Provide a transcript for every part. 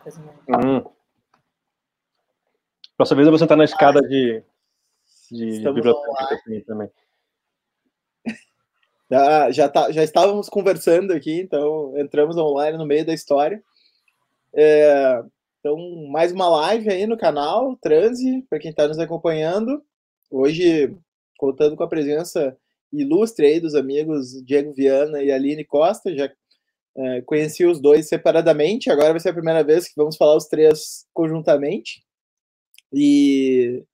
coisa mais. Hum. Próxima vez eu vou sentar na escada de, de biblioteca também. Já, já, tá, já estávamos conversando aqui, então entramos online no meio da história. É, então, mais uma live aí no canal, Transe, para quem está nos acompanhando. Hoje, contando com a presença ilustre aí dos amigos Diego Viana e Aline Costa. Já é, conheci os dois separadamente, agora vai ser a primeira vez que vamos falar os três conjuntamente. E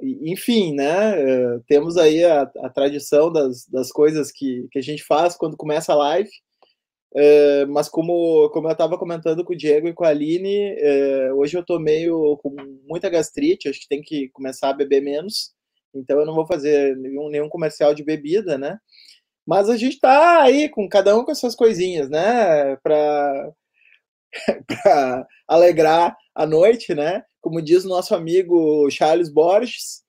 enfim, né? Eh, temos aí a, a tradição das, das coisas que, que a gente faz quando começa a live. É, mas como, como eu estava comentando com o Diego e com a Aline, é, hoje eu tô meio com muita gastrite, acho que tem que começar a beber menos. Então eu não vou fazer nenhum, nenhum comercial de bebida, né? Mas a gente está aí com cada um com as suas coisinhas, né? Para alegrar a noite, né? como diz o nosso amigo Charles Borges,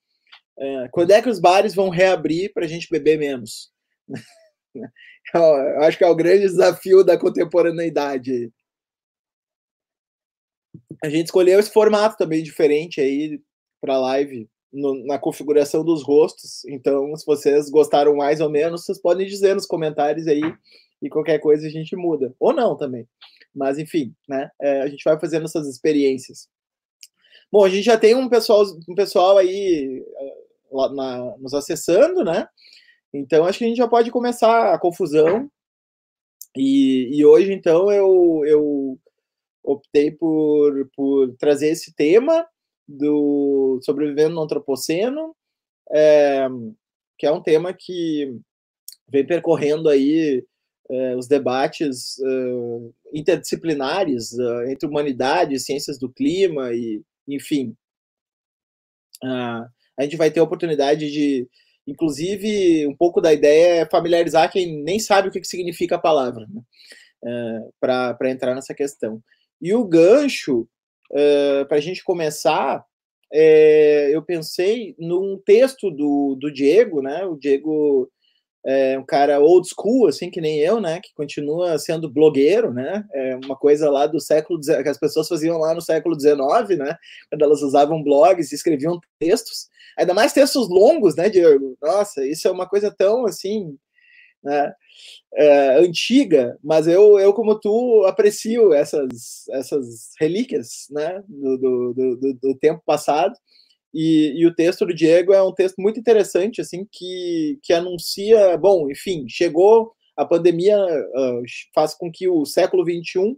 é, quando é que os bares vão reabrir para a gente beber menos? Eu acho que é o grande desafio da contemporaneidade. A gente escolheu esse formato também diferente aí para live, no, na configuração dos rostos. Então, se vocês gostaram mais ou menos, vocês podem dizer nos comentários aí e qualquer coisa a gente muda. Ou não também. Mas, enfim, né? É, a gente vai fazendo essas experiências. Bom, a gente já tem um pessoal, um pessoal aí eh, lá na, nos acessando, né? Então acho que a gente já pode começar a confusão. E, e hoje, então, eu, eu optei por, por trazer esse tema do sobrevivendo no antropoceno, é, que é um tema que vem percorrendo aí é, os debates uh, interdisciplinares uh, entre humanidade, ciências do clima e, enfim, uh, a gente vai ter a oportunidade de, inclusive, um pouco da ideia é familiarizar quem nem sabe o que, que significa a palavra, né? uh, para entrar nessa questão. E o gancho, uh, para a gente começar, é, eu pensei num texto do, do Diego, né? O Diego é um cara old school, assim, que nem eu, né? Que continua sendo blogueiro, né? É uma coisa lá do século que as pessoas faziam lá no século XIX, né? Quando elas usavam blogs e escreviam textos, ainda mais textos longos, né, Diego? Nossa, isso é uma coisa tão assim, né? É, antiga, mas eu, eu, como tu, aprecio essas, essas relíquias, né? do, do, do, do tempo passado. E, e, o texto do Diego é um texto muito interessante, assim, que, que anuncia, bom, enfim, chegou a pandemia, uh, faz com que o século XXI, uh,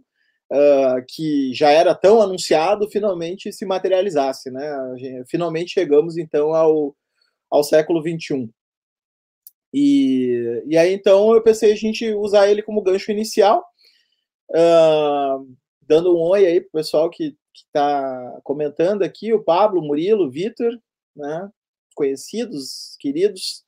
ah, que já era tão anunciado, finalmente se materializasse, né? Finalmente chegamos, então, ao, ao século XXI. E, e aí, então, eu pensei a gente usar ele como gancho inicial, uh, dando um oi aí pro pessoal que está comentando aqui, o Pablo, Murilo, Vitor, né, conhecidos, queridos.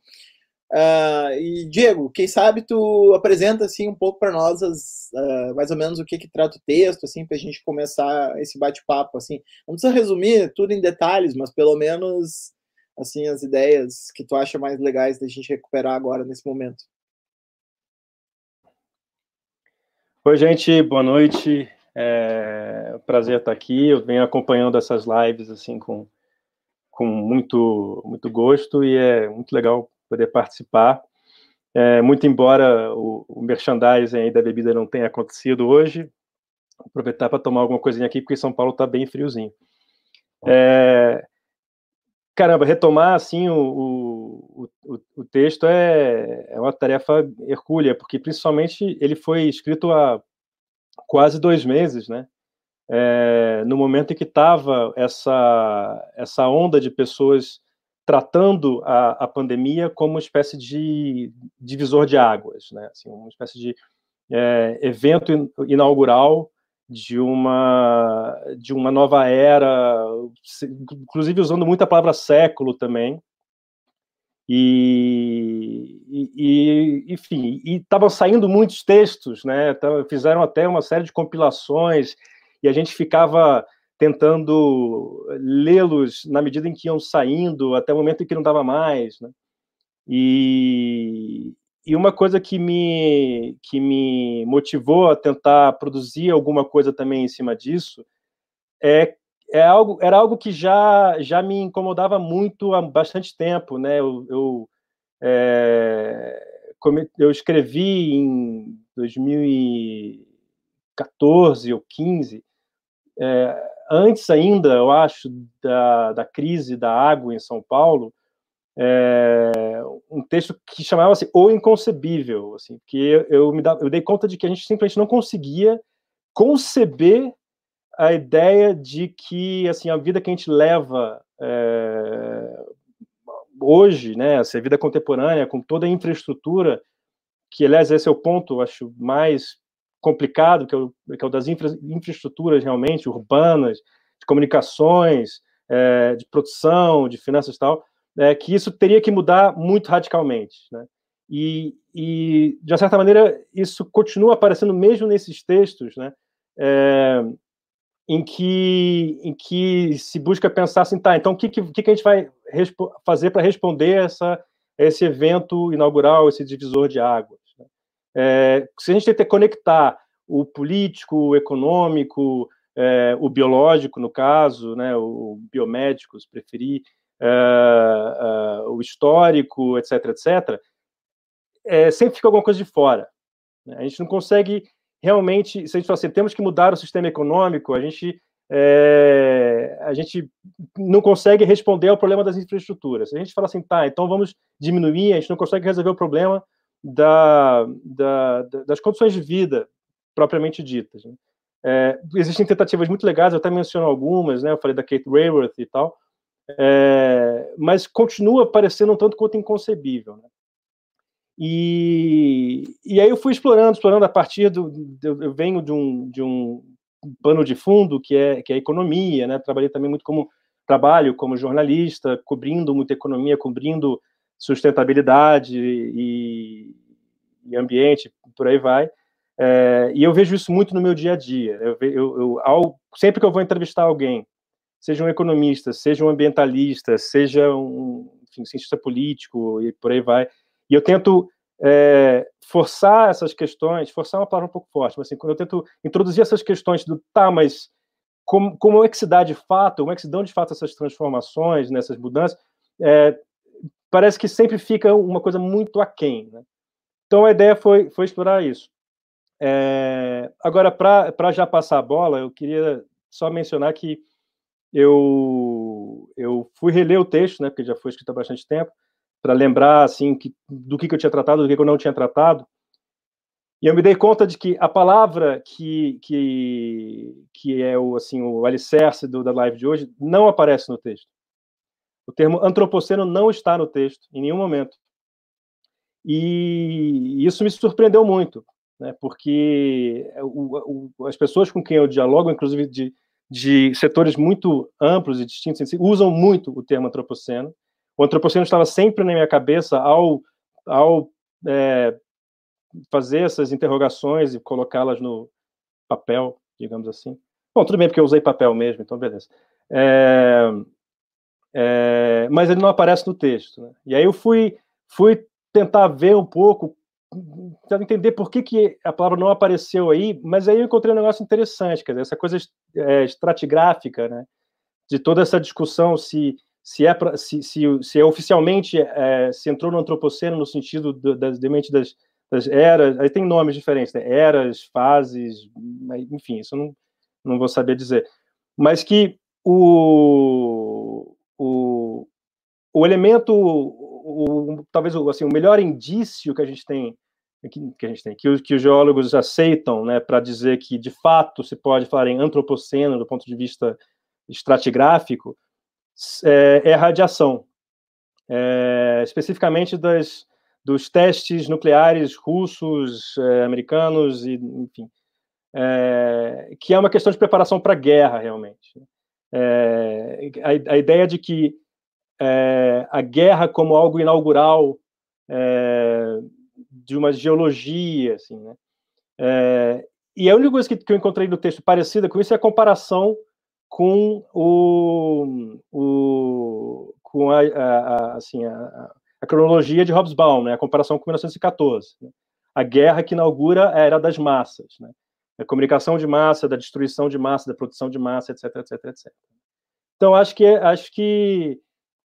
Uh, e Diego, quem sabe tu apresenta assim um pouco para nós as, uh, mais ou menos o que que trata o texto, assim, para a gente começar esse bate-papo, assim. Não precisa resumir tudo em detalhes, mas pelo menos assim as ideias que tu acha mais legais da gente recuperar agora nesse momento. Oi, gente, boa noite. É prazer estar aqui. Eu venho acompanhando essas lives assim com, com muito muito gosto e é muito legal poder participar. É, muito embora o, o merchandising da bebida não tenha acontecido hoje, aproveitar para tomar alguma coisinha aqui porque São Paulo está bem friozinho. É, caramba, retomar assim o, o, o, texto é, é uma tarefa hercúlea, porque principalmente ele foi escrito há quase dois meses, né? É, no momento em que estava essa, essa onda de pessoas tratando a, a, pandemia como uma espécie de divisor de águas, né? Assim, uma espécie de é, evento inaugural de uma de uma nova era, inclusive usando muita palavra século também, e, e, enfim, e estavam saindo muitos textos, né? Fizeram até uma série de compilações e a gente ficava tentando lê-los na medida em que iam saindo, até o momento em que não dava mais, né? E, e uma coisa que me, que me motivou a tentar produzir alguma coisa também em cima disso é, é algo, era algo que já, já me incomodava muito há bastante tempo. Né? Eu, eu, é, eu escrevi em 2014 ou 15, é, antes ainda, eu acho, da, da crise da água em São Paulo, é, um texto que chamava-se O Inconcebível, assim, que eu, eu me dá, eu dei conta de que a gente simplesmente não conseguia conceber a ideia de que assim a vida que a gente leva é, hoje, né, essa vida contemporânea com toda a infraestrutura, que aliás esse é o ponto, acho mais complicado, que é o, que é o das infra, infraestruturas realmente urbanas, de comunicações, é, de produção, de finanças e tal, é, que isso teria que mudar muito radicalmente. Né? E, e, de uma certa maneira, isso continua aparecendo mesmo nesses textos, né? É, em, que, em que se busca pensar assim, tá, então o que, que, que a gente vai fazer para responder essa, esse evento inaugural, esse divisor de águas? Né? É, se a gente tentar conectar o político, o econômico, é, o biológico, no caso, né, o biomédico, se preferir, uh, uh, o histórico, etc., etc., é, sempre fica alguma coisa de fora. Né? A gente não consegue realmente, se a gente fala assim, temos que mudar o sistema econômico, a gente é, a gente não consegue responder ao problema das infraestruturas. Se a gente fala assim, tá, então vamos diminuir, a gente não consegue resolver o problema da, da, das condições de vida propriamente ditas. Né? É, existem tentativas muito legais, eu até menciono algumas, né? Eu falei da Kate Raworth e tal, é, mas continua parecendo um tanto quanto inconcebível. Né? E, e aí eu fui explorando, explorando a partir do. Eu venho de um, de um pano de fundo que é, que é a economia, né? Trabalhei também muito como trabalho como jornalista, cobrindo muita economia, cobrindo sustentabilidade e, e ambiente, por aí vai. É, e eu vejo isso muito no meu dia a dia. Eu, eu, eu ao, sempre que eu vou entrevistar alguém seja um economista, seja um ambientalista, seja um enfim, cientista político e por aí vai. E eu tento é, forçar essas questões, forçar é uma palavra um pouco forte, mas assim, quando eu tento introduzir essas questões do tá, mas como, como é que se dá de fato, como é que se dão de fato essas transformações, nessas mudanças, é, parece que sempre fica uma coisa muito aquém. Né? Então a ideia foi, foi explorar isso. É, agora, para já passar a bola, eu queria só mencionar que eu, eu fui reler o texto, né, porque já foi escrito há bastante tempo, para lembrar assim que, do que, que eu tinha tratado, do que, que eu não tinha tratado. E eu me dei conta de que a palavra que, que, que é o, assim, o alicerce do, da live de hoje não aparece no texto. O termo antropoceno não está no texto, em nenhum momento. E isso me surpreendeu muito, né, porque o, o, as pessoas com quem eu dialogo, inclusive de, de setores muito amplos e distintos, usam muito o termo antropoceno. O antropoceno estava sempre na minha cabeça ao, ao é, fazer essas interrogações e colocá-las no papel, digamos assim. Bom, tudo bem, porque eu usei papel mesmo, então beleza. É, é, mas ele não aparece no texto. Né? E aí eu fui, fui tentar ver um pouco tentando entender por que, que a palavra não apareceu aí, mas aí eu encontrei um negócio interessante, quer dizer, essa coisa é, estratigráfica, né, de toda essa discussão se se é se, se, se é oficialmente é, se entrou no antropoceno no sentido do, das demente das, das eras, aí tem nomes diferentes, né, eras, fases, enfim, isso eu não, não vou saber dizer, mas que o, o, o elemento, o, talvez assim, o melhor indício que a gente tem que, que a gente tem, que, os, que os geólogos aceitam, né, para dizer que de fato se pode falar em antropoceno do ponto de vista estratigráfico, é, é a radiação, é, especificamente das, dos testes nucleares russos, é, americanos e, enfim, é, que é uma questão de preparação para a guerra realmente. É, a, a, ideia de que é, a guerra como algo inaugural de uma geologia, assim, né? É, e a única coisa que, que, eu encontrei no texto parecida com isso é a comparação com o, o com a, a, a assim, a, a cronologia de Hobsbawm, né, a comparação com 1914. Né, a guerra que inaugura a era das massas, né, a comunicação de massa, da destruição de massa, da produção de massa, etc, etc, etc. Então, acho que, acho que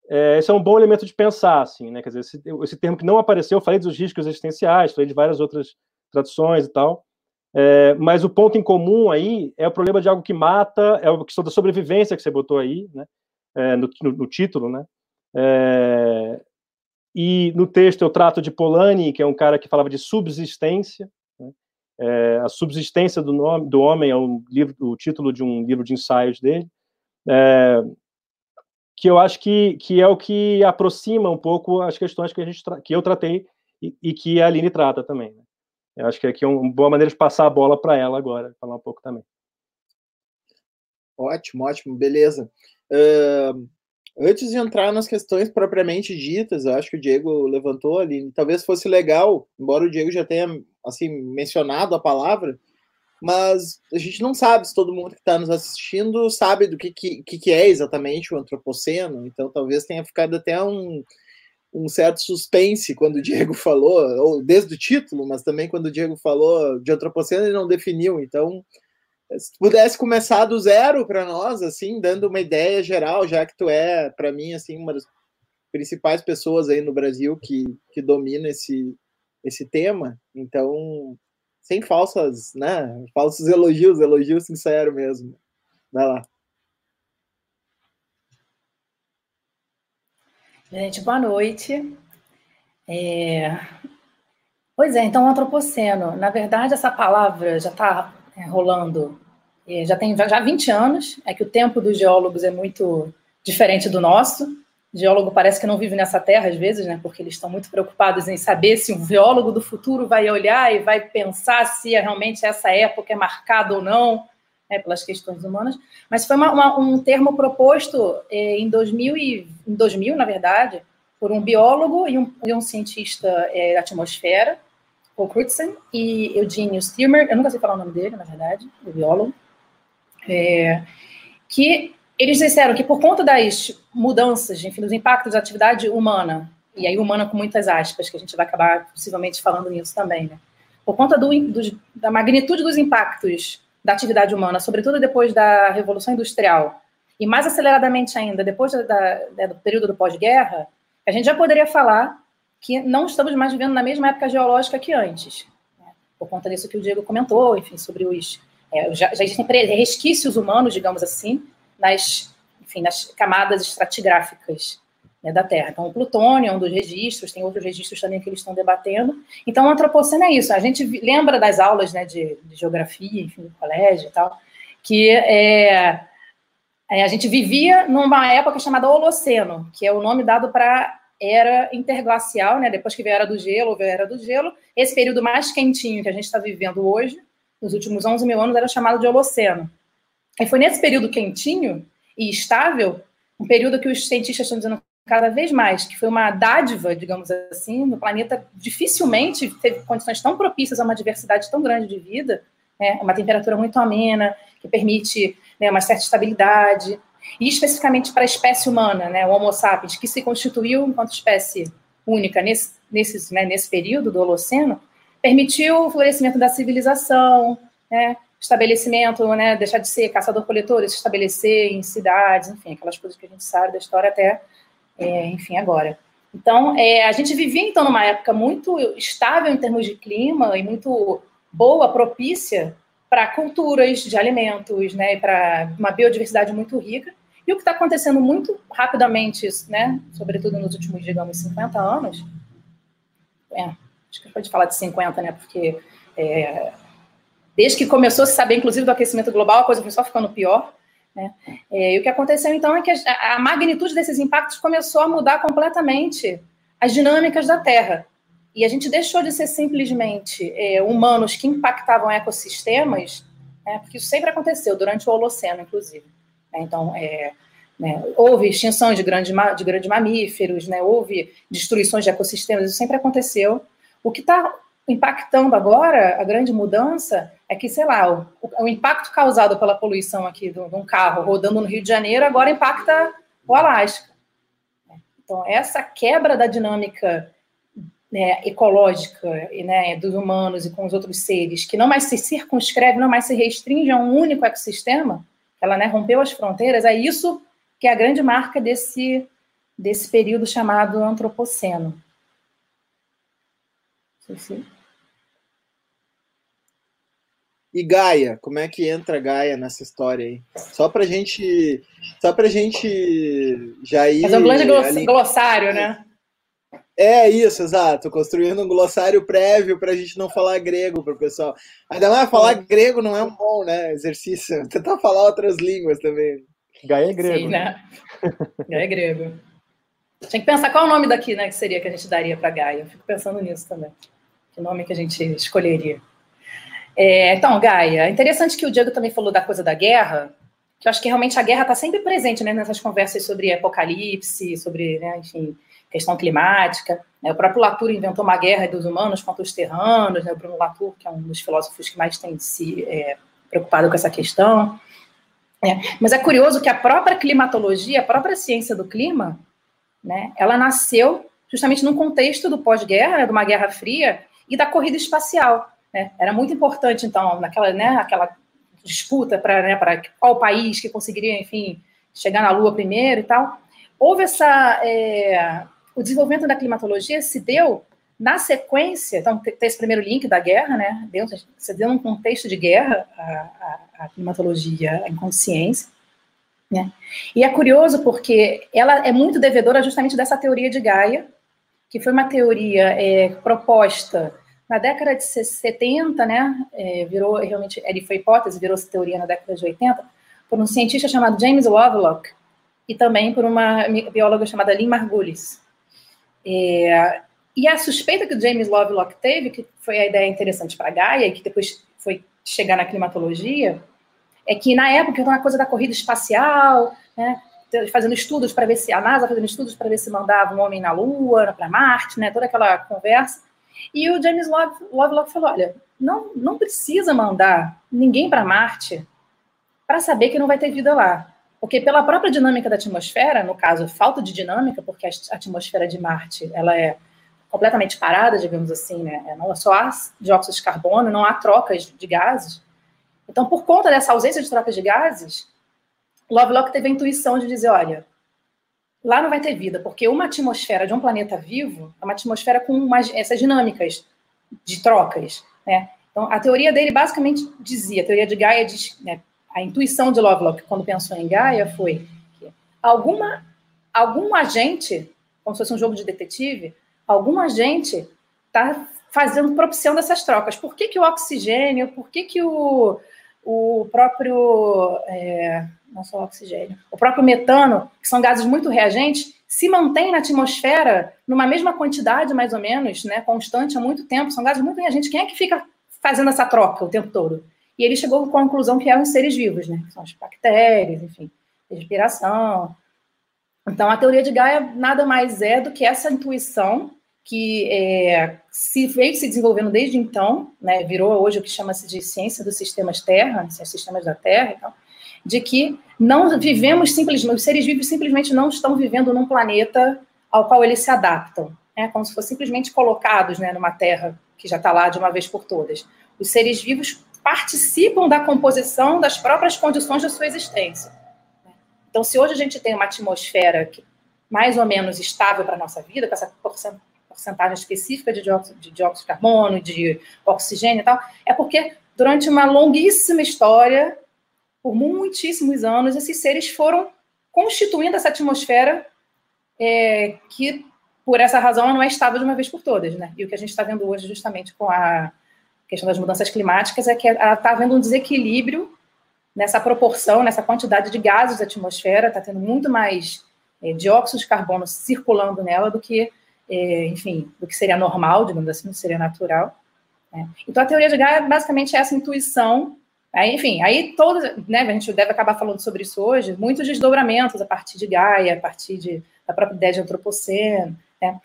é, esse é um bom elemento de pensar, assim, né? Quer dizer, esse, esse termo que não apareceu, eu falei dos riscos existenciais, falei de várias outras traduções e tal, é, mas o ponto em comum aí é o problema de algo que mata, é a questão da sobrevivência que você botou aí, né? É, no, no, no, título, né? É, e no texto eu trato de Polanyi, que é um cara que falava de subsistência, né? É, a subsistência do, nome, do homem é um livro, o título de um livro de ensaios dele. É, que eu acho que, que é o que aproxima um pouco as questões que, a gente que eu tratei e, e, que a Aline trata também. Né? Eu acho que aqui é uma boa maneira de passar a bola para ela agora, falar um pouco também. Ótimo, ótimo, beleza. Uh, antes de entrar nas questões propriamente ditas, eu acho que o Diego levantou ali, talvez fosse legal, embora o Diego já tenha assim mencionado a palavra, mas a gente não sabe se todo mundo que está nos assistindo sabe do que, que, que é exatamente o antropoceno, então talvez tenha ficado até um, um certo suspense quando o Diego falou, ou desde o título, mas também quando o Diego falou de antropoceno, ele não definiu, então se pudesse começar do zero para nós, assim, dando uma ideia geral, já que tu é, para mim, assim, uma das principais pessoas aí no Brasil que, que domina esse, esse tema, então sem falsas, né? Falsos elogios, elogio sincero mesmo. Vai lá. Gente, boa noite. É... Pois é, então, antropoceno. Na verdade, essa palavra já está é, rolando, é, já tem já 20 anos. É que o tempo dos geólogos é muito diferente do nosso geólogo parece que não vive nessa terra às vezes, né? Porque eles estão muito preocupados em saber se um geólogo do futuro vai olhar e vai pensar se é realmente essa época é marcada ou não, né, pelas questões humanas. Mas foi uma, uma, um termo proposto eh, em 2000 e em 2000, na verdade, por um biólogo e um, e um cientista eh, da atmosfera, Paul Crutzen e Eugênio Stirmer, eu nunca sei falar o nome dele, na verdade, o biólogo, é, que eles disseram que por conta das mudanças, enfim, dos impactos da atividade humana, e aí humana com muitas aspas, que a gente vai acabar possivelmente falando nisso também, né? Por conta do, do, da magnitude dos impactos da atividade humana, sobretudo depois da Revolução Industrial, e mais aceleradamente ainda depois da, da, né, do período do pós-guerra, a gente já poderia falar que não estamos mais vivendo na mesma época geológica que antes, né? por conta disso que o Diego comentou, enfim, sobre os... É, já, já existem resquícios humanos, digamos assim, nas, enfim, nas camadas estratigráficas né, da Terra. Então, o plutônio é um dos registros, tem outros registros também que eles estão debatendo. Então, o antropoceno é isso. A gente lembra das aulas né, de, de geografia, enfim, do colégio e tal, que é, é, a gente vivia numa época chamada Holoceno, que é o nome dado para era interglacial, né? Depois que veio a era do gelo, veio a era do gelo. Esse período mais quentinho que a gente está vivendo hoje, nos últimos 11 mil anos, era chamado de Holoceno. E foi nesse período quentinho e estável, um período que os cientistas estão dizendo cada vez mais que foi uma dádiva, digamos assim, no planeta dificilmente teve condições tão propícias a uma diversidade tão grande de vida, né, uma temperatura muito amena, que permite né, uma certa estabilidade, e especificamente para a espécie humana, né, o Homo sapiens, que se constituiu enquanto espécie única nesse, nesse, né, nesse período do Holoceno, permitiu o florescimento da civilização, né, estabelecimento, né, deixar de ser caçador-coletor se estabelecer em cidades, enfim, aquelas coisas que a gente sabe da história até, é, enfim, agora. Então, é, a gente vivia, então, numa época muito estável em termos de clima e muito boa, propícia para culturas de alimentos, né, para uma biodiversidade muito rica. E o que está acontecendo muito rapidamente, né, sobretudo nos últimos, digamos, 50 anos, é, acho que pode falar de 50, né, porque é, Desde que começou a se saber, inclusive, do aquecimento global, a coisa foi só ficando pior. Né? É, e o que aconteceu, então, é que a, a, magnitude desses impactos começou a mudar completamente as dinâmicas da Terra. E a gente deixou de ser simplesmente é, humanos que impactavam ecossistemas, né? porque isso sempre aconteceu, durante o Holoceno, inclusive. Né? Então, é, né, houve extinção de, grande, de grandes mamíferos, né, houve destruições de ecossistemas, isso sempre aconteceu. O que está impactando agora, a grande mudança é que, sei lá, o, o impacto causado pela poluição aqui de um carro rodando no Rio de Janeiro agora impacta o Alasca. Então, essa quebra da dinâmica né, ecológica né, dos humanos e com os outros seres, que não mais se circunscreve, não mais se restringe a um único ecossistema, ela né, rompeu as fronteiras, é isso que é a grande marca desse, desse período chamado antropoceno. E Gaia, como é que entra Gaia nessa história aí? Só pra gente, só pra gente já ir... Fazer um grande glossário, né? É isso, exato. Construindo um glossário prévio para a gente não falar grego para o pessoal. Ainda mais falar grego não é um bom né, exercício. Tentar falar outras línguas também. Gaia é grego. Sim, né? Gaia é grego. Tinha que pensar qual é o nome daqui, né, que seria que a gente daria para Gaia. Eu fico pensando nisso também. Que nome que a gente escolheria. É, então, Gaia, é interessante que o Diego também falou da coisa da guerra, que eu acho que realmente a guerra está sempre presente né, nessas conversas sobre apocalipse, sobre, né, enfim, questão climática. Né? O próprio Latour inventou uma guerra dos humanos contra os terranos, né? o Bruno Latour, que é um dos filósofos que mais tem se é, preocupado com essa questão. É. Mas é curioso que a própria climatologia, a própria ciência do clima, né, ela nasceu justamente num contexto do pós-guerra, né, de uma guerra fria, e da corrida espacial. Né? Era muito importante, então, naquela né, aquela disputa para né, qual país que conseguiria, enfim, chegar na Lua primeiro e tal. Houve essa, é, o desenvolvimento da climatologia se deu na sequência, então tem esse primeiro link da guerra, né? Deu, você deu num contexto de guerra a, a, a climatologia, a inconsciência. Né? E é curioso porque ela é muito devedora justamente dessa teoria de Gaia, que foi uma teoria é, proposta na década de 70, né? É, virou realmente, ele foi hipótese, virou teoria na década de 80, por um cientista chamado James Lovelock e também por uma bióloga chamada Lynn Margulis. É, e a suspeita que o James Lovelock teve, que foi a ideia interessante para Gaia, e que depois foi chegar na climatologia, é que na época, então, a coisa da corrida espacial, né, fazendo estudos para ver se a NASA fazendo estudos para ver se mandava um homem na Lua, para Marte, né, toda aquela conversa. E o James Lovelock falou: olha, não, não precisa mandar ninguém para Marte para saber que não vai ter vida lá. Porque pela própria dinâmica da atmosfera, no caso, falta de dinâmica, porque a atmosfera de Marte ela é completamente parada, digamos assim, né? É, não só há dióxido de carbono, não há trocas de gases. Então, por conta dessa ausência de trocas de gases, Lovelock teve a intuição de dizer, olha, lá não vai ter vida, porque uma atmosfera de um planeta vivo é uma atmosfera com umas, essas dinâmicas de trocas, né? Então, a teoria dele basicamente dizia, a teoria de Gaia diz, né, a intuição de Lovelock quando pensou em Gaia foi que alguma, algum agente, como se fosse um jogo de detetive, algum agente está fazendo, propiciando essas trocas. Por que, que o oxigênio, por que, que o, o próprio, é, não só o oxigênio, o próprio metano, que são gases muito reagentes, se mantém na atmosfera numa mesma quantidade, mais ou menos, né, constante há muito tempo, são gases muito reagentes. Quem é que fica fazendo essa troca o tempo todo? E ele chegou à conclusão que eram os seres vivos, né? Que são as bactérias, enfim, respiração. Então, a teoria de Gaia nada mais é do que essa intuição que é, se veio se desenvolvendo desde então, né, virou hoje o que chama-se de ciência dos sistemas Terra, né, sistemas da Terra, então, de que não vivemos simplesmente, os seres vivos simplesmente não estão vivendo num planeta ao qual eles se adaptam, né, como se fossem simplesmente colocados né, numa Terra que já está lá de uma vez por todas. Os seres vivos participam da composição das próprias condições da sua existência. Então, se hoje a gente tem uma atmosfera que, mais ou menos estável para a nossa vida, com essa porcentagem específica de dióxido, de dióxido de carbono, de oxigênio e tal, é porque durante uma longuíssima história, por muitíssimos anos, esses seres foram constituindo essa atmosfera é, que, por essa razão, não é estável de uma vez por todas. Né? E o que a gente está vendo hoje, justamente com a questão das mudanças climáticas é que está havendo um desequilíbrio nessa proporção, nessa quantidade de gases da atmosfera, está tendo muito mais é, dióxido de carbono circulando nela do que, é, enfim, do que seria normal, digamos assim, do seria natural. Né? Então, a teoria de Gaia basicamente é essa intuição. Aí, enfim, aí todos, né, a gente deve acabar falando sobre isso hoje, muitos desdobramentos a partir de Gaia, a partir de, da própria ideia de antropoceno, né?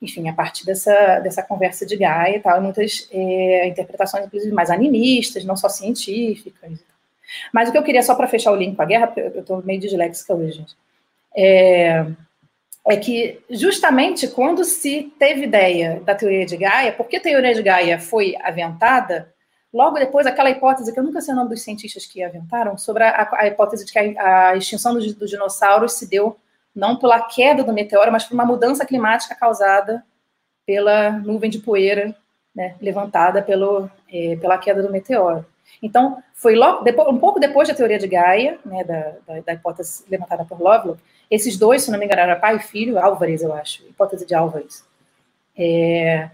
enfim, a partir dessa, dessa conversa de Gaia e tal, muitas é, interpretações, inclusive, mais animistas, não só científicas. Mas o que eu queria, só para fechar o link com a guerra, porque eu estou meio disléxica hoje, gente, é, é que justamente quando se teve ideia da teoria de Gaia, porque a teoria de Gaia foi aventada, logo depois aquela hipótese, que eu nunca sei o nome dos cientistas que aventaram, sobre a, a hipótese de que a, a extinção dos, dinossauros se deu não pela queda do meteoro, mas por uma mudança climática causada pela nuvem de poeira né, levantada pelo, é, pela queda do meteoro. Então, foi logo, depois, um pouco depois da teoria de Gaia, né, da, da, da, hipótese levantada por Lovelock, esses dois, se não me engano, era pai e filho, Álvares, eu acho, hipótese de Álvares, é,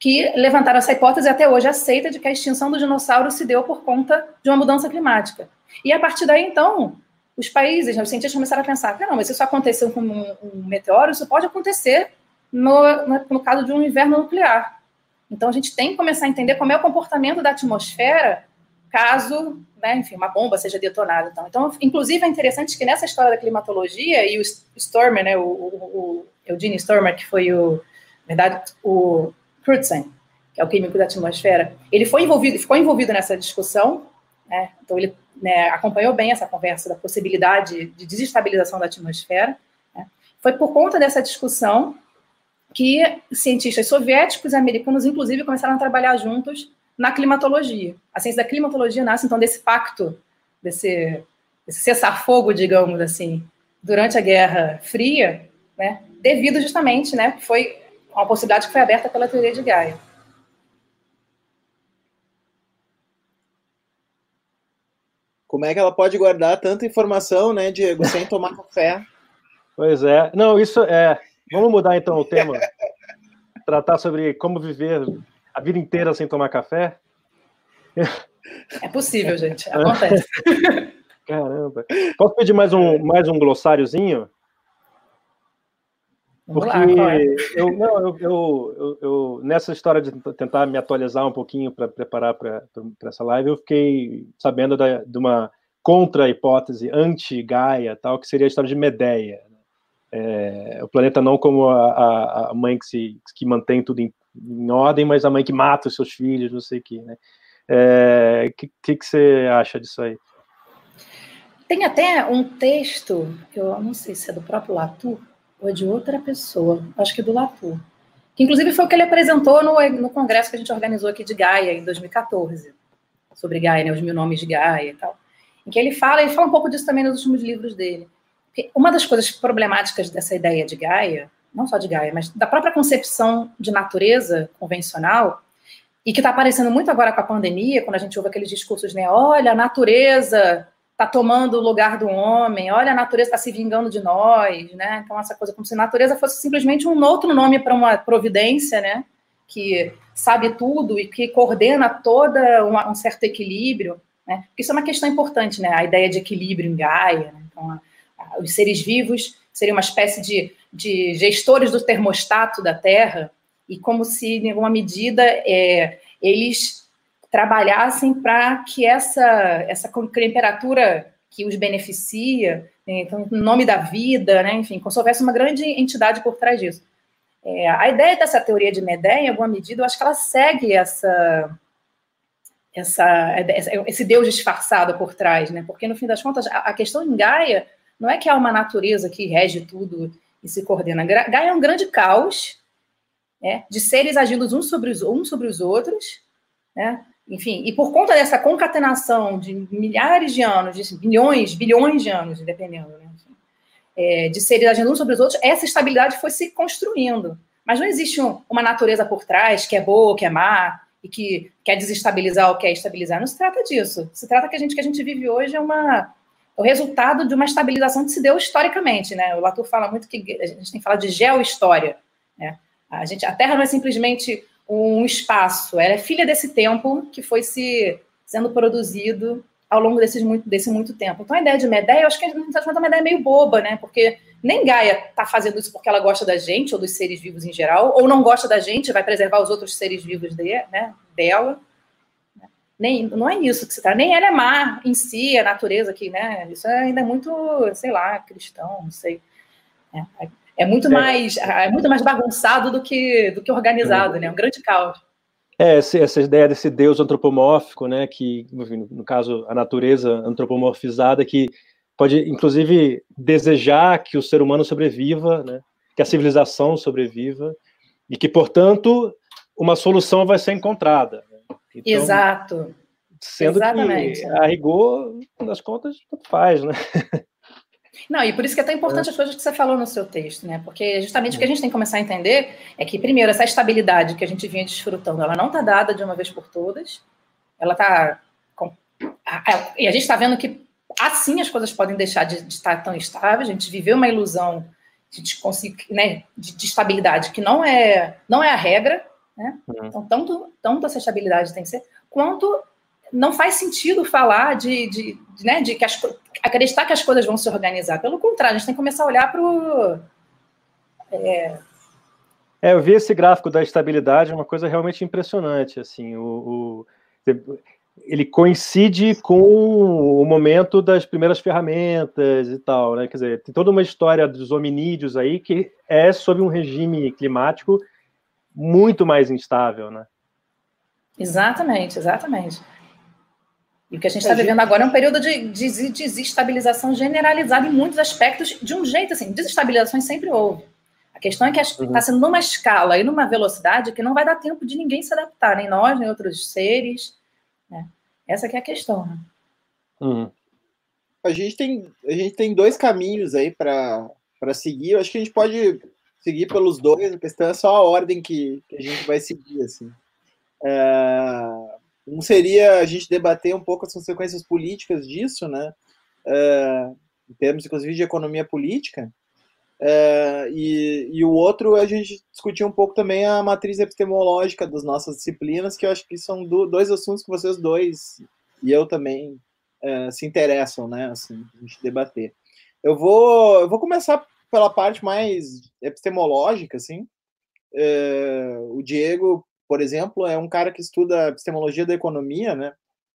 que levantaram essa hipótese e até hoje aceita de que a extinção do dinossauro se deu por conta de uma mudança climática. E a partir daí, então, os países, os cientistas começaram a pensar, não, mas isso aconteceu com um, um meteoro, isso pode acontecer no, no, no caso de um inverno nuclear. Então, a gente tem que começar a entender como é o comportamento da atmosfera caso, né, enfim, uma bomba seja detonada. Então, então, inclusive, é interessante que nessa história da climatologia, e o Stormer, né, o, o, o Eugene Stormer, que foi o, na verdade, o Crutzen, que é o químico da atmosfera, ele foi envolvido, ficou envolvido nessa discussão, né, então ele né, acompanhou bem essa conversa da possibilidade de desestabilização da atmosfera. Né, foi por conta dessa discussão que cientistas soviéticos e americanos, inclusive, começaram a trabalhar juntos na climatologia. A ciência da climatologia nasce, então, desse pacto, desse, desse cessar-fogo, digamos assim, durante a Guerra Fria, né, devido justamente, né, foi uma possibilidade que foi aberta pela teoria de Gaia. Como é que ela pode guardar tanta informação, né, Diego, sem tomar café? Pois é. Não, isso é. Vamos mudar então o tema. Tratar sobre como viver a vida inteira sem tomar café? É possível, gente. Acontece. Caramba. Posso pedir mais um, mais um glossáriozinho? Porque lá, eu, não, eu, eu, eu, nessa história de tentar me atualizar um pouquinho para preparar para essa live, eu fiquei sabendo da, de uma contra-hipótese anti-Gaia, tal, que seria a história de Medeia. Né? É, o planeta não como a, a, mãe que, se, que mantém tudo em, em ordem, mas a mãe que mata os seus filhos, não sei o que, né? O é, que, que, que, você acha disso aí? Tem até um texto, eu não sei se é do próprio Latour ou é de outra pessoa, acho que do Latour, que inclusive foi o que ele apresentou no, no congresso que a gente organizou aqui de Gaia, em 2014, sobre Gaia, né, os mil nomes de Gaia e tal, em que ele fala, ele fala um pouco disso também nos últimos livros dele. Uma das coisas problemáticas dessa ideia de Gaia não só de Gaia, mas da própria concepção de natureza convencional, e que está aparecendo muito agora com a pandemia, quando a gente ouve aqueles discursos, né? Olha, a natureza está tomando o lugar do homem, olha, a natureza está se vingando de nós, né? Então, essa coisa como se a natureza fosse simplesmente um outro nome para uma providência, né? Que sabe tudo e que coordena uma, um certo equilíbrio, né? Isso é uma questão importante, né? A ideia de equilíbrio em Gaia, né? Então, a, a, os seres vivos seriam uma espécie de de gestores do termostato da Terra, e como se, em alguma medida, é, eles trabalhassem para que essa, essa temperatura que os beneficia, né, então, em nome da vida, né, enfim, como se houvesse uma grande entidade por trás disso. É, a ideia dessa teoria de Medé, em alguma medida, eu acho que ela segue essa, essa, esse Deus disfarçado por trás, né? Porque, no fim das contas, a questão em Gaia não é que há uma natureza que rege tudo e se coordena. Gaia é um grande caos né, de seres agindo uns sobre os, uns sobre os outros, né? Enfim, e por conta dessa concatenação de milhares de anos, de bilhões, bilhões de anos, dependendo, né? é, de agindo uns sobre os outros, essa estabilidade foi se construindo. Mas não existe um, uma natureza por trás que é boa, que é má, e que quer desestabilizar ou quer estabilizar. Não se trata disso. Se trata que a gente que a gente vive hoje é uma o resultado de uma estabilização que se deu historicamente, né? O Latour fala muito que a gente tem que falar de geohistória, né? A, gente, a Terra não é simplesmente um espaço, ela é filha desse tempo que foi se sendo produzido ao longo desses muito, desse muito tempo. Então, a ideia de Medeia, eu acho que a gente está uma ideia meio boba, né? Porque nem Gaia está fazendo isso porque ela gosta da gente ou dos seres vivos em geral, ou não gosta da gente, vai preservar os outros seres vivos de, né, dela nem, não é isso que se trata, nem ela é má em si, a natureza aqui, né? Isso ainda é muito, sei lá, cristão, não sei. É, é muito é. mais é muito mais bagunçado do que do que organizado, né? Um grande caos. É, essa ideia desse Deus antropomórfico, né? Que, no caso, a natureza antropomorfizada, que pode, inclusive, desejar que o ser humano sobreviva, né? que a civilização sobreviva e que, portanto, uma solução vai ser encontrada. Né? Então, Exato. Sendo Exatamente. que, a rigor, das contas, tudo faz, né? Não, e por isso que é tão importante as coisas que você falou no seu texto, né? Porque justamente o que a gente tem que começar a entender é que, primeiro, essa estabilidade que a gente vinha desfrutando, ela não está dada de uma vez por todas. Ela está. E a gente está vendo que assim as coisas podem deixar de, de, estar tão estáveis. A gente viveu uma ilusão de, né, de, de, estabilidade que não é, não é a regra. Né? Uhum. Então, tanto, tanto essa estabilidade tem que ser, quanto não faz sentido falar de, de, de, né, de que as, acreditar que as coisas vão se organizar. Pelo contrário, a gente tem que começar a olhar para o. É... é... eu vi esse gráfico da estabilidade, uma coisa realmente impressionante. Assim, o, o, ele coincide com o momento das primeiras ferramentas e tal, né? Quer dizer, tem toda uma história dos hominídeos aí que é sob um regime climático muito mais instável, né? Exatamente, exatamente. E o que a gente está vivendo agora é um período de, de, desestabilização generalizada em muitos aspectos, de um jeito assim, desestabilizações sempre houve. A questão é que está uhum. sendo numa escala e numa velocidade que não vai dar tempo de ninguém se adaptar, nem nós, nem outros seres. Né? Essa é a questão. Né? Uhum. A, gente tem, a gente tem dois caminhos aí para seguir. Eu acho que a gente pode seguir pelos dois, a questão é só a ordem que, que a gente vai seguir. Assim. É um seria a gente debater um pouco as consequências políticas disso, né? É, em termos, inclusive, de economia política. É, e, e, o outro é a gente discutir um pouco também a matriz epistemológica das nossas disciplinas, que eu acho que são do, dois assuntos que vocês dois e eu também é, se interessam, né? Assim, a gente debater. Eu vou, eu vou começar pela parte mais epistemológica, assim. É, o Diego por exemplo, é um cara que estuda epistemologia da economia, né?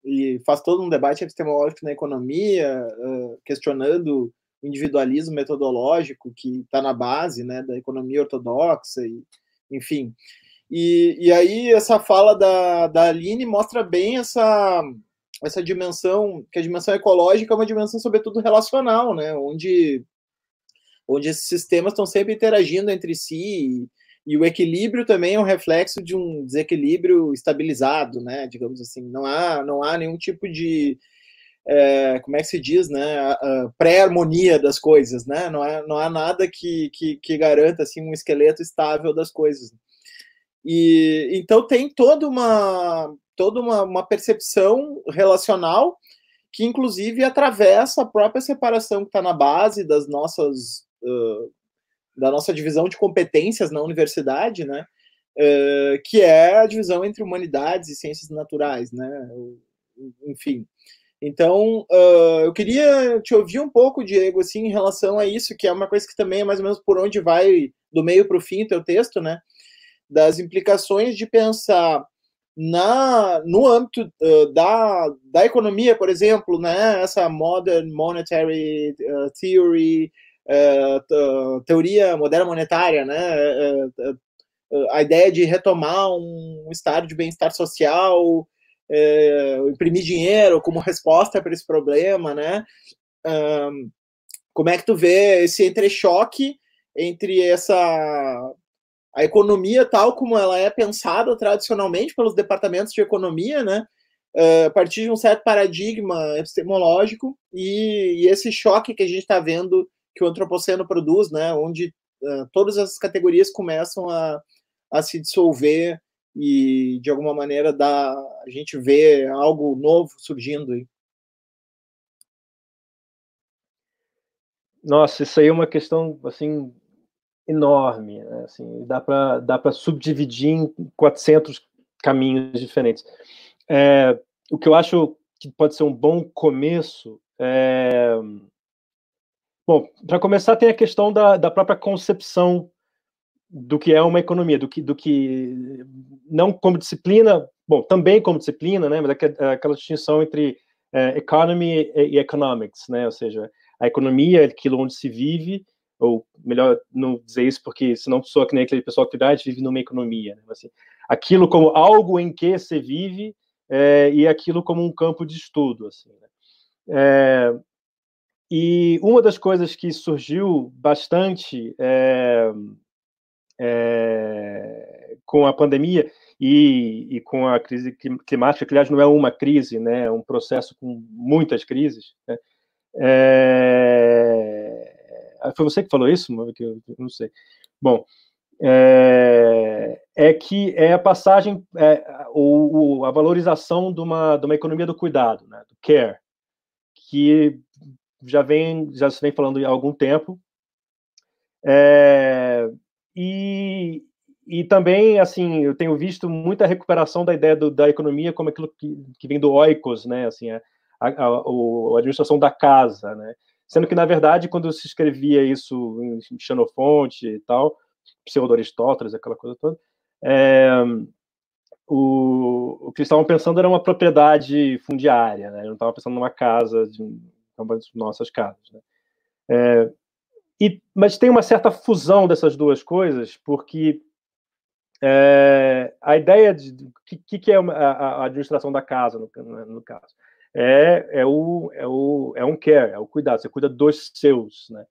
E faz todo um debate epistemológico na economia, questionando o individualismo metodológico que está na base, né, da economia ortodoxa, e, enfim. E, e aí essa fala da, da Aline mostra bem essa essa dimensão, que a dimensão ecológica é uma dimensão sobretudo relacional, né, onde onde esses sistemas estão sempre interagindo entre si e o equilíbrio também é um reflexo de um desequilíbrio estabilizado, né? Digamos assim, não há, não há nenhum tipo de é, como é que se diz, né? Pré-harmonia das coisas, né? Não há, não há nada que, que, que garanta assim um esqueleto estável das coisas. E então tem toda uma toda uma, uma percepção relacional que inclusive atravessa a própria separação que está na base das nossas uh, da nossa divisão de competências na universidade, né? Uh, que é a divisão entre humanidades e ciências naturais, né? Enfim. Então, uh, eu queria te ouvir um pouco, Diego, assim, em relação a isso, que é uma coisa que também é mais ou menos por onde vai do meio para o fim teu texto, né? Das implicações de pensar na no âmbito uh, da, da economia, por exemplo, né? Essa modern monetary theory, teoria moderna monetária, né? É, é, a ideia de retomar um estado de bem-estar social, é, imprimir dinheiro como resposta para esse problema, né? Como é que tu vê esse entrechoque entre essa a economia tal como ela é pensada tradicionalmente pelos departamentos de economia, né? a partir de um certo paradigma epistemológico e, e esse choque que a gente está vendo que o antropoceno produz, né, onde uh, todas as categorias começam a, a se dissolver e de alguma maneira dá, a gente vê algo novo surgindo aí. Nossa, isso aí é uma questão assim enorme, né? assim, dá para dá para subdividir em 400 caminhos diferentes. É, o que eu acho que pode ser um bom começo é, Bom, para começar, tem a questão da, da própria concepção do que é uma economia, do que, do que não como disciplina, bom, também como disciplina, né, mas é aquela distinção entre é, economy e economics, né, ou seja, a economia é aquilo onde se vive, ou melhor não dizer isso porque senão pessoa que nem aquele pessoal que idade vive numa economia, né, assim, aquilo como algo em que se vive é, e aquilo como um campo de estudo, assim, né. é, e uma das coisas que surgiu bastante é, é, com a pandemia e, e, com a crise climática, que aliás não é uma crise, né, é um processo com muitas crises. Né, é, foi você que falou isso? Que eu não sei. Bom, é, é que é a passagem, é, a valorização de uma, de uma economia do cuidado, né, do care, que já vem já se vem falando há algum tempo. É, e, e também, assim, eu tenho visto muita recuperação da ideia do, da economia como aquilo que, que vem do oikos, né, assim, a, a, a, a, administração da casa, né, sendo que, na verdade, quando se escrevia isso em Xenofonte e tal, pseudo-Aristóteles, aquela coisa toda, é, o, o que eles estavam pensando era uma propriedade fundiária, né, não estavam pensando numa casa, de, de nossas casas, né. É, e, mas tem uma certa fusão dessas duas coisas, porque é, a ideia de o que, que, é a, a, administração da casa, no, no caso, é, é, o, é, o, é um care, é o cuidado, você cuida dos seus. Né?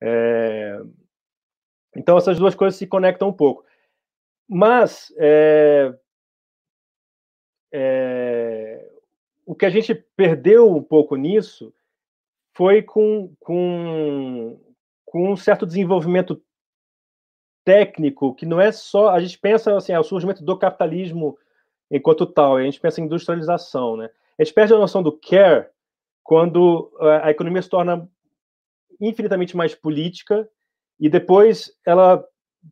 É, então, essas duas coisas se conectam um pouco. Mas, é, é, o que a gente perdeu um pouco nisso foi com, com com um certo desenvolvimento técnico que não é só a gente pensa assim, é o surgimento do capitalismo enquanto tal, a gente pensa em industrialização, né? A gente perde a noção do care quando eh, a economia se torna infinitamente mais política e depois ela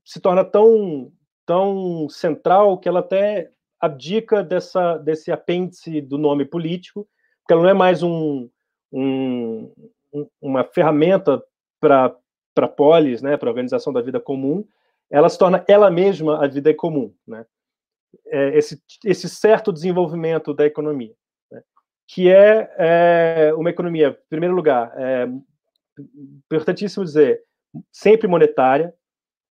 se torna tão tão central que ela até abdica dessa desse apêndice do nome político, porque ela não é mais um, um uma ferramenta para para polis, né, para a organização da vida comum, ela se torna ela mesma a vida comum, né? É esse, esse certo desenvolvimento da economia, né? que é, é, uma economia, em primeiro lugar, é importantíssimo dizer, sempre monetária.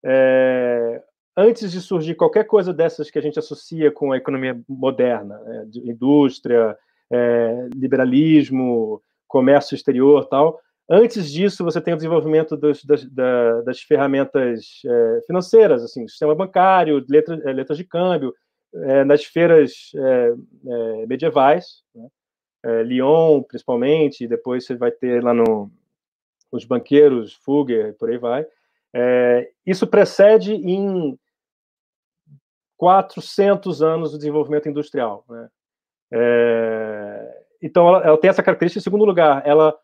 É, antes de surgir qualquer coisa dessas que a gente associa com a economia moderna, né, indústria, é, liberalismo, comércio exterior, tal, Antes disso, você tem o desenvolvimento dos, das, das, ferramentas é, financeiras, assim, sistema bancário, letra, é, letras de câmbio, é, nas feiras é, é, medievais, né? É, Lyon, principalmente, depois você vai ter lá no, os banqueiros, Fugger, por aí vai. isso precede em 400 anos o desenvolvimento industrial. Né? Então, ela, ela tem essa característica. Em segundo lugar, ela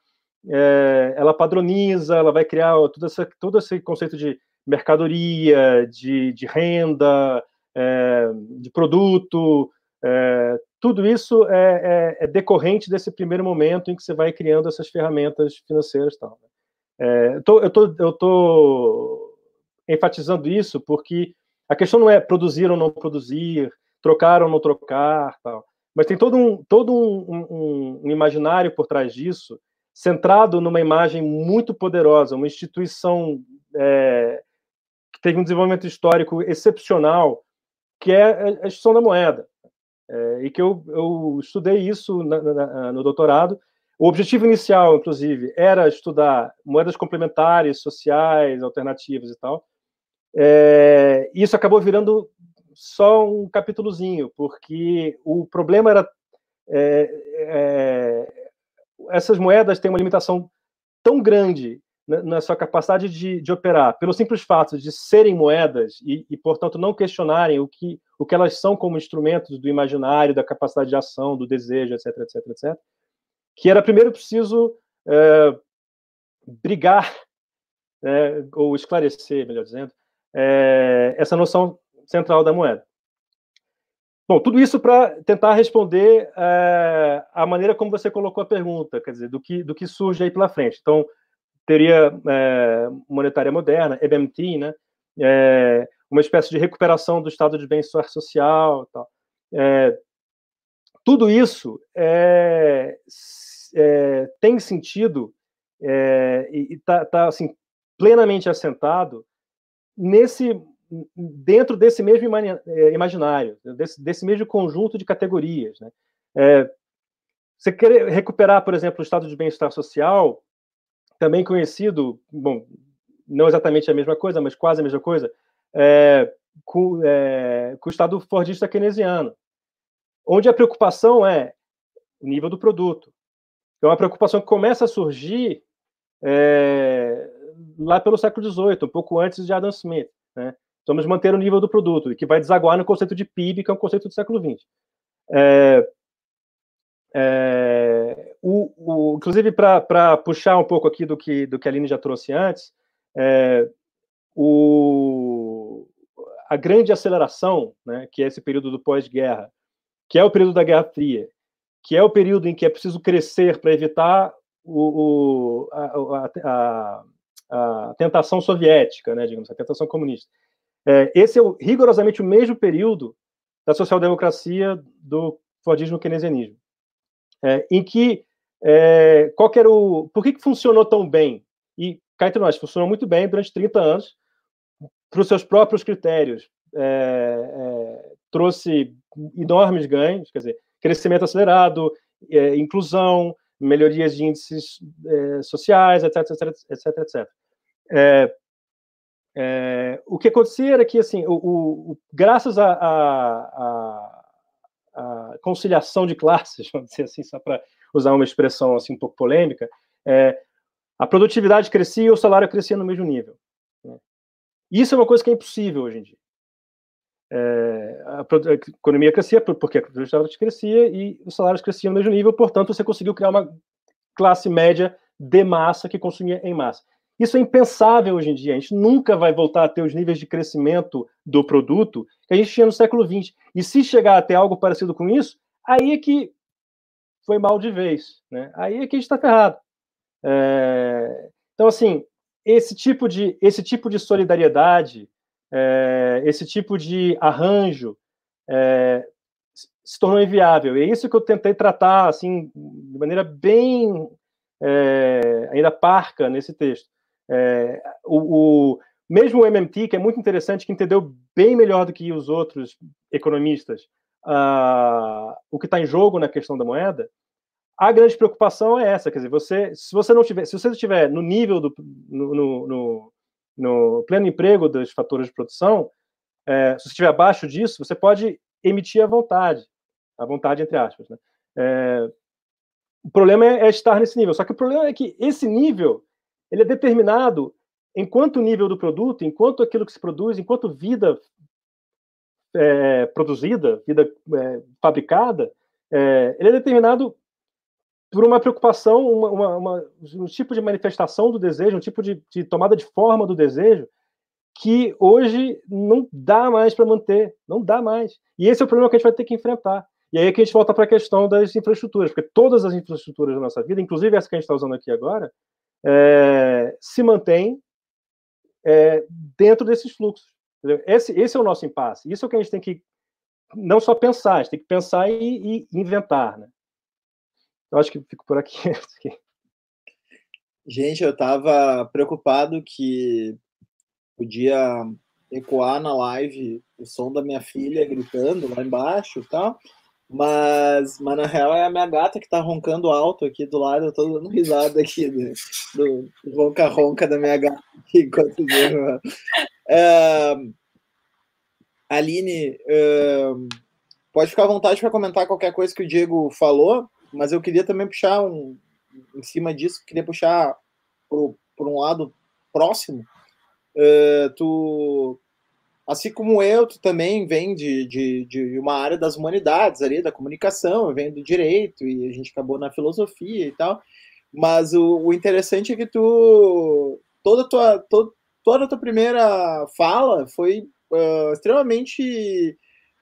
é, ela padroniza, ela vai criar todo, essa, todo esse conceito de mercadoria, de, de renda, é, de produto, é, tudo isso é, é, é, decorrente desse primeiro momento em que você vai criando essas ferramentas financeiras. Tal, né? É, eu tô, eu tô enfatizando isso porque a questão não é produzir ou não produzir, trocar ou não trocar, tal, mas tem todo um, todo um, um, um imaginário por trás disso centrado numa imagem muito poderosa, uma instituição é, que teve um desenvolvimento histórico excepcional, que é a instituição da moeda. É, e que eu, eu estudei isso na, na, no doutorado. O objetivo inicial, inclusive, era estudar moedas complementares, sociais, alternativas e tal. É, isso acabou virando só um capítulozinho, porque o problema era é, é essas moedas têm uma limitação tão grande na sua capacidade de, de, operar, pelo simples fato de serem moedas e, e, portanto, não questionarem o que, o que elas são como instrumentos do imaginário, da capacidade de ação, do desejo, etc, etc, etc, que era primeiro preciso é, brigar, é, ou esclarecer, melhor dizendo, é, essa noção central da moeda. Bom, tudo isso para tentar responder é, a maneira como você colocou a pergunta, quer dizer, do que, do que surge aí pela frente. Então, teria é, monetária moderna, EBMT, né? É, uma espécie de recuperação do estado de bem-estar social, tal. tudo isso tem sentido e está tá, assim plenamente assentado nesse dentro desse mesmo é, imaginário, desse, desse mesmo conjunto de categorias. Né? É, você querer recuperar, por exemplo, o estado de bem-estar social também conhecido, bom, não exatamente a mesma coisa, mas quase a mesma coisa, é, com, é, com o Estado Fordista keynesiano, onde a preocupação é o nível do produto. É uma preocupação que começa a surgir é, lá pelo século XVIII, um pouco antes de Adam Smith. Né? Vamos manter o nível do produto, que vai desaguar no conceito de PIB, que é um conceito do século XX. É, é, o, o, inclusive, para puxar um pouco aqui do que, do que a Aline já trouxe antes, é, o, a grande aceleração, né, que é esse período do pós-guerra, que é o período da Guerra Fria, que é o período em que é preciso crescer para evitar o, o a, a, a, tentação soviética, né, digamos, a tentação comunista. É, esse é o, rigorosamente o mesmo período da social-democracia do Fordismo keynesianismo, é, em que é, qual era o, por que, que funcionou tão bem? E cá entre nós, funcionou muito bem durante 30 anos, para os seus próprios critérios, é, é, trouxe enormes ganhos, quer dizer, crescimento acelerado, é, inclusão, melhorias de índices é, sociais, etc, etc, etc, etc. É, o que acontecia era que, assim, o, o graças à conciliação de classes, vamos dizer assim, só para usar uma expressão assim um pouco polêmica, é, a produtividade crescia e o salário crescia no mesmo nível. Né? Isso é uma coisa que é impossível hoje em dia. É, a, a, economia crescia porque a produtividade crescia e os salários cresciam no mesmo nível, portanto, você conseguiu criar uma classe média de massa que consumia em massa. Isso é impensável hoje em dia. A gente nunca vai voltar a ter os níveis de crescimento do produto que a gente tinha no século XX. E se chegar a ter algo parecido com isso, aí é que foi mal de vez. Né? Aí é que a gente está ferrado. É... Então, assim, esse tipo de, esse tipo de solidariedade, é... esse tipo de arranjo é... se tornou inviável. E é isso que eu tentei tratar assim, de maneira bem é, ainda parca nesse texto. É, o, o, mesmo o MMT, que é muito interessante, que entendeu bem melhor do que os outros economistas uh, o que está em jogo na questão da moeda, a grande preocupação é essa, quer dizer, você, se você não tiver, se você estiver no nível do, no, no, no, no pleno emprego dos fatores de produção, é, se você estiver abaixo disso, você pode emitir à vontade, à vontade entre aspas, né? É, o problema é, é, estar nesse nível. Só que o problema é que esse nível ele é determinado enquanto nível do produto, enquanto aquilo que se produz, enquanto vida é, produzida, vida é, fabricada, é, ele é determinado por uma preocupação, uma, uma, uma, um tipo de manifestação do desejo, um tipo de, de tomada de forma do desejo, que hoje não dá mais para manter, não dá mais. E esse é o problema que a gente vai ter que enfrentar. E aí é que a gente volta para a questão das infraestruturas, porque todas as infraestruturas da nossa vida, inclusive essa que a gente está usando aqui agora, é, se mantém é, dentro desses fluxos. Esse, esse, é o nosso impasse. Isso é o que a gente tem que não só pensar, a gente tem que pensar e, e inventar. Né? Eu acho que fico por aqui. Gente, eu estava preocupado que podia ecoar na live o som da minha filha gritando lá embaixo e tal. Mas, mas na real é a minha gata que tá roncando alto aqui do lado, eu tô dando risada aqui do, do ronca-ronca da minha gata aqui enquanto. É, Aline, é, pode ficar à vontade para comentar qualquer coisa que o Diego falou, mas eu queria também puxar um, em cima disso, queria puxar por, um lado próximo. É, tu Assim como eu, tu também vem de, de, de uma área das humanidades ali, da comunicação, venho do direito e a gente acabou na filosofia e tal. Mas o, o interessante é que tu toda a tua to, toda a tua primeira fala foi uh, extremamente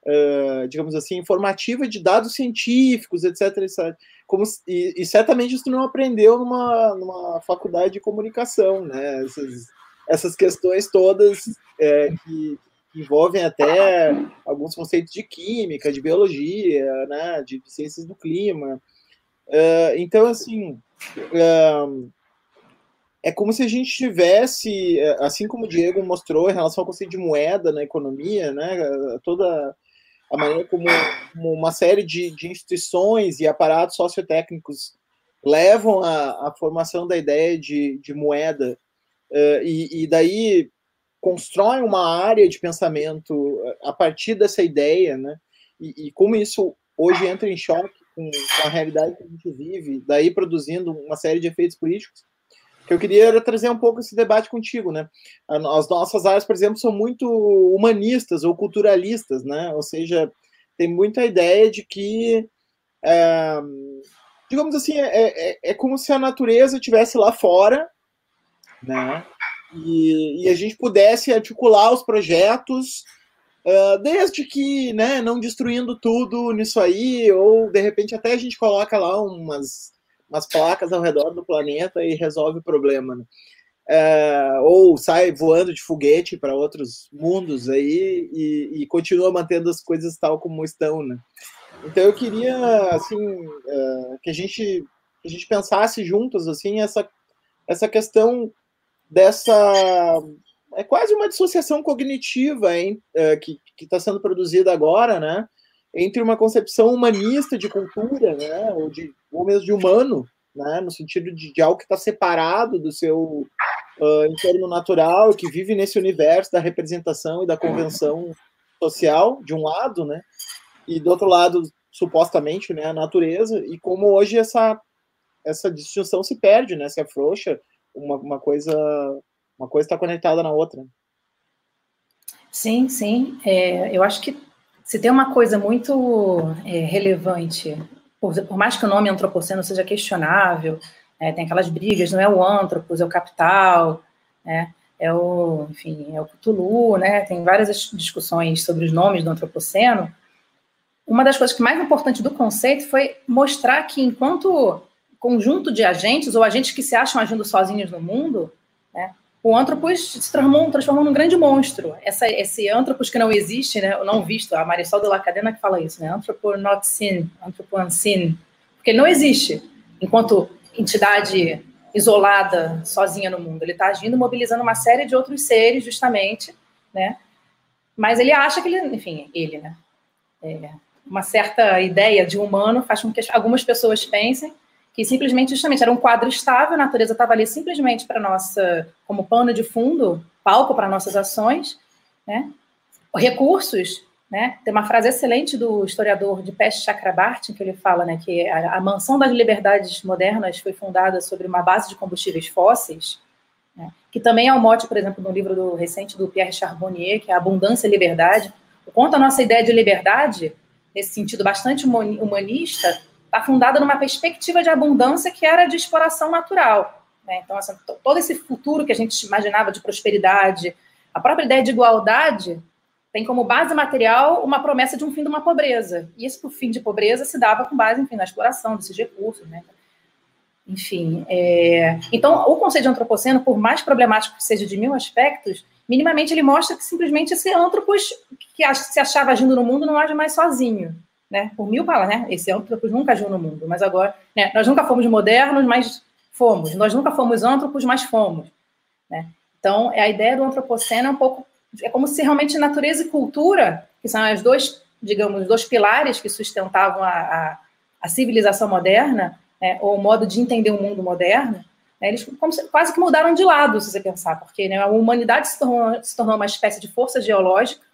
uh, digamos assim informativa de dados científicos etc, etc. Como, e, e, certamente isso não aprendeu numa, numa faculdade de comunicação né essas, essas questões todas é, que, envolvem até alguns conceitos de química, de biologia, né, de, ciências do clima. Uh, então, assim, uh, é como se a gente tivesse, assim como o Diego mostrou em relação ao conceito de moeda na economia, né, toda a maneira como, como uma série de, de instituições e aparatos sociotécnicos levam à, formação da ideia de, de moeda uh, e, e, daí constroem uma área de pensamento a partir dessa ideia, né? E, e como isso hoje entra em choque com, com, a realidade que a gente vive, daí produzindo uma série de efeitos políticos, que eu queria era trazer um pouco esse debate contigo, né? As nossas áreas, por exemplo, são muito humanistas ou culturalistas, né? Ou seja, tem muita ideia de que é, digamos assim, é, é, é, como se a natureza estivesse lá fora, né? E, e, a gente pudesse articular os projetos, uh, desde que, né, não destruindo tudo nisso aí, ou de repente até a gente coloca lá umas, umas placas ao redor do planeta e resolve o problema, né? Uh, ou sai voando de foguete para outros mundos aí e, e, continua mantendo as coisas tal como estão, né? Então eu queria assim uh, que a gente a gente pensasse juntos assim essa essa questão dessa é quase uma dissociação cognitiva hein, uh, que está sendo produzida agora, né? Entre uma concepção humanista de cultura, né? Ou de ou mesmo de humano, né? No sentido de, de algo que está separado do seu uh, entorno natural, que vive nesse universo da representação e da convenção social, de um lado, né? e do outro lado, supostamente, né, a natureza, e como hoje essa, essa distinção se perde, né, se afrouxa, uma, uma coisa uma coisa está conectada na outra. Sim, sim. É, eu acho que se tem uma coisa muito é, relevante, por, por, mais que o nome antropoceno seja questionável, é, tem aquelas brigas, não é o antropos, é o capital, né, é o, enfim, é o Cthulhu, né, tem várias discussões sobre os nomes do antropoceno, uma das coisas que mais importante do conceito foi mostrar que enquanto conjunto de agentes ou agentes que se acham agindo sozinhos no mundo, né, o antropos se transformou, transformou num grande monstro. Essa, esse antropos que não existe, né, não visto, a Marisol de la Cadena que fala isso, né, not seen, anthropo unseen, porque ele não existe enquanto entidade isolada, sozinha no mundo. Ele está agindo, mobilizando uma série de outros seres, justamente, né, mas ele acha que ele, enfim, ele, né, é, uma certa ideia de humano faz com que algumas pessoas pensem que simplesmente, justamente, era um quadro estável, a natureza estava ali simplesmente para nossa, como pano de fundo, palco para nossas ações, né? Recursos, né? Tem uma frase excelente do historiador de Peste Chakrabarty, que ele fala, né, que a, a mansão das liberdades modernas foi fundada sobre uma base de combustíveis fósseis, né? que também é o mote, por exemplo, no livro do recente do Pierre Charbonnier, que é Abundância e Liberdade, o quanto a nossa ideia de liberdade nesse sentido bastante humanista, está fundada numa perspectiva de abundância que era de exploração natural. Né? Então, assim, todo esse futuro que a gente imaginava de prosperidade, a própria ideia de igualdade tem como base material uma promessa de um fim de uma pobreza. E esse fim de pobreza se dava com base, enfim, na exploração desses recursos, né? Enfim, é... então o conceito de antropoceno, por mais problemático que seja de mil aspectos, minimamente ele mostra que simplesmente esse antropos que se achava agindo no mundo não age mais sozinho, né? Por mil palavras, né? Esse antropos nunca agiu no mundo, mas agora, né? Nós nunca fomos modernos, mas fomos. Nós nunca fomos antropos, mas fomos, né? Então, a ideia do antropoceno é um pouco é como se realmente natureza e cultura, que são as dois, digamos, dois pilares que sustentavam a, a, a civilização moderna, né? ou o modo de entender o mundo moderno, né, eles se, quase que mudaram de lado, se você pensar, porque né, a humanidade se tornou, se tornou, uma espécie de força geológica,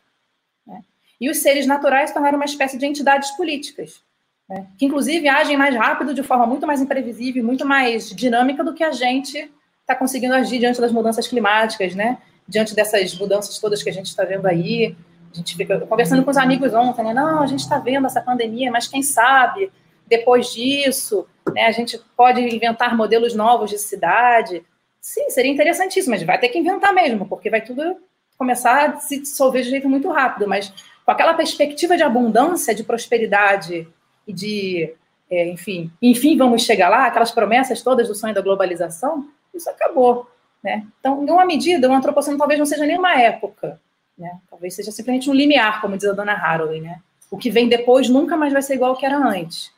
e os seres naturais tornaram uma espécie de entidades políticas, né, que inclusive agem mais rápido, de forma muito mais imprevisível, muito mais dinâmica do que a gente está conseguindo agir diante das mudanças climáticas, né, diante dessas mudanças todas que a gente está vendo aí. A gente fica conversando com os amigos ontem, né, não, a gente está vendo essa pandemia, mas quem sabe depois disso né, a gente pode inventar modelos novos de cidade. Sim, seria interessantíssimo, mas vai ter que inventar mesmo, porque vai tudo começar a se dissolver de jeito muito rápido. Mas com aquela perspectiva de abundância, de prosperidade e de, é, enfim, enfim, vamos chegar lá, aquelas promessas todas do sonho da globalização, isso acabou. Né? Então, em uma medida, o antropoceno talvez não seja nem uma época, né? talvez seja simplesmente um limiar, como diz a dona Haraway. Né? O que vem depois nunca mais vai ser igual ao que era antes.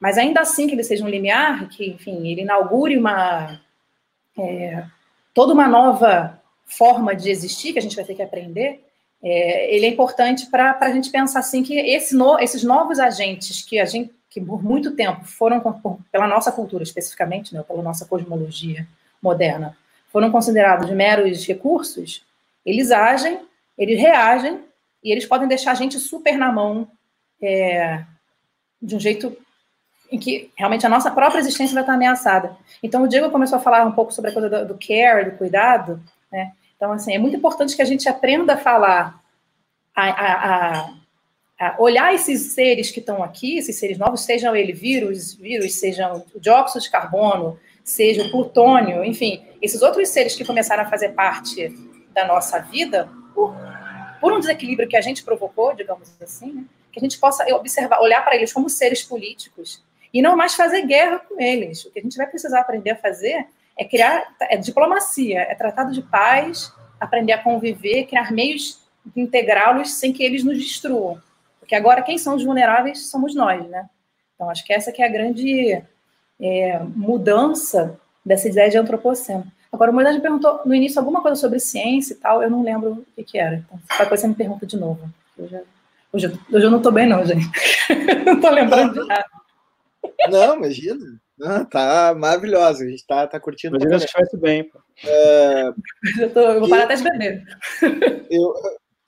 Mas ainda assim que ele seja um limiar, que, enfim, ele inaugure uma é, toda uma nova forma de existir que a gente vai ter que aprender, é, ele é importante para a gente pensar assim que esse no, esses novos agentes que a gente que por muito tempo foram, pela nossa cultura especificamente, né, pela nossa cosmologia moderna, foram considerados meros recursos, eles agem, eles reagem e eles podem deixar a gente super na mão é, de um jeito em que realmente a nossa própria existência vai estar ameaçada. Então, o Diego começou a falar um pouco sobre a coisa do, do care, do cuidado, né? Então, assim, é muito importante que a gente aprenda a falar, a, a, a a olhar esses seres que estão aqui, esses seres novos, sejam eles vírus, vírus, sejam o dióxido de carbono, seja o plutônio, enfim, esses outros seres que começaram a fazer parte da nossa vida por, por um desequilíbrio que a gente provocou, digamos assim, né? que a gente possa observar, olhar para eles como seres políticos e não mais fazer guerra com eles. O que a gente vai precisar aprender a fazer é criar é diplomacia, é tratado de paz, aprender a conviver, criar meios de integrá-los sem que eles nos destruam. Porque agora quem são os vulneráveis somos nós, né? Então acho que essa que é a grande é, mudança dessa ideia de antropoceno. Agora, o Moisés me perguntou no início alguma coisa sobre ciência e tal, eu não lembro o que, que era. Então, qualquer coisa você me pergunta de novo. Hoje, hoje eu não estou bem, não, gente. não estou lembrando de nada. Não, imagina. Não, tá maravilhosa. A gente tá, tá curtindo. Imagina se estivesse bem. É, eu, tô, eu, vou parar até de beber. Eu,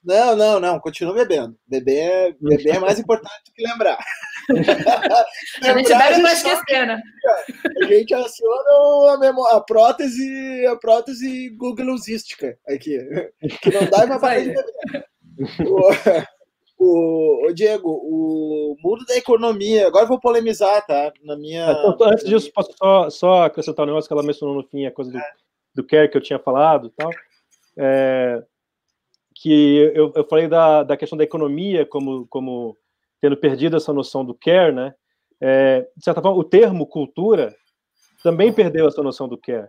não, não, não, continua bebendo. Beber, beber é mais importante do que lembrar. a gente bebe para esquecer, né? A gente aciona a, memó a prótese, a prótese googleusística aqui, que não dá mais para beber. O, o, Diego, o mundo da economia, agora eu vou polemizar, tá? Na minha. Então, antes disso, posso só, só acrescentar um negócio que ela mencionou no fim, a coisa do, é. do care que eu tinha falado tal. É, que eu, eu falei da, da questão da economia como, como tendo perdido essa noção do care, né? É, de certa forma, o termo cultura também perdeu essa noção do care.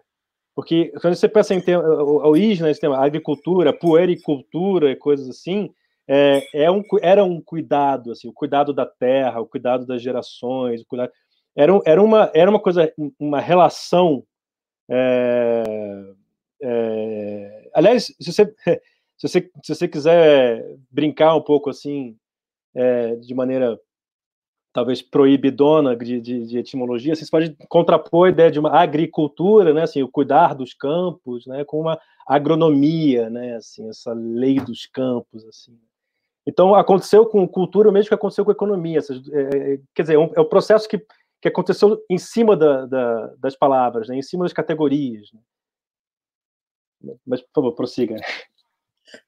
Porque quando você pensa em ter, a origem desse tema, agricultura, puericultura e coisas assim, é, é um, era um cuidado, assim, o cuidado da terra, o cuidado das gerações, o cuidado, era, era, uma, era uma coisa, uma relação. É, é, aliás, se você se você, se você quiser brincar um pouco assim, é, de maneira talvez proibidona de, de, de, etimologia, você pode contrapor a ideia de uma agricultura, né, assim, o cuidar dos campos, né, com uma agronomia, né, assim, essa lei dos campos, assim. Então, aconteceu com cultura o mesmo que aconteceu com economia, é, é, quer dizer, é, um, é um processo que, que aconteceu em cima da, da, das palavras, né, em cima das categorias. Né. Mas, por favor, prossiga.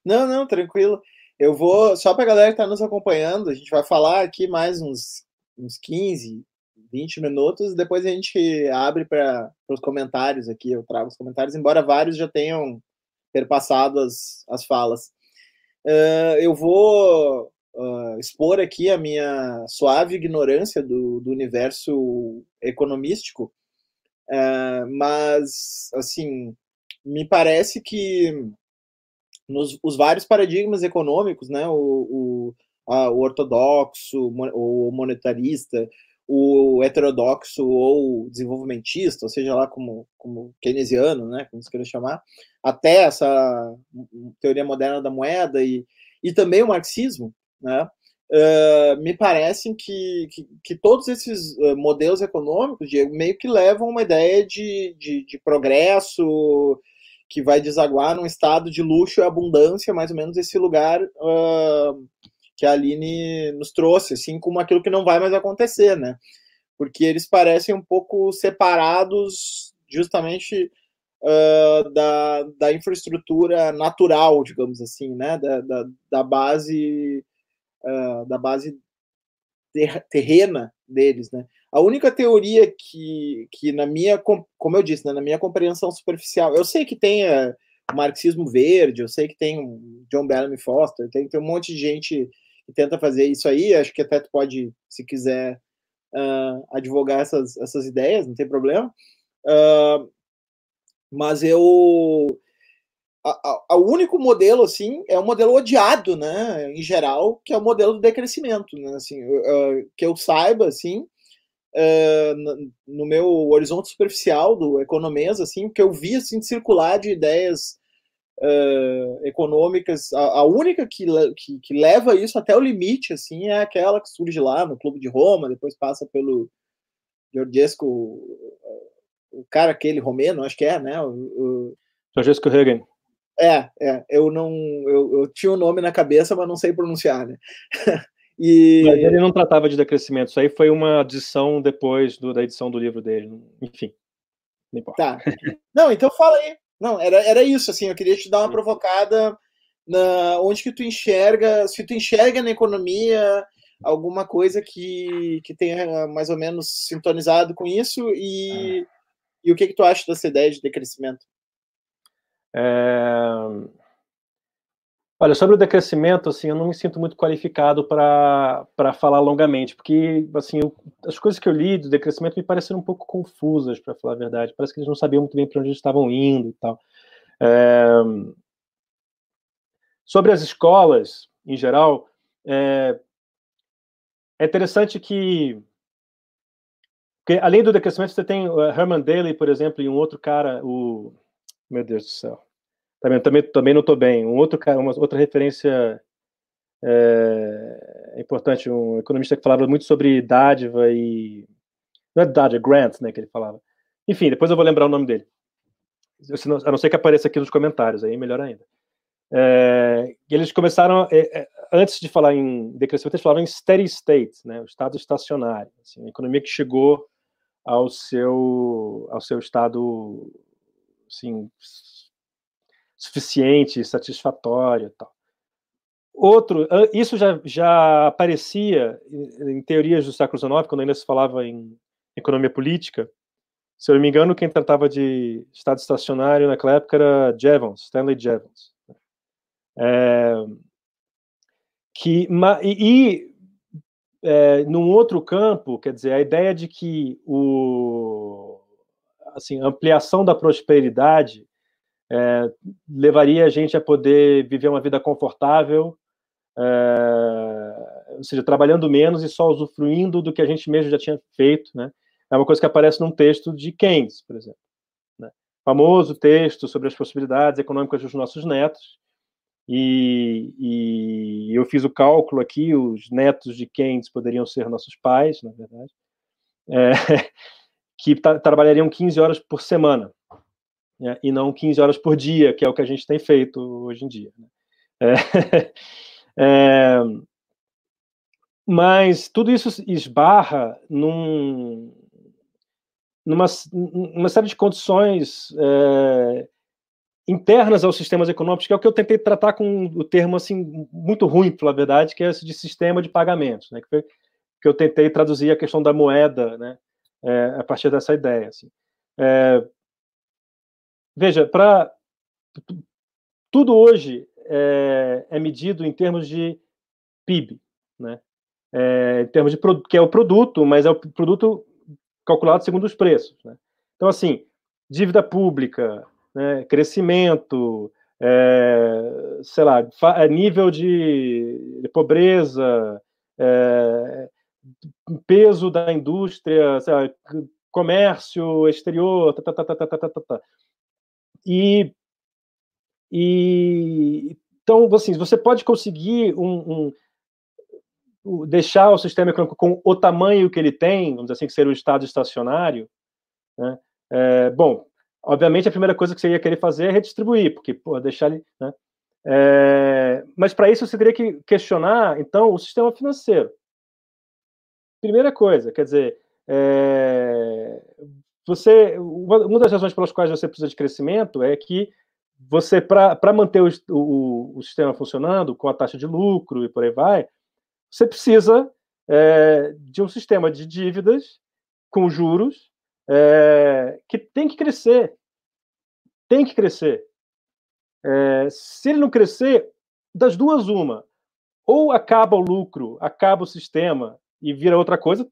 Não, não, tranquilo. Eu vou, só para a galera que está nos acompanhando, a gente vai falar aqui mais uns, uns 15, 20 minutos, depois a gente abre para os comentários aqui, eu trago os comentários, embora vários já tenham perpassado as, as falas. Uh, eu vou uh, expor aqui a minha suave ignorância do, do universo economístico, uh, mas, assim, me parece que nos os vários paradigmas econômicos, né, o, o, a, o ortodoxo, o monetarista, o heterodoxo ou desenvolvimentista, ou seja lá como, como keynesiano, né, como se queira chamar, até essa teoria moderna da moeda e, e também o marxismo, né, uh, me parecem que, que, que, todos esses modelos econômicos Diego, meio que levam uma ideia de, de, de progresso, que vai desaguar num estado de luxo e abundância, mais ou menos esse lugar uh, que a Aline nos trouxe, assim como aquilo que não vai mais acontecer, né? Porque eles parecem um pouco separados justamente uh, da, da infraestrutura natural, digamos assim, né? Da, da, da base uh, da base terrena deles, né? A única teoria que, que na minha, como eu disse, né, na minha compreensão superficial, eu sei que tem o marxismo verde, eu sei que tem o John Bellamy Foster, tem, tem um monte de gente que tenta fazer isso aí, acho que até tu pode, se quiser, uh, advogar essas, essas ideias, não tem problema. Uh, mas eu o único modelo assim é o modelo odiado, né, em geral, que é o modelo do decrescimento, né, assim, uh, que eu saiba, assim, uh, no meu horizonte superficial do economês, assim, o que eu vi assim circular de ideias uh, econômicas. A, a única que, que, que, leva isso até o limite, assim, é aquela que surge lá no Clube de Roma, depois passa pelo Georgesco, o cara aquele romeno, acho que é, né? O, o... Georgesco. É, é, eu não, eu, eu tinha o um nome na cabeça, mas não sei pronunciar, né? e... Mas ele não tratava de decrescimento, isso aí foi uma adição depois do, da edição do livro dele, enfim, não importa. Tá, não, então fala aí, não, era, era isso, assim, eu queria te dar uma provocada na onde que tu enxerga, se tu enxerga na economia alguma coisa que, que tenha mais ou menos sintonizado com isso e, ah. e o que que tu acha dessa ideia de decrescimento? É... Olha, sobre o decrescimento, assim, eu não me sinto muito qualificado para falar longamente, porque, assim, eu, as coisas que eu li do decrescimento me pareceram um pouco confusas, para falar a verdade. Parece que eles não sabiam muito bem para onde eles estavam indo e tal. É... Sobre as escolas, em geral, é, é interessante que, que, além do decrescimento, você tem o Herman Daly, por exemplo, e um outro cara, o... Meu Deus do céu também, também, também não estou bem. Um outro, uma outra referência é, importante, um economista que falava muito sobre dádiva e. Não é dádiva, é grant, né, que ele falava. Enfim, depois eu vou lembrar o nome dele. A não ser que apareça aqui nos comentários, aí melhor ainda. É, eles começaram, é, é, antes de falar em decrescimento, eles falavam em steady state, né, o estado estacionário, assim, a economia que chegou ao seu, ao seu estado assim, suficiente, satisfatório, tal. Outro, isso já, já aparecia em teorias do século XIX, quando ainda se falava em economia política. Se eu não me engano, quem tratava de estado estacionário naquela época era Jevons, Stanley Jevons. É, que, e é, num outro campo, quer dizer, a ideia de que o, assim, a ampliação da prosperidade é, levaria a gente a poder viver uma vida confortável, é, ou seja, trabalhando menos e só usufruindo do que a gente mesmo já tinha feito, né? É uma coisa que aparece num texto de Keynes, por exemplo. Né? Famoso texto sobre as possibilidades econômicas dos nossos netos, e, e, eu fiz o cálculo aqui, os netos de Keynes poderiam ser nossos pais, na verdade, é, que trabalhariam 15 horas por semana né, e não 15 horas por dia, que é o que a gente tem feito hoje em dia. Né? É, é, mas tudo isso esbarra num, numa, série de condições é, internas aos sistemas econômicos, que é o que eu tentei tratar com o termo assim muito ruim, pela verdade, que é esse de sistema de pagamentos, né, que, foi, que eu tentei traduzir a questão da moeda, né, é, a partir dessa ideia. Assim. É, Veja, para tudo hoje é, é, medido em termos de PIB, né? É, em termos de que é o produto, mas é o produto calculado segundo os preços. Né? Então, assim, dívida pública, né, crescimento, é, sei lá, é, nível de, pobreza, é, peso da indústria, lá, comércio exterior, tá, tá, tá, tá, tá, tá, tá. E, e então, assim, você pode conseguir um, um, deixar o sistema econômico com o tamanho que ele tem, vamos dizer assim, que seria o estado estacionário, né? É, bom, obviamente a primeira coisa que você ia querer fazer é redistribuir, porque, pô, deixar ele, né? É, mas para isso você teria que questionar, então, o sistema financeiro. Primeira coisa, quer dizer, é, você uma das razões pelas quais você precisa de crescimento é que você para manter o, o, o, sistema funcionando com a taxa de lucro e por aí vai, você precisa é, de um sistema de dívidas com juros é, que tem que crescer, tem que crescer. É, se ele não crescer, das duas uma, ou acaba o lucro, acaba o sistema e vira outra coisa,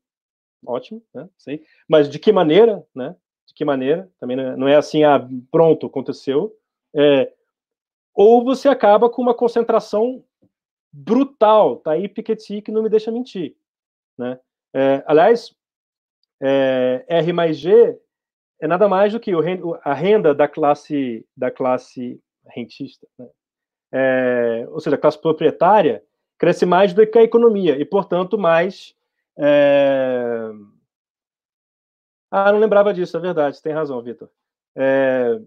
ótimo, né? Sei. Mas de que maneira, né? De que maneira? Também não é, é assim, ah, pronto, aconteceu. É, ou você acaba com uma concentração brutal. Tá aí Piketty que não me deixa mentir, né? É, aliás, é, R mais G é nada mais do que a renda da classe da classe rentista, né? é, ou seja, a classe proprietária cresce mais do que a economia e, portanto, mais. É... Ah, não lembrava disso, é verdade, tem razão, Vitor. É...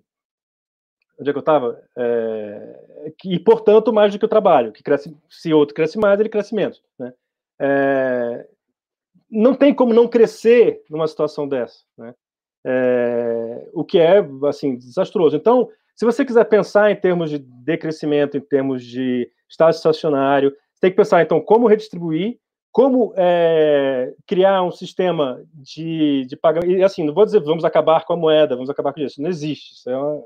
Onde é que eu estava? É... E, portanto, mais do que o trabalho, que cresce, se outro cresce mais, ele cresce menos. Né? É... Não tem como não crescer numa situação dessa, né? É... O que é, assim, desastroso. Então, se você quiser pensar em termos de decrescimento, em termos de estado estacionário, tem que pensar, então, como redistribuir, como é, criar um sistema de, de pagamento. E, assim, não vou dizer vamos acabar com a moeda, vamos acabar com isso. Não existe. Isso é uma...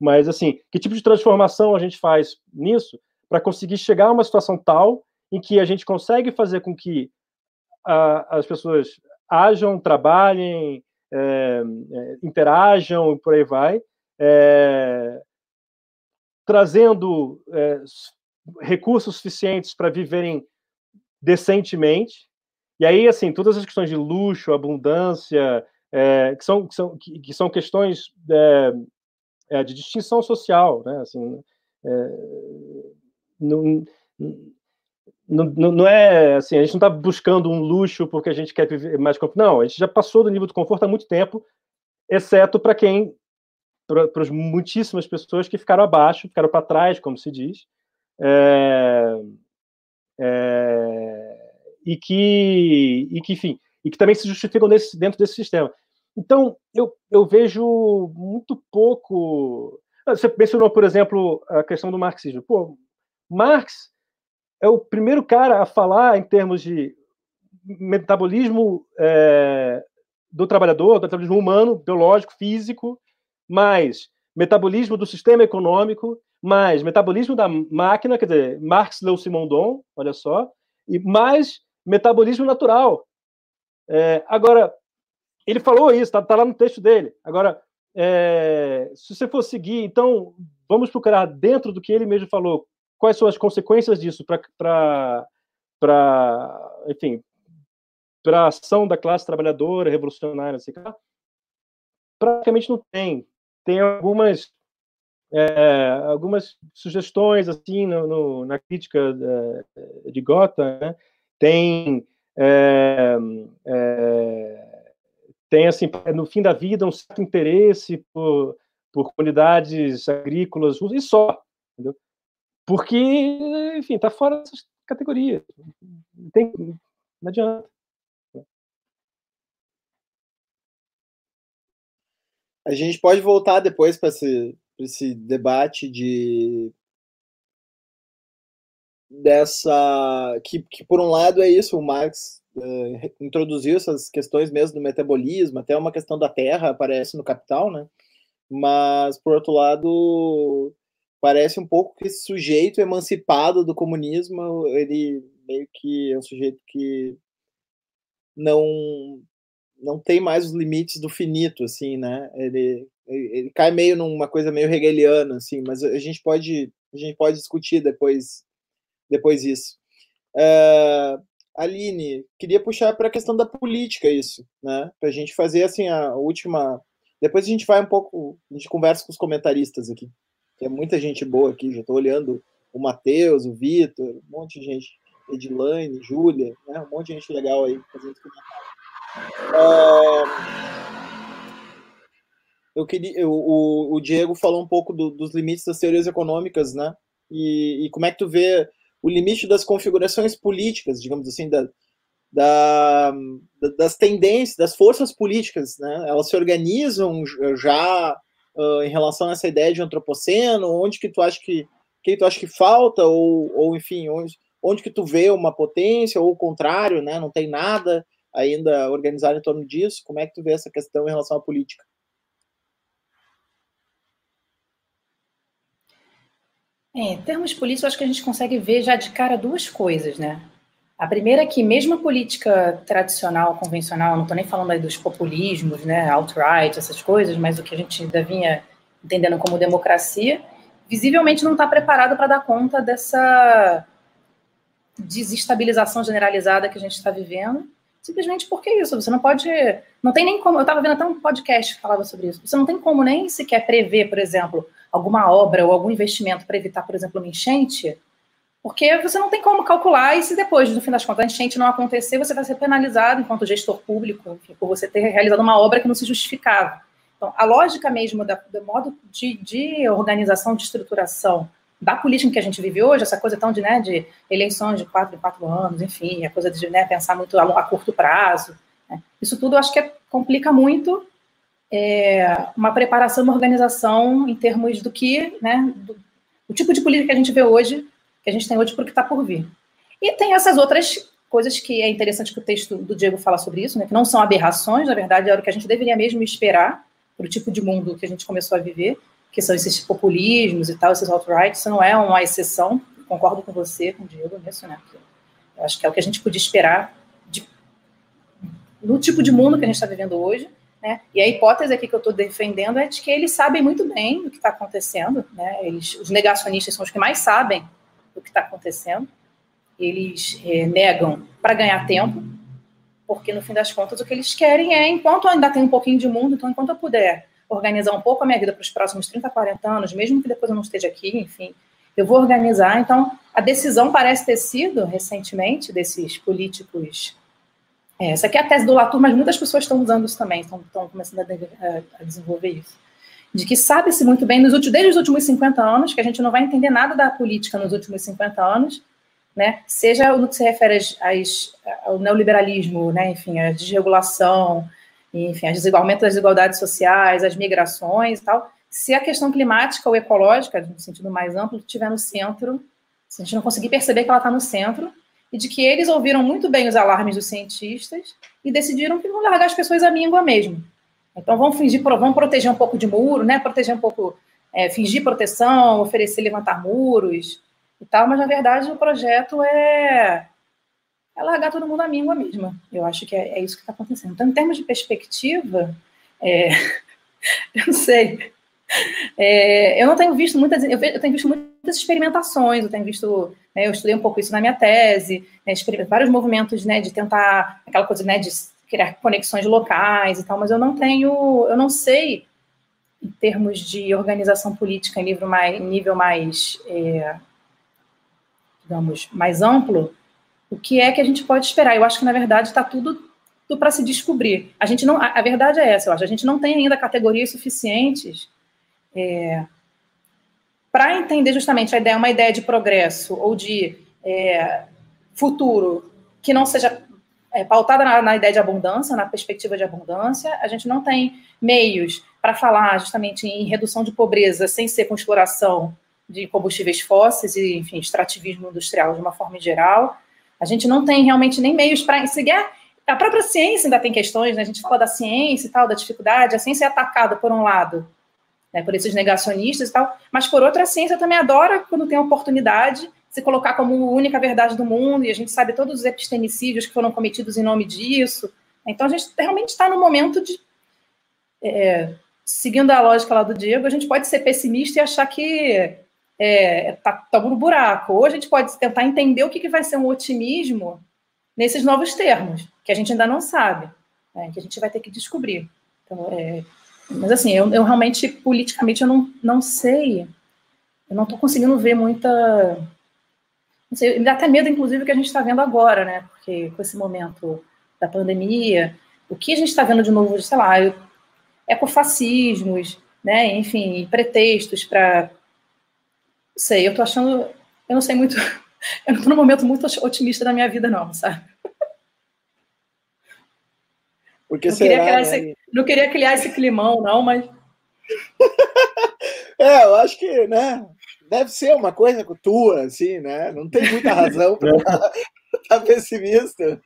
Mas, assim, que tipo de transformação a gente faz nisso para conseguir chegar a uma situação tal em que a gente consegue fazer com que a, as pessoas ajam, trabalhem, é, é, interajam, por aí vai, é, trazendo é, recursos suficientes para viverem decentemente. E aí, assim, todas as questões de luxo, abundância, é, que, são, que, são, que, que são questões é, é, de distinção social, né? Assim, não, não, não, é assim, a gente não está buscando um luxo porque a gente quer viver mais conforto. Não, a gente já passou do nível de conforto há muito tempo, exceto para quem para as muitíssimas pessoas que ficaram abaixo, ficaram para trás, como se diz, é, é, e que, e que, enfim, e que também se justificam desse, dentro desse sistema. Então, eu, eu vejo muito pouco. Você mencionou, por exemplo, a questão do marxismo. Pô, Marx é o primeiro cara a falar em termos de metabolismo é, do trabalhador, do metabolismo humano, biológico, físico, mais metabolismo do sistema econômico, mais metabolismo da máquina, quer dizer, Marx leu Simondon, olha só, e mais metabolismo natural. É, agora, ele falou isso, está tá lá no texto dele. Agora, é, se você for seguir, então, vamos procurar dentro do que ele mesmo falou, quais são as consequências disso para, enfim, para a ação da classe trabalhadora, revolucionária, assim, praticamente não tem tem algumas é, algumas sugestões assim no, no, na crítica de, de Gotha, né? tem é, é, tem assim no fim da vida um certo interesse por, por comunidades agrícolas e só, entendeu? porque enfim está fora dessas categorias, tem, não adianta. A gente pode voltar depois para esse, esse debate de dessa que, que por um lado é isso o Marx uh, introduziu essas questões mesmo do metabolismo até uma questão da terra aparece no Capital né mas por outro lado parece um pouco que esse sujeito emancipado do comunismo ele meio que é um sujeito que não não tem mais os limites do finito, assim, né? Ele, ele, cai meio numa coisa meio hegeliana, assim, mas a gente pode, a gente pode discutir depois, depois isso. Uh, Aline, queria puxar para a questão da política isso, né? Para a gente fazer assim a última. Depois a gente vai um pouco, a gente conversa com os comentaristas aqui. Tem muita gente boa aqui, já estou olhando o Matheus, o Vitor, um monte de gente, Edilane, Júlia, né? Um monte de gente legal aí fazendo comentários. É, eu queria, eu, o, o Diego falou um pouco do, dos limites das teorias econômicas, né? E, e, como é que tu vê o limite das configurações políticas, digamos assim, da, da, das tendências, das forças políticas, né? Elas se organizam já uh, em relação a essa ideia de antropoceno, onde que tu acha que que tu acha que falta ou, ou enfim, onde, onde que tu vê uma potência ou o contrário, né? Não tem nada ainda organizado em torno disso? Como é que tu vê essa questão em relação à política? É, em termos políticos, acho que a gente consegue ver já de cara duas coisas, né? A primeira é que mesmo a política tradicional, convencional, não estou nem falando aí dos populismos, né, alt-right, essas coisas, mas o que a gente ainda vinha entendendo como democracia, visivelmente não está preparado para dar conta dessa desestabilização generalizada que a gente está vivendo Simplesmente porque é isso, você não pode. Não tem nem como. Eu estava vendo até um podcast que falava sobre isso. Você não tem como nem sequer prever, por exemplo, alguma obra ou algum investimento para evitar, por exemplo, uma enchente, porque você não tem como calcular e se depois, no fim das contas, a enchente não acontecer, você vai ser penalizado enquanto gestor público enfim, por você ter realizado uma obra que não se justificava. Então, a lógica mesmo da, do modo de, de, organização, de estruturação da política que a gente vive hoje, essa coisa tão de, né, de eleições de quatro em quatro anos, enfim, a coisa de né, pensar muito a, a curto prazo, né, isso tudo eu acho que é, complica muito é, uma preparação, uma organização em termos do que, né, do, tipo de política que a gente vê hoje que a gente tem hoje para o que está por vir. E tem essas outras coisas que é interessante que o texto do Diego fala sobre isso, né, que não são aberrações, na verdade, era o que a gente deveria mesmo esperar para o tipo de mundo que a gente começou a viver, que são esses populismos e tal, esses alt-rights, isso não é uma exceção, concordo com você, com o Diego nisso, né, eu acho que é o que a gente podia esperar de, no tipo de mundo que a gente está vivendo hoje, né? E a hipótese aqui que eu estou defendendo é de que eles sabem muito bem o que está acontecendo, né? Eles, os negacionistas são os que mais sabem do que está acontecendo. Eles é, negam para ganhar tempo, porque no fim das contas o que eles querem é, enquanto ainda tem um pouquinho de mundo, então enquanto eu puder organizar um pouco a minha vida para os próximos 30, 40 anos, mesmo que depois eu não esteja aqui, enfim, eu vou organizar. Então, a decisão parece ter sido, recentemente, desses políticos. É, essa aqui é a tese do Latour, mas muitas pessoas estão usando isso também, estão, estão começando a, a, desenvolver isso de que sabe-se muito bem, nos últimos, desde os últimos 50 anos, que a gente não vai entender nada da política nos últimos 50 anos, né? seja no que se refere às, às, ao neoliberalismo, né? enfim, a desregulação, enfim, as aumento das desigualdades sociais, as migrações e tal, se a questão climática ou ecológica, no sentido mais amplo, estiver no centro, se a gente não conseguir perceber que ela está no centro, e de que eles ouviram muito bem os alarmes dos cientistas e decidiram que vão largar as pessoas à míngua mesmo. Então, vamos fingir, vamos proteger um pouco de muro, né? Proteger um pouco, é, fingir proteção, oferecer levantar muros e tal, mas na verdade o projeto é, é largar todo mundo à míngua mesmo. Eu acho que é, é isso que está acontecendo. Então, em termos de perspectiva, é, eu não sei. É, eu não tenho visto muitas, eu, tenho visto muitas experimentações, eu tenho visto, né, eu estudei um pouco isso na minha tese, né, vários movimentos, né, de tentar aquela coisa, né, de criar conexões locais e tal, mas eu não tenho, eu não sei, em termos de organização política em nível mais, nível mais é, digamos, mais amplo, o que é que a gente pode esperar. Eu acho que, na verdade, está tudo para se descobrir. A gente não, a, a, verdade é essa, eu acho, a gente não tem ainda categorias suficientes é, para entender justamente a ideia, uma ideia de progresso ou de é, futuro que não seja é, pautada na, na, ideia de abundância, na perspectiva de abundância. A gente não tem meios para falar justamente em redução de pobreza sem ser com exploração de combustíveis fósseis e, enfim, extrativismo industrial de uma forma geral. A gente não tem realmente nem meios para seguir. A própria ciência ainda tem questões, né? a gente fala da ciência e tal, da dificuldade. A ciência é atacada, por um lado, né, por esses negacionistas e tal, mas por outro, a ciência também adora, quando tem oportunidade, se colocar como única verdade do mundo, e a gente sabe todos os epistemicídios que foram cometidos em nome disso. Então, a gente realmente está no momento de. É, seguindo a lógica lá do Diego, a gente pode ser pessimista e achar que é, tá, tá no buraco. Ou a gente pode tentar entender o que, que vai ser um otimismo nesses novos termos, que a gente ainda não sabe, né, que a gente vai ter que descobrir. Então, é, mas assim, eu, eu, realmente, politicamente, eu não, não sei, eu não estou conseguindo ver muita sei, me dá até medo, inclusive, o que a gente está vendo agora, né? Porque com esse momento da pandemia, o que a gente está vendo de novo, sei lá, ecofascismos, né? Enfim, pretextos para. Sei, eu estou achando. Eu não sei muito. Eu não estou num momento muito otimista da minha vida, não, sabe? Porque não, será, queria criar né? esse, não queria criar esse climão, não, mas. é, eu acho que, né? deve ser uma coisa tua, assim, né? Não tem muita razão para estar tá pessimista.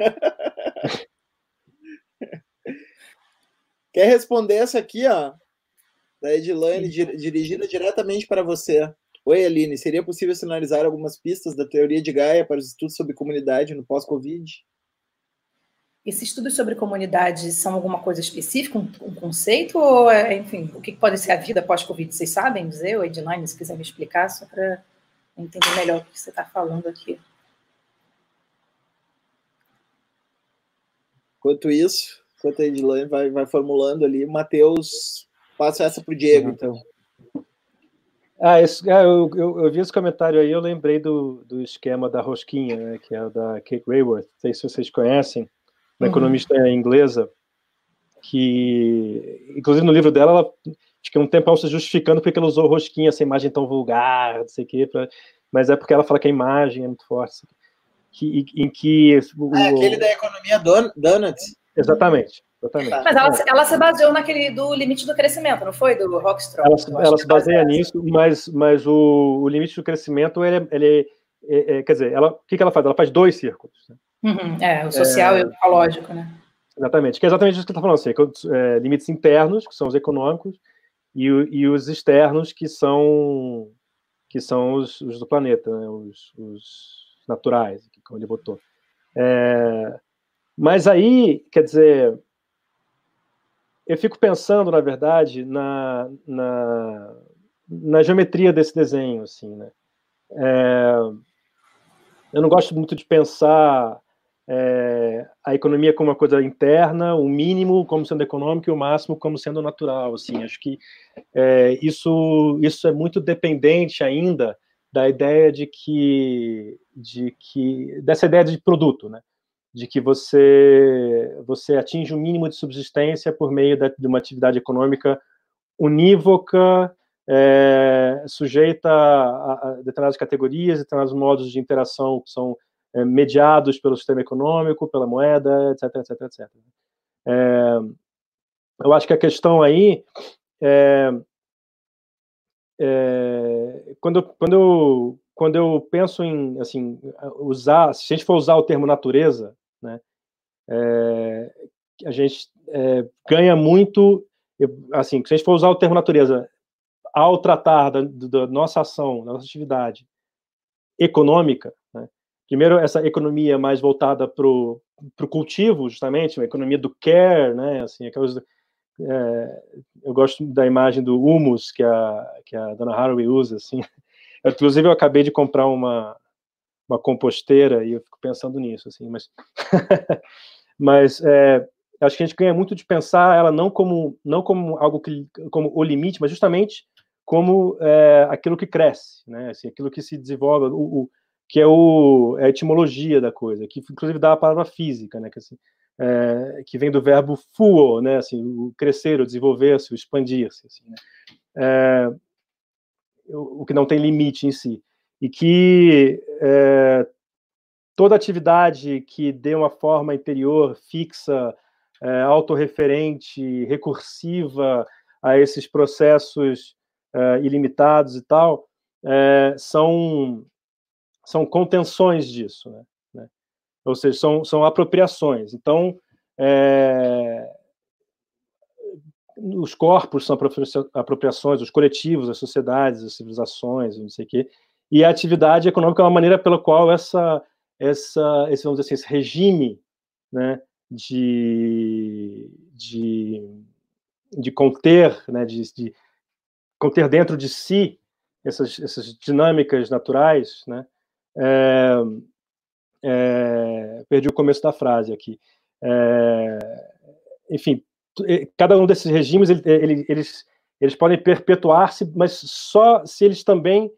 Quer responder essa aqui, ó? Da Edilane, dirigida diretamente para você. Oi, Aline. Seria possível sinalizar algumas pistas da teoria de Gaia para os estudos sobre comunidade no pós-Covid? Esses estudos sobre comunidade são alguma coisa específica, um, um conceito, ou, é, enfim, o que pode ser a vida pós-Covid? Vocês sabem dizer, ou Edline, se quiser me explicar, só para entender melhor o que você está falando aqui. Enquanto isso, enquanto a Edilane vai, vai formulando ali, o Matheus passa essa para o Diego, então. Ah, esse, ah eu, eu, eu, vi esse comentário aí, eu lembrei do, do esquema da rosquinha, né, que é da Kate Rayworth, não sei se vocês conhecem, uma uhum. economista inglesa, que, inclusive no livro dela, ela fica um tempo se justificando porque ela usou rosquinha, essa imagem tão vulgar, não sei o quê, pra, mas é porque ela fala que a imagem é muito forte. Que, em que. O, é aquele da economia don, donut. Exatamente. Exatamente. Mas ela, ela, se baseou naquele do limite do crescimento, não foi? Do Rockstrom. Ela, ela se baseia nisso, mas, mas o, o limite do crescimento, ele, ele é, é, quer dizer, ela, o que, que ela faz? Ela faz dois círculos. Né? Uhum, é, o social é, e o ecológico, né? Exatamente, que é exatamente isso que você está falando, assim, é, limites internos, que são os econômicos, e, e os externos, que são que são os, os do planeta, né? os, os, naturais, como ele botou. É, mas aí, quer dizer, eu fico pensando, na verdade, na, na, na geometria desse desenho, assim, né? É, eu não gosto muito de pensar é, a economia como uma coisa interna, o mínimo como sendo econômico e o máximo como sendo natural. Assim, acho que é, isso, isso é muito dependente ainda da ideia de que, de que dessa ideia de produto, né? de que você você atinge o um mínimo de subsistência por meio da, de uma atividade econômica unívoca, é, sujeita a, a, determinadas categorias, determinados modos de interação que são é, mediados pelo sistema econômico, pela moeda, etc, etc, etc. É, eu acho que a questão aí é, é quando, quando, eu, quando eu penso em assim usar, se a gente for usar o termo natureza, né, é, a gente é, ganha muito, assim, se a gente for usar o termo natureza ao tratar da, da nossa ação, da nossa atividade econômica, primeiro essa economia mais voltada para o cultivo, justamente, uma economia do care, né, assim, aquelas, é, eu gosto da imagem do humus que a, que a dona Haraway usa, assim, eu, inclusive eu acabei de comprar uma, uma composteira e eu fico pensando nisso, assim, mas, mas é, acho que a gente ganha muito de pensar ela não como não como algo que como o limite, mas justamente como é, aquilo que cresce, né? Assim, aquilo que se desenvolve, o, o, que é, o, é a etimologia da coisa, que inclusive dá a palavra física, né? Que, assim, é, que vem do verbo fuo, né? Assim, o crescer, o desenvolver-se, o expandir-se, assim, né? É, o, o que não tem limite em si e que é, toda atividade que dê uma forma interior fixa, é, autorreferente, recursiva a esses processos é, ilimitados e tal, é, são, são contenções disso, né? né? ou seja, são, são apropriações. Então, é, os corpos são apropriações, os coletivos, as sociedades, as civilizações, não sei o quê, e a atividade econômica é uma maneira pela qual essa, essa, esse, vamos dizer assim, esse regime né, de, de, de conter, né, de, de conter dentro de si essas, essas dinâmicas naturais, né, é, é, perdi o começo da frase aqui. É, enfim, cada um desses regimes, ele, ele, eles, eles podem perpetuar-se, mas só se eles também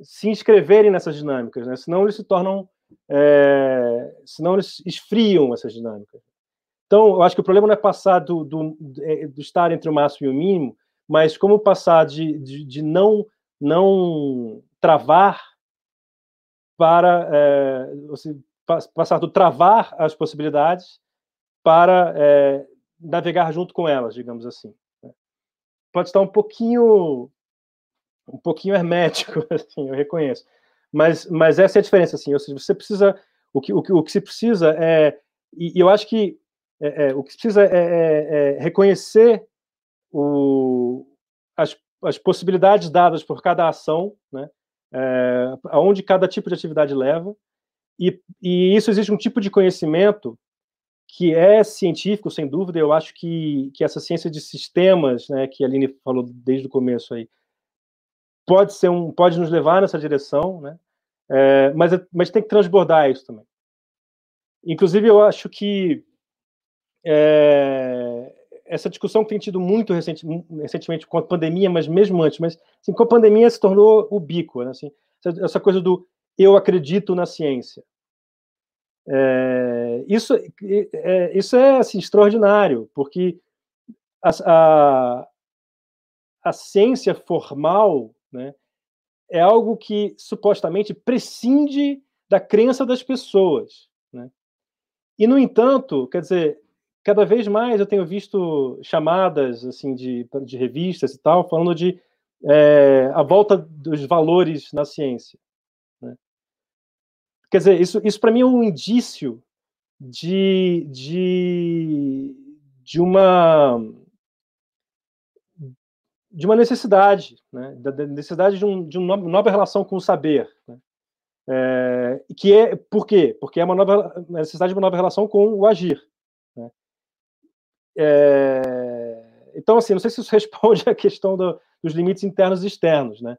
se inscreverem nessas dinâmicas, né? senão eles se tornam, é, senão eles esfriam essas dinâmicas. Então, eu acho que o problema não é passar do, do, é, do estar entre o máximo e o mínimo, mas como passar de, de, de não, não travar para é, passar do travar as possibilidades para é, navegar junto com elas, digamos assim. Né? Pode estar um pouquinho um pouquinho hermético, assim, eu reconheço. Mas, mas essa é a diferença, assim, ou seja, você precisa, o que, o que, o que se precisa é, e, eu acho que é, é, o que se precisa é, é, é reconhecer o, as, as possibilidades dadas por cada ação, né, é, aonde cada tipo de atividade leva, e, e isso existe um tipo de conhecimento que é científico, sem dúvida, eu acho que, que essa ciência de sistemas, né, que a Aline falou desde o começo aí, pode ser um, pode nos levar nessa direção, né? É, mas, mas tem que transbordar isso também. Inclusive, eu acho que é, essa discussão que tem tido muito recente, recentemente com a pandemia, mas mesmo antes, mas assim, com a pandemia se tornou ubíqua, né? assim, essa coisa do eu acredito na ciência. É, isso, é, isso é assim, extraordinário, porque a, a, a ciência formal né, é algo que supostamente prescinde da crença das pessoas. Né? E, no entanto, quer dizer, cada vez mais eu tenho visto chamadas assim de, de revistas e tal, falando de é, a volta dos valores na ciência. Né? Quer dizer, isso, isso para mim é um indício de, de, de uma de uma necessidade, né? da necessidade de, um, de uma nova relação com o saber. Né? É, que é por quê? Porque é uma nova necessidade de uma nova relação com o agir. É, então, assim, não sei se isso responde à questão do, dos limites internos e externos, né?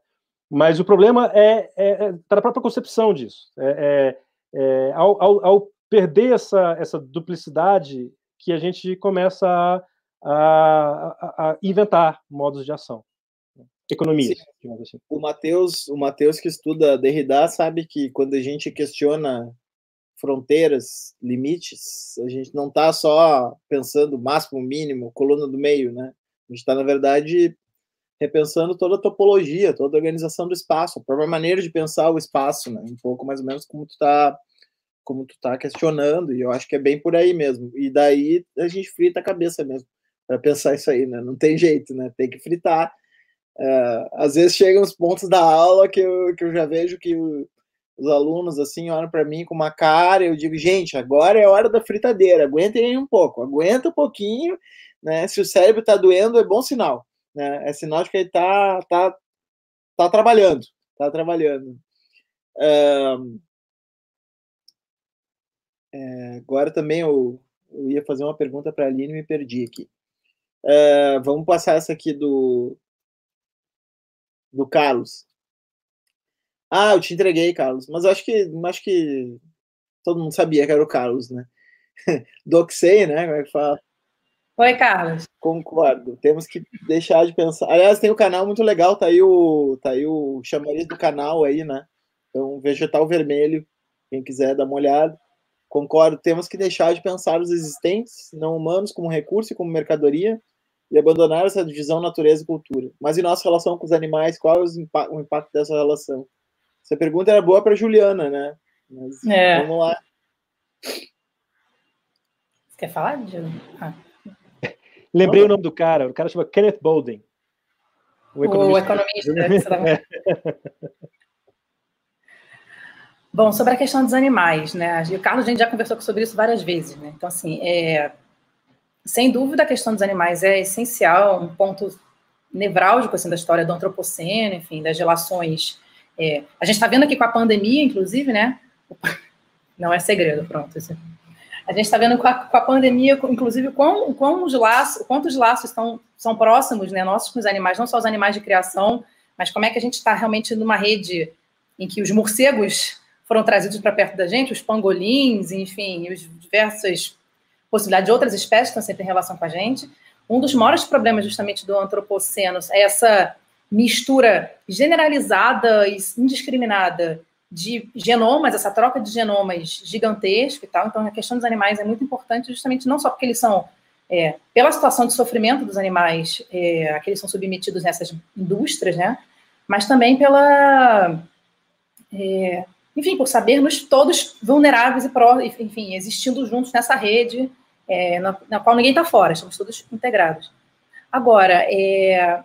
Mas o problema é, é, é tá na própria concepção disso. É, é, é, ao, ao, ao, perder essa, essa duplicidade que a gente começa a, a, a inventar modos de ação, né? economia. Assim. O Matheus, o Matheus que estuda Derrida sabe que quando a gente questiona fronteiras, limites, a gente não está só pensando máximo, mínimo, coluna do meio, né? A gente está, na verdade, repensando toda a topologia, toda a organização do espaço, a própria maneira de pensar o espaço, né? Um pouco mais ou menos como tu está como tu tá questionando, e eu acho que é bem por aí mesmo. E daí a gente frita a cabeça mesmo para pensar isso aí, né? Não tem jeito, né? Tem que fritar. Uh, às vezes chegam os pontos da aula que eu, que eu já vejo que o, os alunos assim olham para mim com uma cara, eu digo, gente, agora é hora da fritadeira, aguentem aí um pouco, aguenta um pouquinho, né? Se o cérebro está doendo, é bom sinal, né? É sinal de que ele está tá, tá trabalhando, tá trabalhando. É, agora também eu, eu, ia fazer uma pergunta para a Aline e me perdi aqui. Vamos passar essa aqui do, do Carlos. Ah, eu te entreguei, Carlos. Mas acho que acho que todo mundo sabia que era o Carlos, né? Doxei, né? Como é que fala? Oi, Carlos. Concordo. Temos que deixar de pensar. Aliás, tem o um canal muito legal, tá aí o tá aí o chamariz do canal aí, né? Então, vegetal vermelho, quem quiser dar uma olhada. Concordo, temos que deixar de pensar os existentes, não humanos, como recurso e como mercadoria, e abandonar essa divisão natureza e cultura. Mas em nossa relação com os animais, qual é o impacto dessa relação? Essa pergunta era boa para Juliana, né? Mas é. vamos lá. Você quer falar, Juliana? Ah. Lembrei o nome do cara. O cara chama Kenneth Bolden. O economista. O economista né, Bom, sobre a questão dos animais, né? O Carlos, a gente já conversou sobre isso várias vezes, né? Então, assim, é... sem dúvida a questão dos animais é essencial, um ponto nevrálgico, assim, da história do antropoceno, enfim, das relações é, a gente está vendo aqui com a pandemia, inclusive, né? Não é segredo, pronto. Isso. A gente está vendo com a, com a, pandemia, inclusive, quão, quão os laços, quantos laços estão, são próximos, né? Nossos com os animais, não só os animais de criação, mas como é que a gente está realmente numa rede em que os morcegos foram trazidos para perto da gente, os pangolins, enfim, as diversas possibilidades de outras espécies estão sempre em relação com a gente. Um dos maiores problemas, justamente, do antropoceno é essa mistura generalizada e indiscriminada de genomas, essa troca de genomas gigantesca e tal. Então, a questão dos animais é muito importante, justamente não só porque eles são, é, pela situação de sofrimento dos animais, é, a que eles são submetidos nessas indústrias, né? Mas também pela. É, enfim, por sabermos todos vulneráveis e, pró, enfim, existindo juntos nessa rede é, na, na, qual ninguém está fora, estamos todos integrados. Agora, é,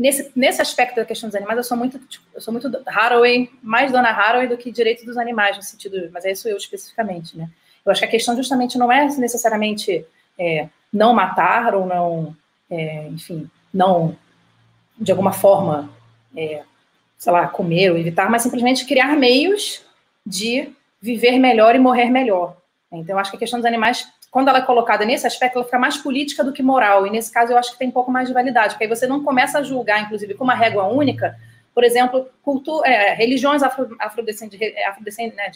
nesse, nesse aspecto da questão dos animais, eu sou muito, tipo, eu sou muito Haraway, mais dona Haraway do que direito dos animais, no sentido, mas é isso eu especificamente, né? Eu acho que a questão justamente não é necessariamente é, não matar ou não, é, enfim, não, de alguma forma, é, sei lá, comer ou evitar, mas simplesmente criar meios de viver melhor e morrer melhor. Então, eu acho que a questão dos animais quando ela é colocada nesse aspecto, ela fica mais política do que moral. E nesse caso, eu acho que tem um pouco mais de validade, porque aí você não começa a julgar, inclusive, com uma régua única, por exemplo, cultu é, religiões afro, afrodescendentes, né,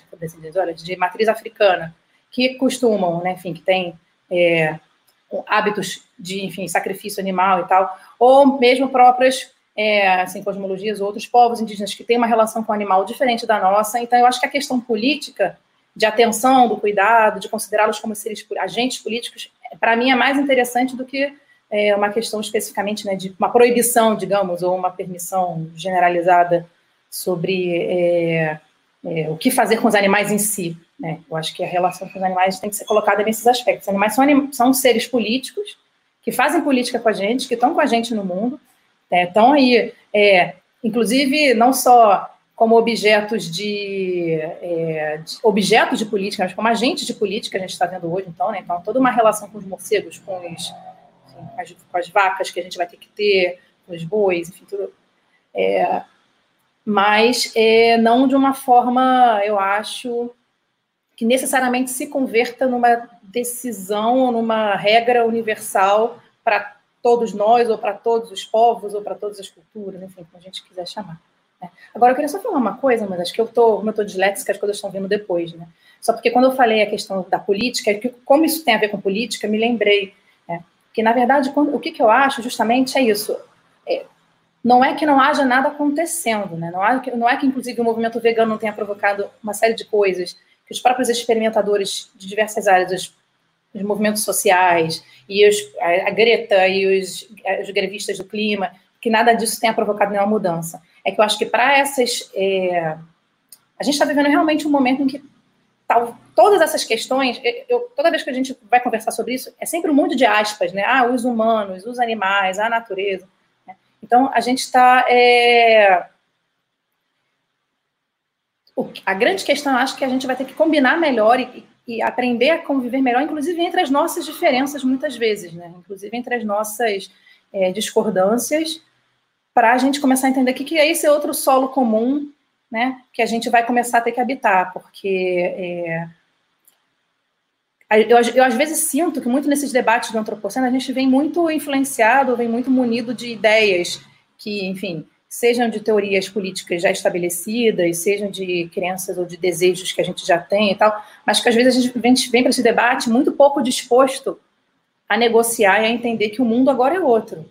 de, de matriz africana, que costumam, né, enfim, que tem é, hábitos de, enfim, sacrifício animal e tal, ou mesmo próprias é, assim, cosmologias, outros povos indígenas que têm uma relação com o animal diferente da nossa. Então, eu acho que a questão política, de atenção, do cuidado, de considerá-los como seres agentes políticos, para mim é mais interessante do que é, uma questão especificamente né, de uma proibição, digamos, ou uma permissão generalizada sobre é, é, o que fazer com os animais em si. Né? Eu acho que a relação com os animais tem que ser colocada nesses aspectos. Os animais são, anim são seres políticos que fazem política com a gente, que estão com a gente no mundo, né? estão aí, é, inclusive, não só como objetos de, é, de, objetos de política, mas como agentes de política, a gente está vendo hoje, então, né? Então, toda uma relação com os morcegos, com, os, enfim, as, com, as, vacas que a gente vai ter que ter, com os bois, enfim, tudo. É, mas é, não de uma forma, eu acho, que necessariamente se converta numa decisão ou numa regra universal para todos nós, ou para todos os povos, ou para todas as culturas, enfim, como a gente quiser chamar. Né? Agora, eu queria só falar uma coisa, mas acho que eu estou, como eu estou disléxica, as coisas estão vindo depois, né? Só porque quando eu falei a questão da política, que, como isso tem a ver com política, me lembrei né? que, na verdade, quando, o que, que eu acho justamente é isso. É, não é que não haja nada acontecendo, né? Não, há, não é que, inclusive, o movimento vegano não tenha provocado uma série de coisas que os próprios experimentadores de diversas áreas, os, os movimentos sociais, e os, a, a, Greta e os, os grevistas do clima, que nada disso tenha provocado nenhuma mudança. É que eu acho que para essas. É, a gente está vivendo realmente um momento em que tal, todas essas questões, eu, toda vez que a gente vai conversar sobre isso, é sempre um monte de aspas, né? Ah, os humanos, os animais, a natureza. Então, a gente está. É... A grande questão, acho que a gente vai ter que combinar melhor e, e, aprender a conviver melhor, inclusive entre as nossas diferenças, muitas vezes, né? Inclusive entre as nossas é, discordâncias, para a gente começar a entender que, que é esse outro solo comum, né? Que a gente vai começar a ter que habitar, porque. É, eu, eu, às vezes sinto que muito nesses debates do antropoceno a gente vem muito influenciado, vem muito munido de ideias que, enfim, sejam de teorias políticas já estabelecidas, sejam de crenças ou de desejos que a gente já tem e tal, mas que às vezes a gente vem para esse debate muito pouco disposto a negociar e a entender que o mundo agora é outro.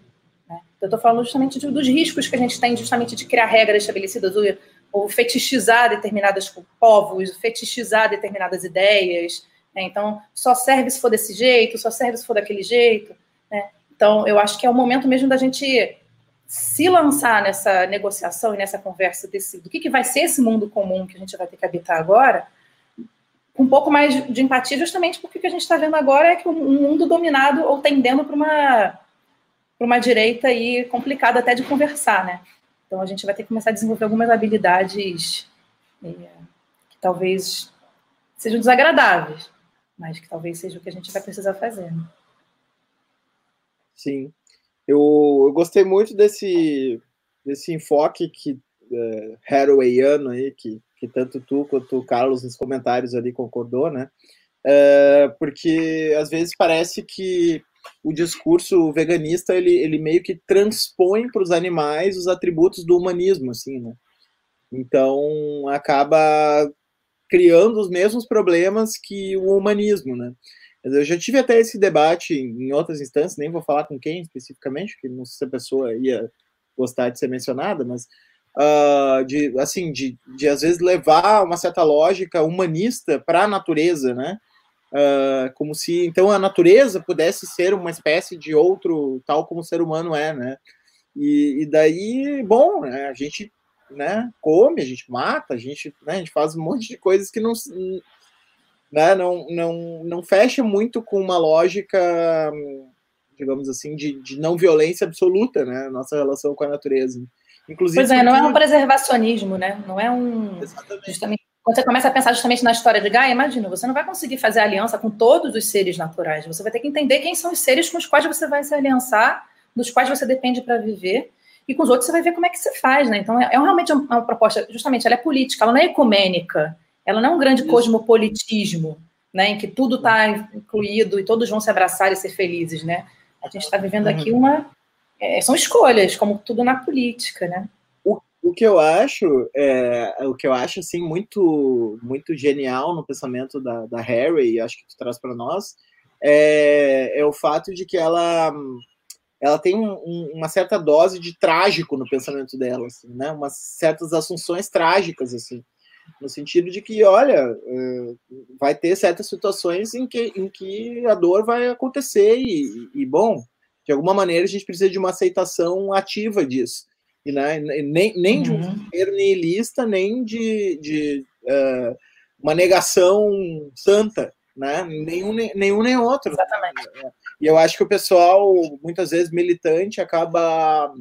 Eu estou falando justamente de, dos riscos que a gente tem justamente de criar regras estabelecidas ou, ou fetichizar determinados povos, fetichizar determinadas ideias, né? Então, só serve se for desse jeito, só serve se for daquele jeito. Né? Então, eu acho que é o momento mesmo da gente se lançar nessa negociação e nessa conversa desse, do que, que vai ser esse mundo comum que a gente vai ter que habitar agora, com um pouco mais de empatia, justamente porque o que a gente está vendo agora é que um mundo dominado ou tendendo para uma, uma direita aí complicada até de conversar, né? Então a gente vai ter que começar a desenvolver algumas habilidades é, que talvez sejam desagradáveis, mas que talvez seja o que a gente vai precisar fazer. Né? Sim. Eu, eu, gostei muito desse, desse enfoque que é, Harawayano aí, que, que tanto tu quanto o Carlos nos comentários ali concordou, né? É, porque às vezes parece que o discurso veganista ele, ele meio que transpõe para os animais os atributos do humanismo, assim, né? Então acaba criando os mesmos problemas que o humanismo, né? Eu já tive até esse debate em outras instâncias, nem vou falar com quem especificamente, porque não sei se a pessoa ia gostar de ser mencionada, mas uh, de assim de, de às vezes levar uma certa lógica humanista para a natureza, né? Uh, como se então a natureza pudesse ser uma espécie de outro, tal como o ser humano é, né? E, e daí, bom, né, a gente né, come, a gente mata, a gente, né, a gente faz um monte de coisas que não, né, não, não, não fecha muito com uma lógica, digamos assim, de, de não violência absoluta, né, nossa relação com a natureza. Inclusive, pois é, não é um preservacionismo, né? Não é um. Exatamente. Justamente, quando você começa a pensar justamente na história de Gaia, imagina, você não vai conseguir fazer aliança com todos os seres naturais. Você vai ter que entender quem são os seres com os quais você vai se aliançar, dos quais você depende para viver e com os outros você vai ver como é que você faz, né? Então, é, é realmente uma, uma, proposta, justamente, ela é política, ela não é ecumênica, ela não é um grande Isso. cosmopolitismo, né? Em que tudo está incluído e todos vão se abraçar e ser felizes, né? A gente está vivendo aqui uhum. uma... É, são escolhas, como tudo na política, né? O, que eu acho, é, o que eu acho, assim, muito, muito genial no pensamento da, da Harry, acho que tu traz para nós, é, é o fato de que ela ela tem um, uma certa dose de trágico no pensamento dela, assim, né? Umas certas assunções trágicas, assim, no sentido de que, olha, é, vai ter certas situações em que, em que a dor vai acontecer e, e, bom, de alguma maneira a gente precisa de uma aceitação ativa disso. E né, nem, nem uhum. de um uhum. nihilista, nem de, de uh, uma negação santa, né? Nenhum, nenhum nem outro. Exatamente. E eu acho que o pessoal, muitas vezes militante, acaba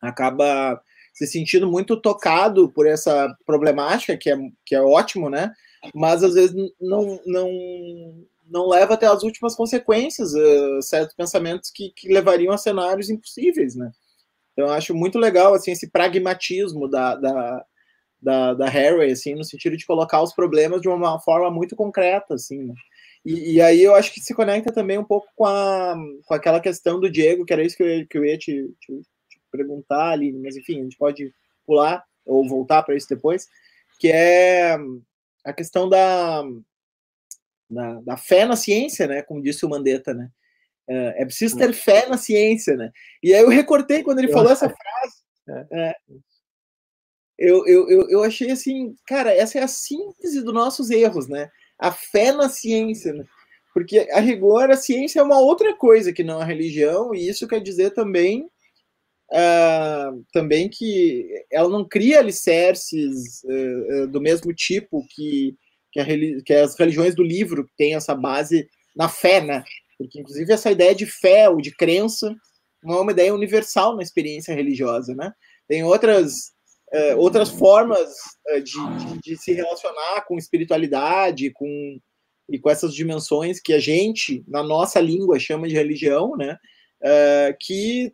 acaba se sentindo muito tocado por essa problemática, que é, que é ótimo, né? Mas às vezes não, não, não leva até as últimas consequências, uh, certos pensamentos que, que levariam a cenários impossíveis, né? Então eu acho muito legal assim esse pragmatismo da, da, da, da Harry, assim, no sentido de colocar os problemas de uma forma muito concreta, assim. Né? E, e, aí eu acho que se conecta também um pouco com, a, com aquela questão do Diego, que era isso que eu, que eu ia te, te, te perguntar ali, mas enfim, a gente pode pular ou voltar para isso depois, que é a questão da, da, da, fé na ciência, né? Como disse o Mandetta, né? É, é preciso ter fé na ciência, né? E aí eu recortei quando ele falou essa frase. É. é, eu, eu, eu, eu achei assim, cara, essa é a síntese dos nossos erros, né? a fé na ciência, né? porque a rigor a ciência é uma outra coisa que não a religião, e isso quer dizer também uh, também que ela não cria alicerces uh, uh, do mesmo tipo que, que, que, as religiões do livro, que tem essa base na fé, né? Porque, inclusive, essa ideia de fé ou de crença não é uma ideia universal na experiência religiosa, né? Tem outras é, outras formas é, de, de, de, se relacionar com espiritualidade, com e com essas dimensões que a gente, na nossa língua, chama de religião, né? É, que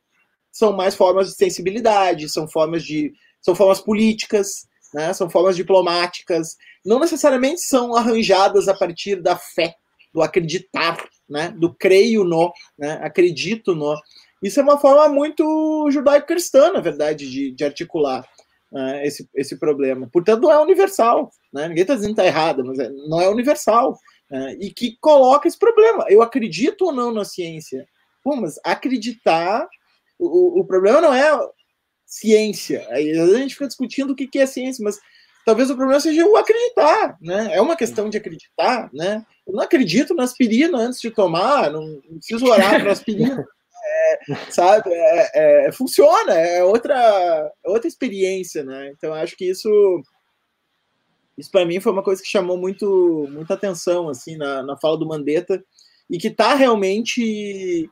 são mais formas de sensibilidade, são formas de são formas políticas, né? São formas diplomáticas, não necessariamente são arranjadas a partir da fé, do acreditar, né? Do creio no, né? Acredito no. Isso é uma forma muito judaico-cristã, na verdade, de, de articular né, esse, esse problema. Portanto, não é universal. Né? Ninguém está dizendo que está errado, mas é, não é universal. Né? E que coloca esse problema. Eu acredito ou não na ciência? Pô, mas acreditar. O, o problema não é ciência. Aí a gente fica discutindo o que, que é ciência, mas talvez o problema seja o acreditar, né? É uma questão de acreditar, né? Eu não acredito na aspirina antes de tomar, não, não preciso orar para aspirina. sabe? É, é, funciona, é outra, é outra experiência, né? Então acho que isso, isso para mim foi uma coisa que chamou muito, muita atenção assim na, na fala do Mandetta e que está realmente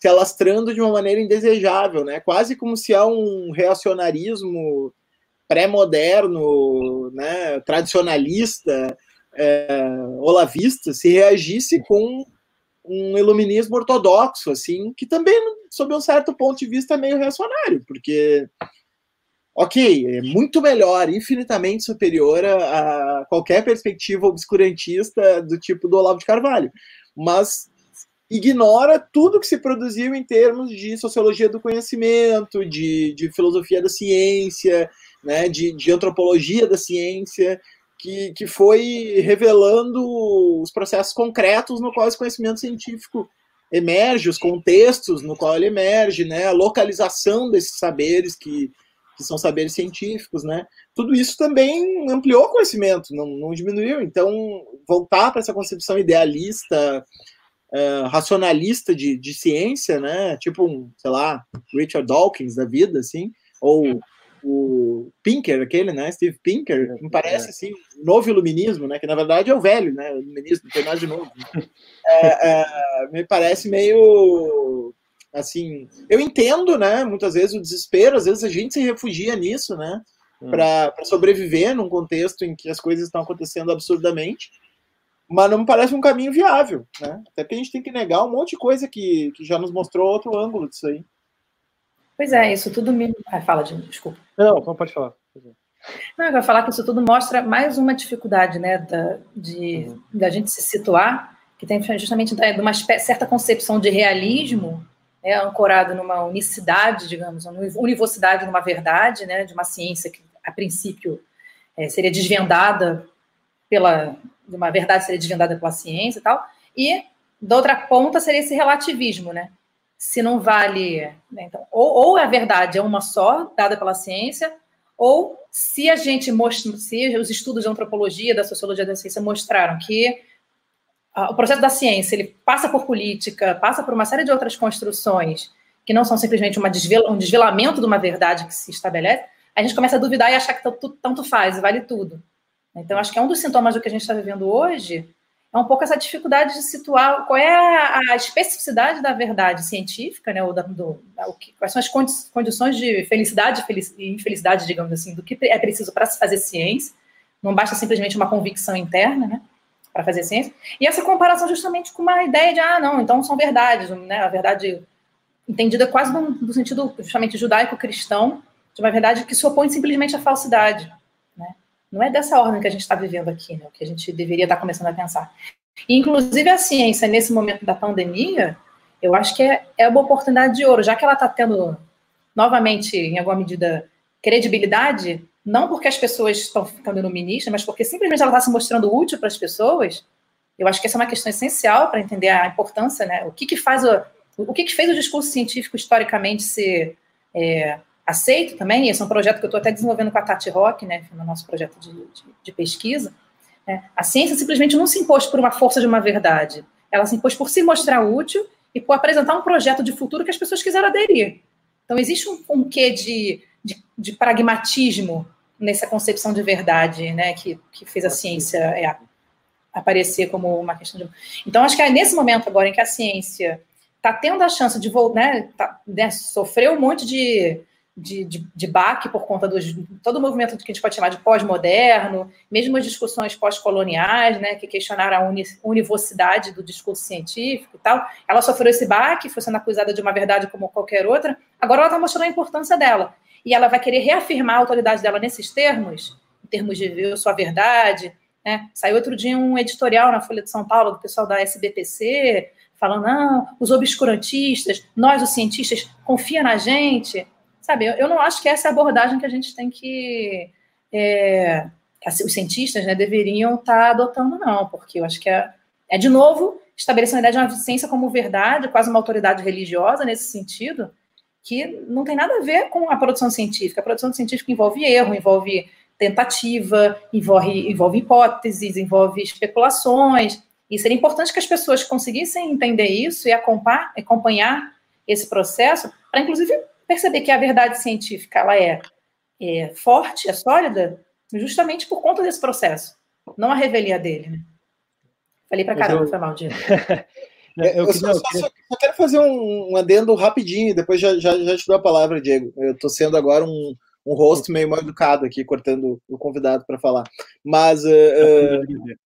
se alastrando de uma maneira indesejável, né? Quase como se há um reacionarismo pré-moderno, né, tradicionalista, é, olavista, se reagisse com um iluminismo ortodoxo, assim, que também, sob um certo ponto de vista, é meio reacionário, porque, ok, é muito melhor, infinitamente superior a, a qualquer perspectiva obscurantista do tipo do Olavo de Carvalho, mas ignora tudo que se produziu em termos de sociologia do conhecimento, de, de filosofia da ciência, né, de, de antropologia da ciência, que, que foi revelando os processos concretos no qual esse conhecimento científico emerge, os contextos no qual ele emerge, né, a localização desses saberes que, que são saberes científicos, né, tudo isso também ampliou o conhecimento, não, não diminuiu. Então, voltar para essa concepção idealista, uh, racionalista de, de ciência, né, tipo um, sei lá, Richard Dawkins da vida, assim, ou o Pinker, aquele, né? Steve Pinker, me parece assim, novo iluminismo, né? Que na verdade é o velho, né? O iluminismo, não tem nada de novo. Né? É, é, me parece meio assim. Eu entendo, né? Muitas vezes o desespero, às vezes a gente se refugia nisso, né? Hum. Para sobreviver num contexto em que as coisas estão acontecendo absurdamente. Mas não me parece um caminho viável, né? Até porque a gente tem que negar um monte de coisa que, que já nos mostrou outro ângulo disso aí. Pois é, isso tudo me. Ah, fala, de desculpa. Não, não pode falar. Não, eu vou falar que isso tudo mostra mais uma dificuldade, né, da, de, uhum. da gente se situar, que tem justamente de uma certa concepção de realismo, né, ancorado numa unicidade, digamos, uma univocidade numa verdade, né, de uma ciência que, a princípio, é, seria desvendada pela. de uma verdade seria desvendada pela ciência e tal, e da outra ponta seria esse relativismo, né? Se não vale. Né? Então, ou, ou a verdade é uma só, dada pela ciência, ou se a gente mostra, se os estudos de antropologia, da sociologia da ciência mostraram que o processo da ciência ele passa por política, passa por uma série de outras construções que não são simplesmente uma desvela, um desvelamento de uma verdade que se estabelece, a gente começa a duvidar e achar que tanto, tanto faz, vale tudo. Então, acho que é um dos sintomas do que a gente está vivendo hoje, é um pouco essa dificuldade de situar qual é a, especificidade da verdade científica, né, ou da, do, da, que, quais são as condi condições de felicidade e infelicidade, digamos assim, do que é preciso para se fazer ciência. Não basta simplesmente uma convicção interna, né, para fazer ciência. E essa comparação justamente com uma ideia de, ah, não, então são verdades, né, a verdade entendida quase no, no sentido justamente judaico-cristão, de uma verdade que se opõe simplesmente à falsidade. Não é dessa ordem que a gente está vivendo aqui, né? Que a gente deveria estar tá começando a pensar. E, inclusive, a ciência, nesse momento da pandemia, eu acho que é, é uma oportunidade de ouro, já que ela está tendo, novamente, em alguma medida, credibilidade, não porque as pessoas estão ficando iluministas, mas porque simplesmente ela está se mostrando útil para as pessoas. Eu acho que essa é uma questão essencial para entender a importância, né? O que, que faz o, o que, que fez o discurso científico historicamente ser é, aceito também, esse é um projeto que eu estou até desenvolvendo com a Tati Rock, né, no nosso projeto de, de, de pesquisa, né, a ciência simplesmente não se impôs por uma força de uma verdade, ela se impôs por se mostrar útil e por apresentar um projeto de futuro que as pessoas quiseram aderir. Então, existe um, um quê de, de, de, pragmatismo nessa concepção de verdade, né, que, que fez a ciência é, aparecer como uma questão de... Então, acho que é nesse momento agora em que a ciência está tendo a chance de voltar, né, tá, né, sofreu um monte de de, de, de baque por conta do todo o movimento que a gente pode chamar de pós-moderno, mesmo as discussões pós-coloniais, né, que questionaram a uni, univocidade do discurso científico e tal, ela sofreu esse baque, foi sendo acusada de uma verdade como qualquer outra, agora ela está mostrando a importância dela, e ela vai querer reafirmar a autoridade dela nesses termos, em termos de ver sua verdade, né, saiu outro dia um editorial na Folha de São Paulo, do pessoal da SBPC, falando, não, os obscurantistas, nós, os cientistas, confia na gente, Sabe, eu, eu não acho que essa é a abordagem que a gente tem que. É, os cientistas né, deveriam estar tá adotando, não, porque eu acho que é, é de novo estabelecer a ideia de uma ciência como verdade, quase uma autoridade religiosa nesse sentido, que não tem nada a ver com a produção científica. A produção científica envolve erro, envolve tentativa, envolve, envolve hipóteses, envolve especulações. E seria importante que as pessoas conseguissem entender isso e acompanhar esse processo, para inclusive perceber que a verdade científica ela é, é forte, é sólida, justamente por conta desse processo, não a revelia dele. Né? Falei para caramba, eu... foi mal, Diego. É, eu, eu só, só, só, só, quero fazer um, um adendo rapidinho, depois já, já, já te dou a palavra, Diego. Eu estou sendo agora um, um host meio mal educado aqui, cortando o convidado para falar. Mas uh, uh,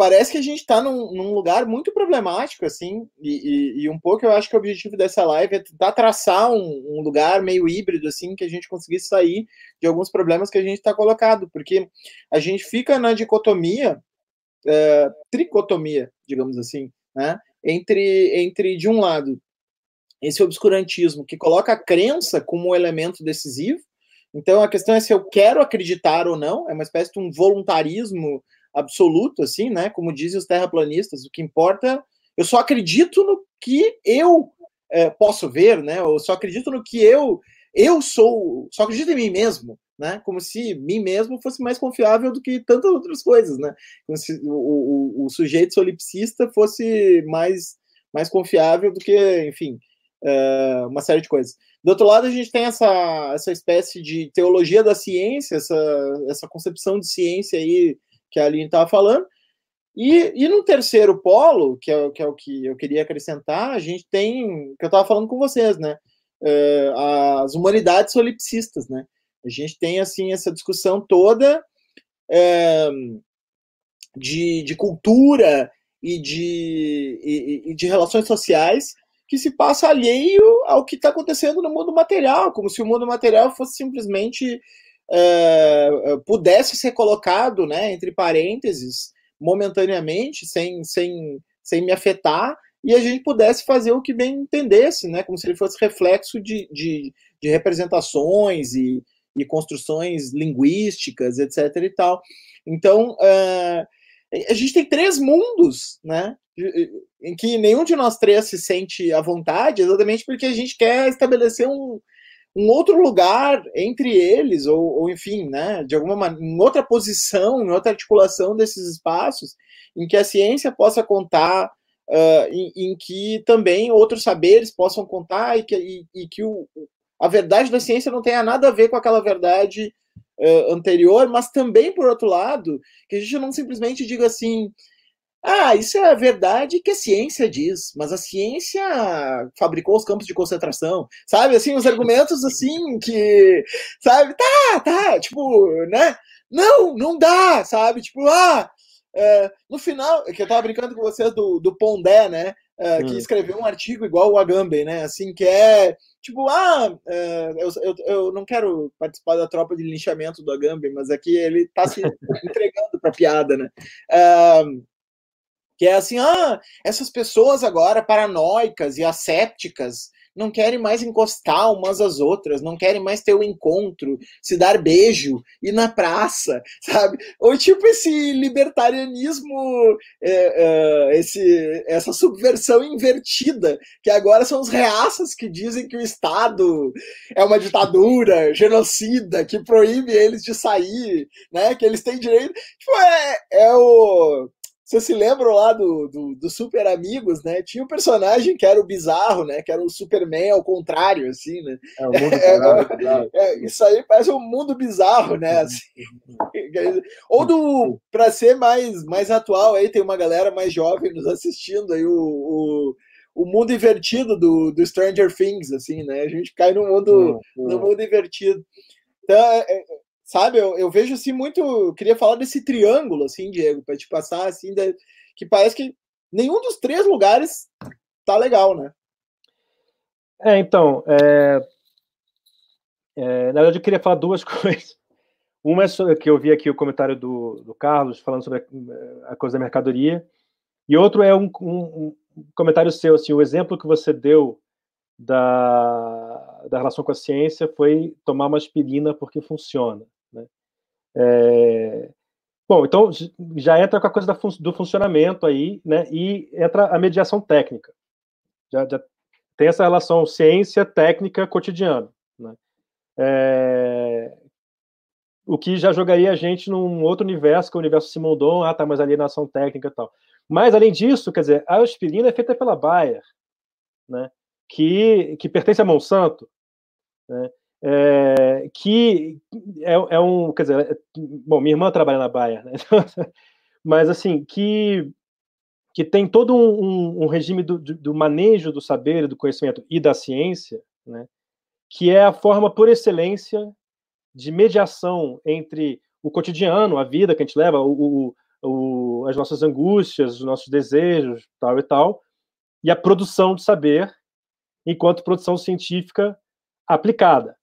parece que a gente está num, num, lugar muito problemático, assim, e, e, e, um pouco eu acho que o objetivo dessa live é tentar traçar um, um lugar meio híbrido, assim, que a gente conseguisse sair de alguns problemas que a gente está colocado, porque a gente fica na dicotomia, é, tricotomia, digamos assim, né, entre, entre, de um lado, esse obscurantismo que coloca a crença como um elemento decisivo, então a questão é se eu quero acreditar ou não, é uma espécie de um voluntarismo absoluto, assim, né? Como dizem os terraplanistas, o que importa, eu só acredito no que eu é, posso ver, né? Eu só acredito no que eu eu sou, só acredito em mim mesmo, né? Como se mim mesmo fosse mais confiável do que tantas outras coisas, né? Como se o, o, o sujeito solipsista fosse mais mais confiável do que, enfim, é, uma série de coisas. Do outro lado, a gente tem essa, essa espécie de teologia da ciência, essa, essa concepção de ciência aí que a Aline estava falando. E, e no terceiro polo, que é, que é o que eu queria acrescentar, a gente tem, que eu estava falando com vocês, né? É, as humanidades solipsistas, né? A gente tem, assim, essa discussão toda é, de, de cultura e de, e, e de relações sociais que se passa alheio ao que está acontecendo no mundo material, como se o mundo material fosse simplesmente uh, pudesse ser colocado, né, entre parênteses, momentaneamente, sem, sem, sem me afetar, e a gente pudesse fazer o que bem entendesse, né, como se ele fosse reflexo de, de, de representações e, e construções linguísticas, etc. e tal. Então, uh, a gente tem três mundos, né? Em que nenhum de nós três se sente à vontade, exatamente porque a gente quer estabelecer um, um outro lugar entre eles, ou, ou enfim, né, de alguma maneira, em outra posição, em outra articulação desses espaços, em que a ciência possa contar, uh, em, em, que também outros saberes possam contar e que, e, e que o, a verdade da ciência não tenha nada a ver com aquela verdade uh, anterior, mas também, por outro lado, que a gente não simplesmente diga assim, ah, isso é a verdade que a ciência diz, mas a ciência fabricou os campos de concentração, sabe? Assim, os argumentos assim que, sabe? Tá, tá, tipo, né? Não, não dá, sabe? Tipo, ah, é, no final, que eu tava brincando com vocês do, do Pondé, né? É, que hum. escreveu um artigo igual o Agamben, né? Assim, que é tipo, ah, é, eu, eu, eu, não quero participar da tropa de linchamento do Agamben, mas aqui ele tá se entregando pra piada, né? É, que é assim, ah, essas pessoas agora paranoicas e assépticas não querem mais encostar umas às outras, não querem mais ter o um encontro, se dar beijo, ir na praça, sabe? Ou tipo esse libertarianismo, é, é, esse, essa subversão invertida, que agora são os reaças que dizem que o Estado é uma ditadura, genocida, que proíbe eles de sair, né? Que eles têm direito. Tipo, é, é o vocês se lembram lá do, do, do, Super Amigos, né? Tinha um personagem que era o bizarro, né? Que era o Superman ao contrário, assim, né? É, o mundo bizarro, é, é, isso aí parece um mundo bizarro, né? Assim. Ou do, para ser mais, mais atual, aí tem uma galera mais jovem nos assistindo aí, o, o o mundo invertido do, do Stranger Things, assim, né? A gente cai no mundo, no mundo invertido. Então, é, é sabe? Eu, eu vejo assim muito. Eu queria falar desse triângulo, assim, Diego, para te passar assim, que parece que nenhum dos três lugares tá legal, né? É, então, é, é, na verdade eu queria falar duas coisas. Uma é sobre, que eu vi aqui o comentário do, do Carlos falando sobre a, a, coisa da mercadoria, e outro é um, um, um, comentário seu, assim, o exemplo que você deu da, da relação com a ciência foi tomar uma aspirina porque funciona. É... Bom, então já entra com a coisa do funcionamento aí, né? E entra a mediação técnica. Já, já tem essa relação ciência, técnica, cotidiano. Né? É... O que já jogaria a gente num outro universo, que é o universo Simondon, ah, tá, mas alienação técnica e tal. Mas, além disso, quer dizer, a aspirina é feita pela Bayer, né? que, que pertence a Monsanto. Né? É, que é, é, um, quer dizer, é, bom, minha irmã trabalha na Baia, né? mas assim, que, que tem todo um, um regime do, do, manejo do saber, do conhecimento e da ciência, né? que é a forma por excelência de mediação entre o cotidiano, a vida que a gente leva, o, o, as nossas angústias, os nossos desejos, tal e tal, e a produção de saber enquanto produção científica aplicada.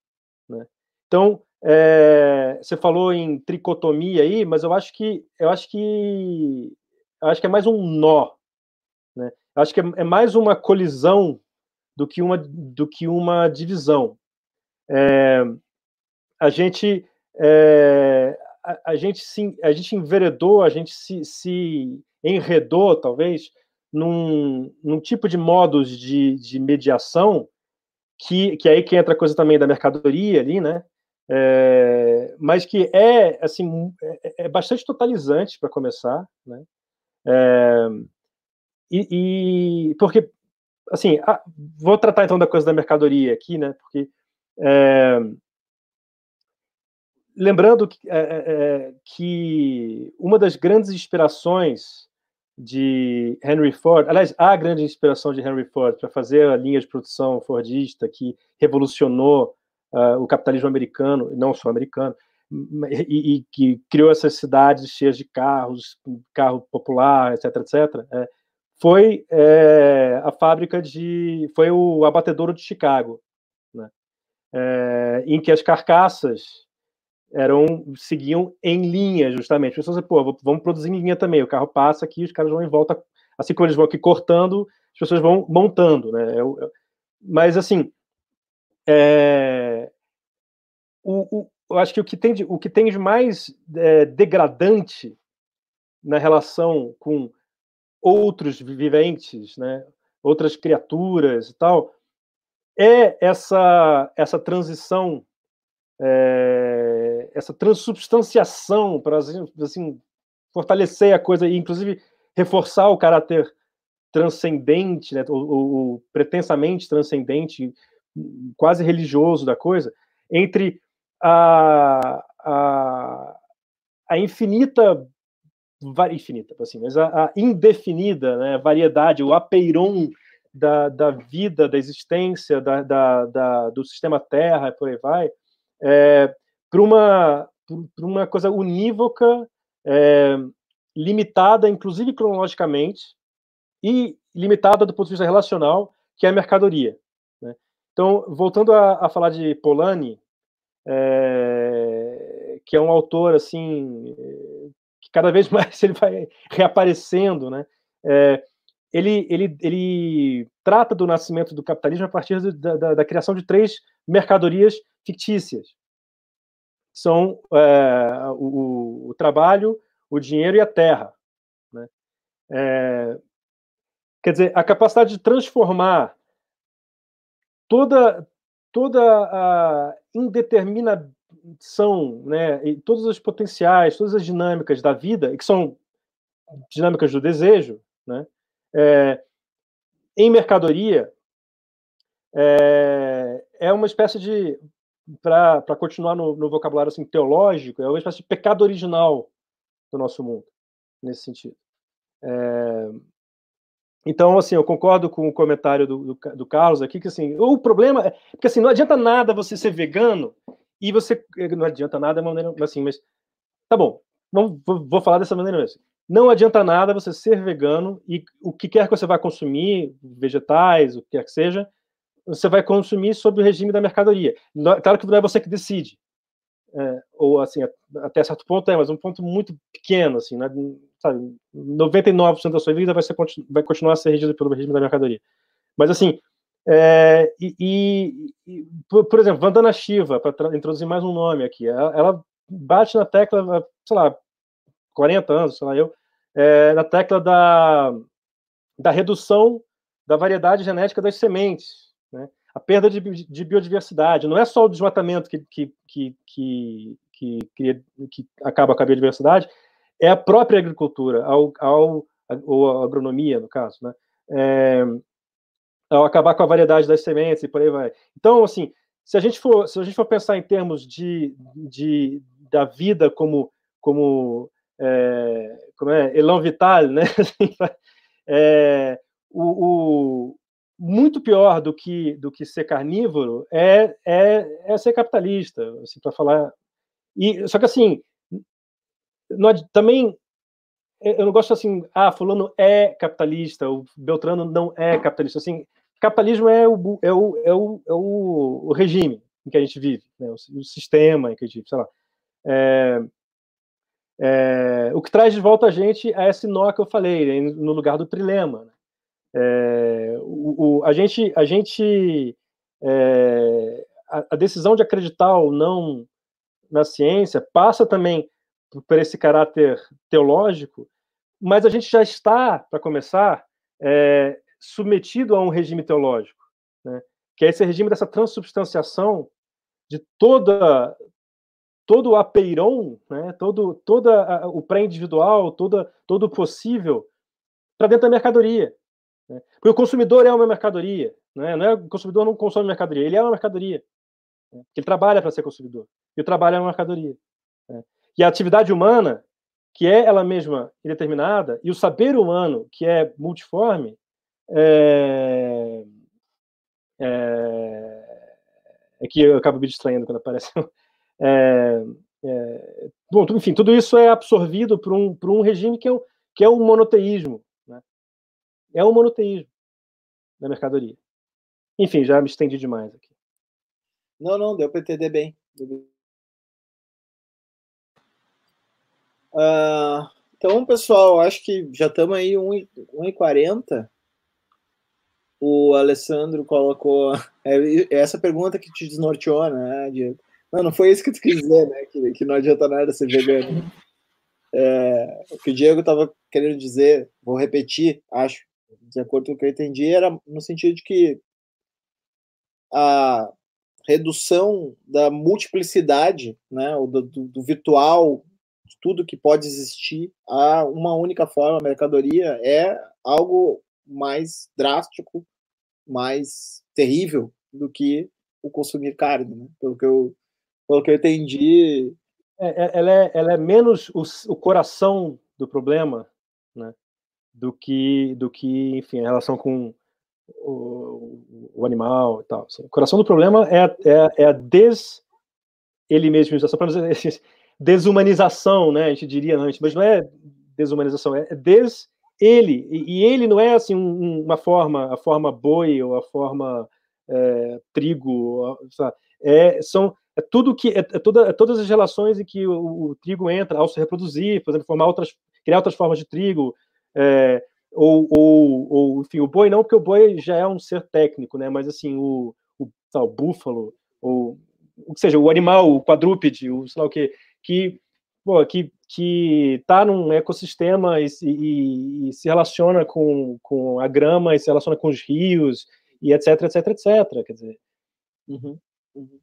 Então, é, você falou em tricotomia aí, mas eu acho que eu acho que eu acho que é mais um nó, né? Eu acho que é, é mais uma colisão do que uma do que uma divisão. É, a gente é, a, a, gente se, a gente enveredou, a gente se, se enredou talvez num, num tipo de modos de, de mediação que, que aí que entra a coisa também da mercadoria ali, né? É, mas que é assim é, é bastante totalizante para começar, né? É, e, e, porque assim vou tratar então da coisa da mercadoria aqui, né? Porque é, lembrando que, é, é, que uma das grandes inspirações de Henry Ford, aliás, a grande inspiração de Henry Ford para fazer a linha de produção fordista que revolucionou uh, o capitalismo americano, não só americano, e, e, que criou essas cidades cheias de carros, carro popular, etc, etc, é, foi é, a fábrica de, foi o abatedouro de Chicago, né, é, em que as carcaças eram seguiam em linha, justamente. As pessoas pô, vamos produzir em linha também. O carro passa aqui, os caras vão em volta, assim como eles vão aqui cortando, as pessoas vão montando, né? Mas assim, é, o, eu acho que o que tem de, o que tem de mais é, degradante na relação com outros viventes, né, outras criaturas e tal, é essa essa transição, é, essa transubstanciação para assim fortalecer a coisa e inclusive reforçar o caráter transcendente, né, o, o pretensamente transcendente, quase religioso da coisa, entre a, a, infinita infinita, assim, mas a, a, indefinida né, variedade, o apeiron da, da vida, da existência, da, da, da do sistema Terra, por aí vai, é, para uma, uma coisa unívoca, é, limitada, inclusive cronologicamente, e limitada do ponto de vista relacional, que é a mercadoria. Né? Então, voltando a, a, falar de Polanyi, é, que é um autor assim que cada vez mais ele vai reaparecendo, né? É, ele, ele, ele trata do nascimento do capitalismo a partir da, da, da criação de três mercadorias fictícias. São é, o, o, trabalho, o dinheiro e a terra. Né? É, quer dizer, a capacidade de transformar toda, toda a indeterminação né, e todos os potenciais, todas as dinâmicas da vida, que são dinâmicas do desejo, né, é, em mercadoria, é, é uma espécie de, para continuar no, no, vocabulário assim, teológico, é uma espécie de pecado original do nosso mundo, nesse sentido. É, então, assim, eu concordo com o comentário do, do, do, Carlos aqui, que assim, o problema é, porque assim, não adianta nada você ser vegano e você não adianta nada, maneira, assim, mas tá bom, vamos, vou falar dessa maneira mesmo. Não adianta nada você ser vegano e o que quer que você vai consumir, vegetais, o que quer que seja, você vai consumir sob o regime da mercadoria. Claro que não é você que decide. É, ou assim, até certo ponto é, mas um ponto muito pequeno, assim, né? Sabe, 99% da sua vida vai, ser, vai continuar a ser regido pelo regime da mercadoria. Mas assim, é, e, e, por exemplo, Vandana Shiva, para introduzir mais um nome aqui, ela, ela, bate na tecla, sei lá, 40 anos, sei lá eu, é, na tecla da, da redução da variedade genética das sementes, né? a perda de, de, biodiversidade. Não é só o desmatamento que, que, que, que, que, que acaba com a biodiversidade, é a própria agricultura, ao, ao, ou a agronomia, no caso, né? É, ao acabar com a variedade das sementes e por aí vai. Então, assim, se a gente for, se a gente for pensar em termos de, de da vida como como é, como é elan vital, né? é, o, o, muito pior do que do que ser carnívoro é é, é ser capitalista, assim, para falar. E só que assim, não, também eu não gosto assim, ah, fulano é capitalista, o Beltrano não é capitalista. Assim, capitalismo é o, é o, é o, é o, o regime em que a gente vive, né? o, o, sistema em que a gente vive, sei lá. É, é, o que traz de volta a gente a esse nó que eu falei, né? no lugar do trilema. Né? É, o, a gente, a, gente é, a, a, decisão de acreditar ou não na ciência passa também por esse caráter teológico, mas a gente já está, para começar, é, submetido a um regime teológico, né? que é esse regime dessa transubstanciação de toda todo o apeiron, né? todo toda o pré-individual, todo o possível para dentro da mercadoria. Né? Porque o consumidor é uma mercadoria, né? não é, o consumidor não consome mercadoria, ele é uma mercadoria. Né? Ele trabalha para ser consumidor. E o trabalho é uma mercadoria. E a atividade humana, que é ela mesma indeterminada, e o saber humano, que é multiforme, é, é, é que eu acabo me distraindo quando aparece. É, é, bom, enfim, tudo isso é absorvido por um, por um regime que é o, que é o monoteísmo. Né? É o monoteísmo da mercadoria. Enfim, já me estendi demais aqui. Não, não, deu para entender bem. Uh, então, pessoal, acho que já estamos aí 1h40 o Alessandro colocou é, essa pergunta que te desnorteou, né, Diego? Não, não foi isso que tu quis dizer, né? Que, que não adianta nada ser vegano. É, o que o Diego estava querendo dizer, vou repetir, acho, de acordo com o que eu entendi, era no sentido de que a redução da multiplicidade, né, do, do, virtual, de tudo que pode existir a uma única forma, mercadoria, é algo mais drástico, mais terrível do que o consumir carne, né? pelo que eu pelo que eu entendi. É, é ela, é, ela é menos o, o coração do problema, né? do que do que enfim a relação com o, o animal e tal. Assim. O coração do problema é, é, é a des ele mesmo desumanização, né? A gente diria antes, mas não é desumanização, é des ele e, ele não é assim um, uma forma, a forma boi ou a forma é, trigo, sabe? É, são é tudo que é, é, toda, é todas as relações em que o, o, trigo entra ao se reproduzir, por exemplo, formar outras, criar outras formas de trigo, é, ou, ou, ou, enfim, o boi não, porque o boi já é um ser técnico, né? Mas assim, o, o, tá, o búfalo, ou o que seja, o animal, o quadrúpede, o sei lá o que, que, pô, que, que tá num ecossistema e, e, e, se relaciona com, com a grama e se relaciona com os rios e etc, etc, etc. Quer dizer. Uhum, uhum.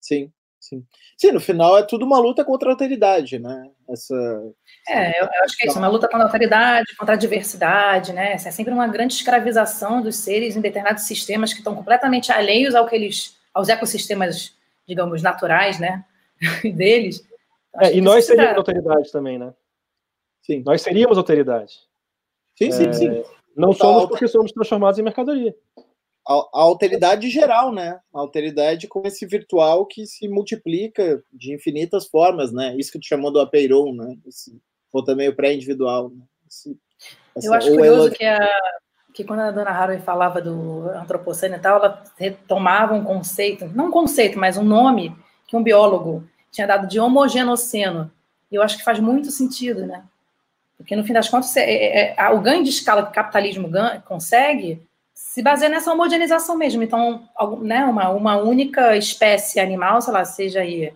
Sim. Sim. Sim, no final é tudo uma luta contra a alteridade, né? Essa, é, eu, eu, acho que é isso, uma luta contra a alteridade, contra a diversidade, né? É sempre uma grande escravização dos seres em determinados sistemas que estão completamente alheios ao que eles, aos ecossistemas, digamos, naturais, né? deles. É, e nós seríamos alteridade também, né? Sim. Nós seríamos alteridade. Sim, sim, é, sim. Não somos porque somos transformados em mercadoria a, a alteridade geral, né? A alteridade com esse virtual que se multiplica de infinitas formas, né? Isso que tu chamou do apeiron, né? Esse, ou também o pré-individual. Né? Eu acho curioso ela... que, a, que quando a dona Haraway falava do antropoceno e tal, ela retomava um conceito, não um conceito, mas um nome que um biólogo tinha dado de homogenoceno. E eu acho que faz muito sentido, né? Porque, no fim das contas, é, é, é, o ganho de escala que o capitalismo ganha, consegue se baseia nessa homogeneização mesmo. Então, né, uma, uma única espécie animal, sei lá, seja aí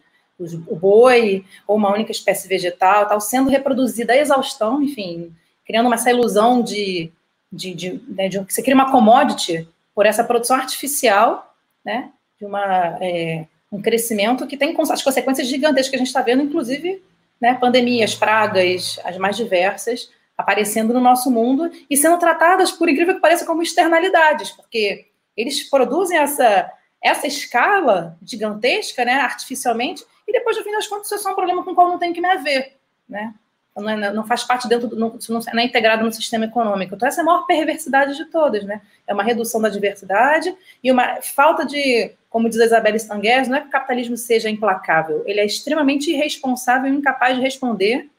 o boi ou uma única espécie vegetal, tal, sendo reproduzida a exaustão, enfim, criando uma essa ilusão de, de, de, né, de, você cria uma commodity por essa produção artificial, né, de uma, é, um crescimento que tem as consequências gigantescas que a gente está vendo, inclusive, né, pandemias, pragas, as mais diversas, aparecendo no nosso mundo e sendo tratadas, por incrível que pareça, como externalidades, porque eles produzem essa, essa escala gigantesca, né, artificialmente, e depois, no fim das contas, isso é só um problema com o qual não tem que me haver, né? Não, é, não faz parte dentro, do, não, não é integrado no sistema econômico. Então, essa é a maior perversidade de todas, né? É uma redução da diversidade e uma falta de, como diz a Isabelle Stanguers, não é que o capitalismo seja implacável, ele é extremamente irresponsável e incapaz de responder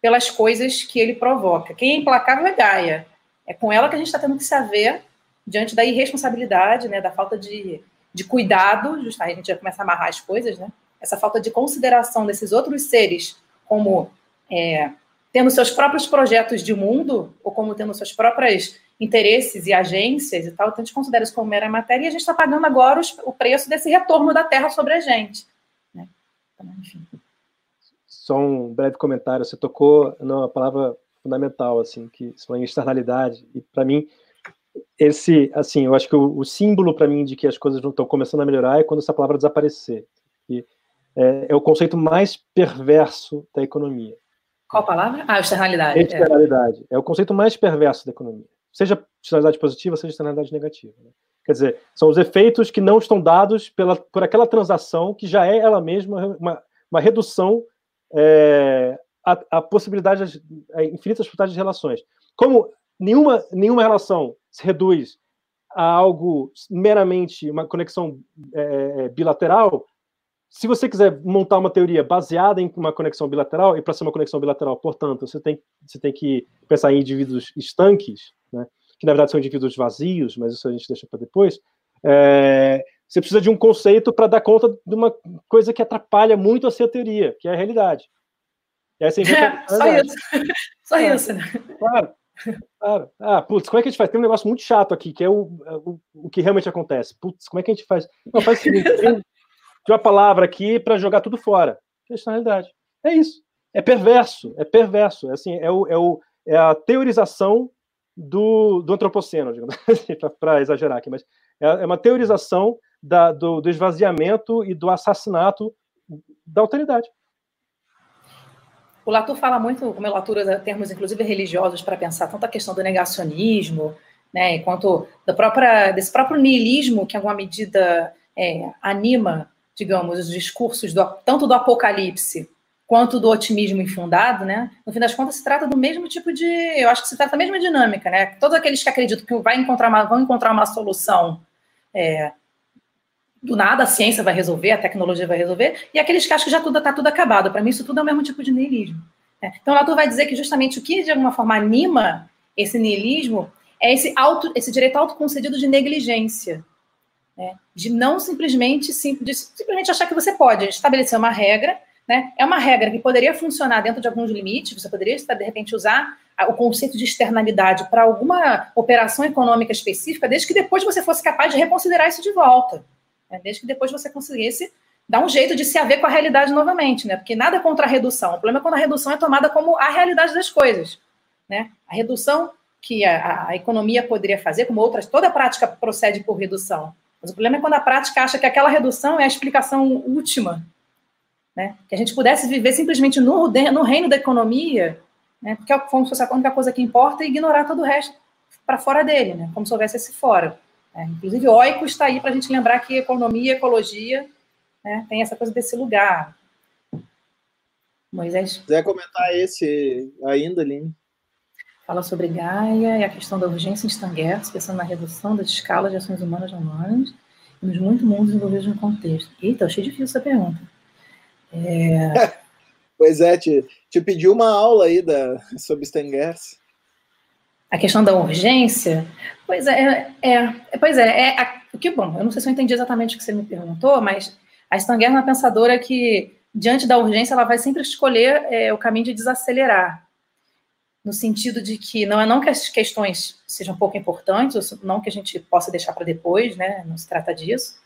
pelas coisas que ele provoca. Quem é implacável é Gaia. É com ela que a gente está tendo que se haver diante da irresponsabilidade, né, da falta de, de cuidado, justamente a gente já começa a amarrar as coisas, né? Essa falta de consideração desses outros seres como é, tendo seus próprios projetos de mundo ou como tendo seus próprios interesses e agências e tal, então a gente considera isso como mera matéria e a gente está pagando agora os, o preço desse retorno da Terra sobre a gente. Né? Então, enfim só um breve comentário. Você tocou numa palavra fundamental, assim, que se em externalidade. E para mim, esse, assim, eu acho que o, o símbolo para mim de que as coisas não estão começando a melhorar é quando essa palavra desaparecer. E é, é, o conceito mais perverso da economia. Qual palavra? Ah, externalidade. Externalidade. É. é o conceito mais perverso da economia. Seja externalidade positiva, seja externalidade negativa. Né? Quer dizer, são os efeitos que não estão dados pela, por aquela transação que já é ela mesma uma, uma redução é, a, a, possibilidade, a infinitas possibilidades de relações. Como nenhuma, nenhuma relação se reduz a algo meramente uma conexão é, é bilateral, se você quiser montar uma teoria baseada em uma conexão bilateral, e para ser uma conexão bilateral, portanto, você tem, você tem que pensar em indivíduos estanques, né, que na verdade são indivíduos vazios, mas isso a gente deixa para depois, é, você precisa de um conceito para dar conta de uma coisa que atrapalha muito a sua teoria, que é a realidade. E aí você inventa é, só isso. Só é, isso, né? Claro. Claro. Ah, putz, como é que a gente faz? Tem um negócio muito chato aqui, que é o, o, o que realmente acontece. Putz, como é que a gente faz? Não, faz o seguinte, tem, uma palavra aqui para jogar tudo fora. Questão realidade. É isso. é perverso, é perverso. É, assim, é, o, é, o, é a teorização do, do antropoceno, assim, para exagerar aqui, mas é, é uma teorização da, do, do esvaziamento e do assassinato da autoridade. O Latour fala muito, como Latour usa termos, inclusive religiosos, para pensar tanto a questão do negacionismo, né, quanto da própria, desse próprio niilismo que, em alguma medida, é, anima, digamos, os discursos do, tanto do apocalipse quanto do otimismo infundado, né? No fim das contas, se trata do mesmo tipo de, eu acho que se trata da mesma dinâmica, né? Todos aqueles que acreditam que vai encontrar uma, vão encontrar uma solução é, do nada, a ciência vai resolver, a tecnologia vai resolver, e aqueles que acham que já tudo está tudo acabado. Para mim, isso tudo é o mesmo tipo de niilismo. Né? Então, Latour vai dizer que justamente o que de alguma forma anima esse niilismo é esse auto, esse direito autoconcedido de negligência, né? de não simplesmente, sim, de simplesmente achar que você pode estabelecer uma regra né? É uma regra que poderia funcionar dentro de alguns limites, você poderia, de repente, usar o conceito de externalidade para alguma operação econômica específica, desde que depois você fosse capaz de reconsiderar isso de volta. Né? Desde que depois você conseguisse dar um jeito de se haver com a realidade novamente, né? Porque nada contra a redução. O problema é quando a redução é tomada como a realidade das coisas. Né? A redução que a, a economia poderia fazer, como outras, toda prática procede por redução. Mas o problema é quando a prática acha que aquela redução é a explicação última né? Que a gente pudesse viver simplesmente no, no reino da economia, né? porque é como se fosse a única coisa que importa e ignorar todo o resto para fora dele, né? como se houvesse esse fora. É, inclusive, Oico está aí para a gente lembrar que economia e ecologia né, tem essa coisa desse lugar. Moisés. Quiser comentar esse ainda, Aline? Fala sobre Gaia e a questão da urgência em Stangers, pensando na redução das escalas de ações humanas humanas nos muitos mundos envolvidos no contexto. Eita, achei difícil essa pergunta. É... pois é, te, te pedi uma aula aí da, sobre Stengers. A questão da urgência? Pois é, é, é pois é, é que bom, eu não sei se eu entendi exatamente o que você me perguntou, mas a Stengers é uma pensadora que, diante da urgência, ela vai sempre escolher é, o caminho de desacelerar, no sentido de que não é não que as questões sejam pouco importantes, não que a gente possa deixar para depois, né, não se trata disso,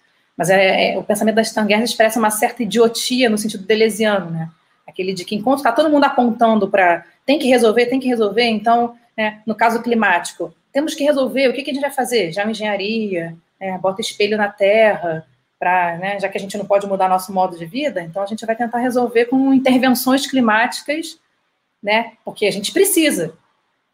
mas é, é, o pensamento da Stangers expressa uma certa idiotia no sentido delesiano, né? Aquele de que enquanto está todo mundo apontando para tem que resolver, tem que resolver, então, né, no caso climático, temos que resolver, o que, que a gente vai fazer? Já engenharia, é, bota espelho na terra, para, né, já que a gente não pode mudar nosso modo de vida, então a gente vai tentar resolver com intervenções climáticas, né, porque a gente precisa,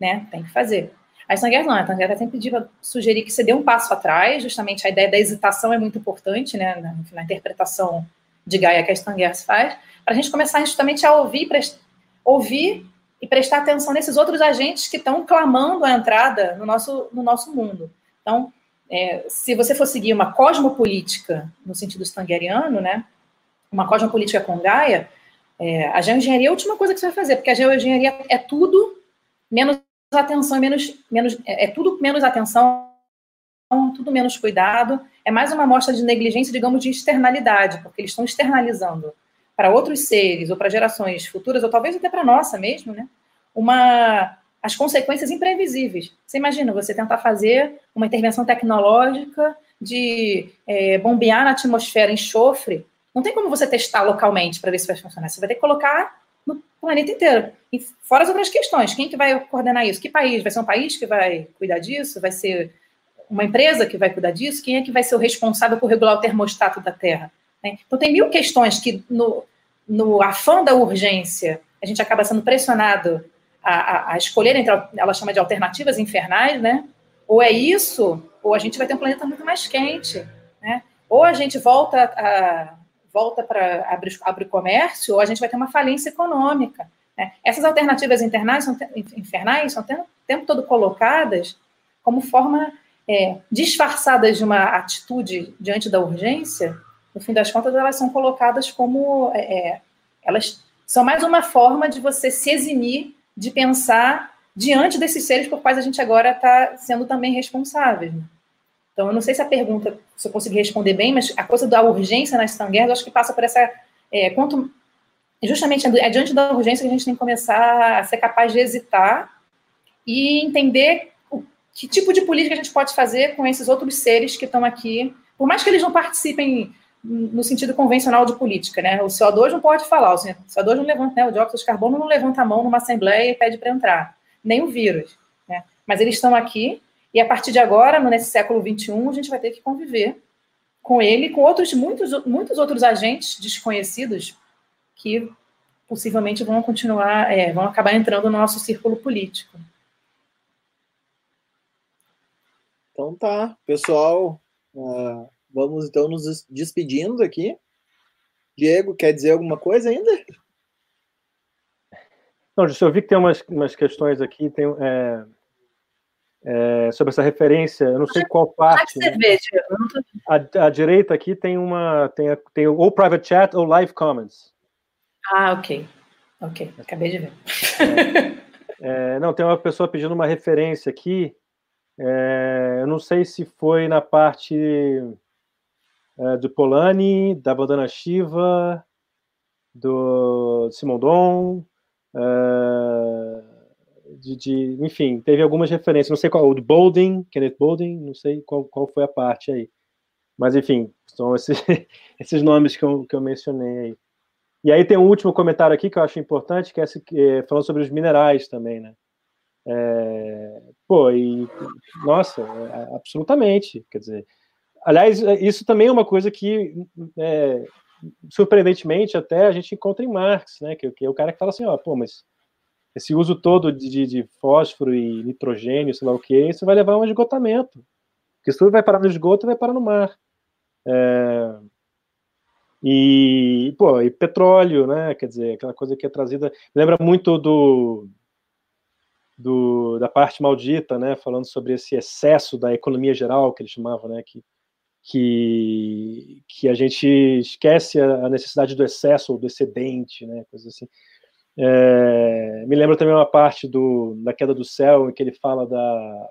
né, tem que fazer. A Stanger não, a Stanger sempre pediu, sugerir que você dê um passo atrás, justamente a ideia da hesitação é muito importante, né, na, na interpretação de Gaia que a Stanger faz, para a gente começar justamente a ouvir, ouvir e prestar atenção nesses outros agentes que estão clamando a entrada no nosso, no nosso mundo. Então, é, se você for seguir uma cosmopolítica no sentido stangeriano, né, uma cosmopolítica com Gaia, é, a geoengenharia é a última coisa que você vai fazer, porque a geoengenharia é tudo menos atenção, menos, menos, é, é tudo menos atenção, tudo menos cuidado. É mais uma amostra de negligência, digamos, de externalidade, porque eles estão externalizando para outros seres ou para gerações futuras, ou talvez até para nossa mesmo, né? Uma, as consequências imprevisíveis. Você imagina você tentar fazer uma intervenção tecnológica de é, bombear na atmosfera enxofre. Não tem como você testar localmente para ver se vai funcionar. Você vai ter que colocar no planeta inteiro. E fora as outras questões, quem que vai coordenar isso? Que país? Vai ser um país que vai cuidar disso? Vai ser uma empresa que vai cuidar disso? Quem é que vai ser o responsável por regular o termostato da Terra? Né? Então, tem mil questões que, no, no afã da urgência, a gente acaba sendo pressionado a, a, a, escolher entre, ela chama de alternativas infernais, né? Ou é isso, ou a gente vai ter um planeta muito mais quente, né? Ou a gente volta a, volta para abrir, comércio, ou a gente vai ter uma falência econômica. Né? Essas alternativas internais são, infernais são o tempo todo colocadas como forma é, disfarçadas de uma atitude diante da urgência, no fim das contas, elas são colocadas como. É, é elas são mais uma forma de você se eximir de pensar diante desses seres por quais a gente agora está sendo também responsável. Então, eu não sei se a pergunta, se eu consegui responder bem, mas a coisa da urgência nas tanguerras, eu acho que passa por essa. É, quanto, justamente é diante da urgência que a gente tem que começar a ser capaz de hesitar e entender o, que tipo de política a gente pode fazer com esses outros seres que estão aqui. Por mais que eles não participem no sentido convencional de política, né? O CO2 não pode falar, o CO2 não levanta, né? O dióxido de carbono não levanta a mão numa assembleia e pede para entrar, nem o vírus, né? Mas eles estão aqui e a partir de agora, nesse século 21, a gente vai ter que conviver com ele, com outros muitos muitos outros agentes desconhecidos que possivelmente vão continuar, é, vão acabar entrando no nosso círculo político. Então tá, pessoal, uh, vamos então nos despedindo aqui. Diego, quer dizer alguma coisa ainda? Não, eu vi que tem umas, umas questões aqui, tem, é, é, sobre essa referência, eu não sei qual parte. Né? A, a, direita aqui tem uma, tem, tem ou private chat ou live comments. Ah, ok. Ok, acabei de ver. É, é, não, tem uma pessoa pedindo uma referência aqui. É, eu não sei se foi na parte é, do Polani, da Bandana Shiva, do Simondon, é, de, de, enfim, teve algumas referências. Não sei qual, o Bolden, Kenneth Bolden, não sei qual, qual foi a parte aí. Mas, enfim, são esses, esses nomes que eu, que eu mencionei aí. E aí tem um último comentário aqui que eu acho importante, que é, esse, é falando sobre os minerais também, né? É, pô, e nossa, é, absolutamente. Quer dizer, aliás, é, isso também é uma coisa que é, surpreendentemente até a gente encontra em Marx, né? Que, que, é o cara que fala assim, ó, pô, mas esse uso todo de, de fósforo e nitrogênio, sei lá o que, isso vai levar a um esgotamento. Porque isso tudo vai parar no esgoto e vai parar no mar. É, e, pô, e petróleo, né? Quer dizer, aquela coisa que é trazida. Lembra muito do, do, da parte maldita, né? Falando sobre esse excesso da economia geral, que eles chamavam, né? Que, que, que a gente esquece a, necessidade do excesso ou do excedente, né? Coisa assim. É, me lembra também uma parte do, da queda do céu, em que ele fala da,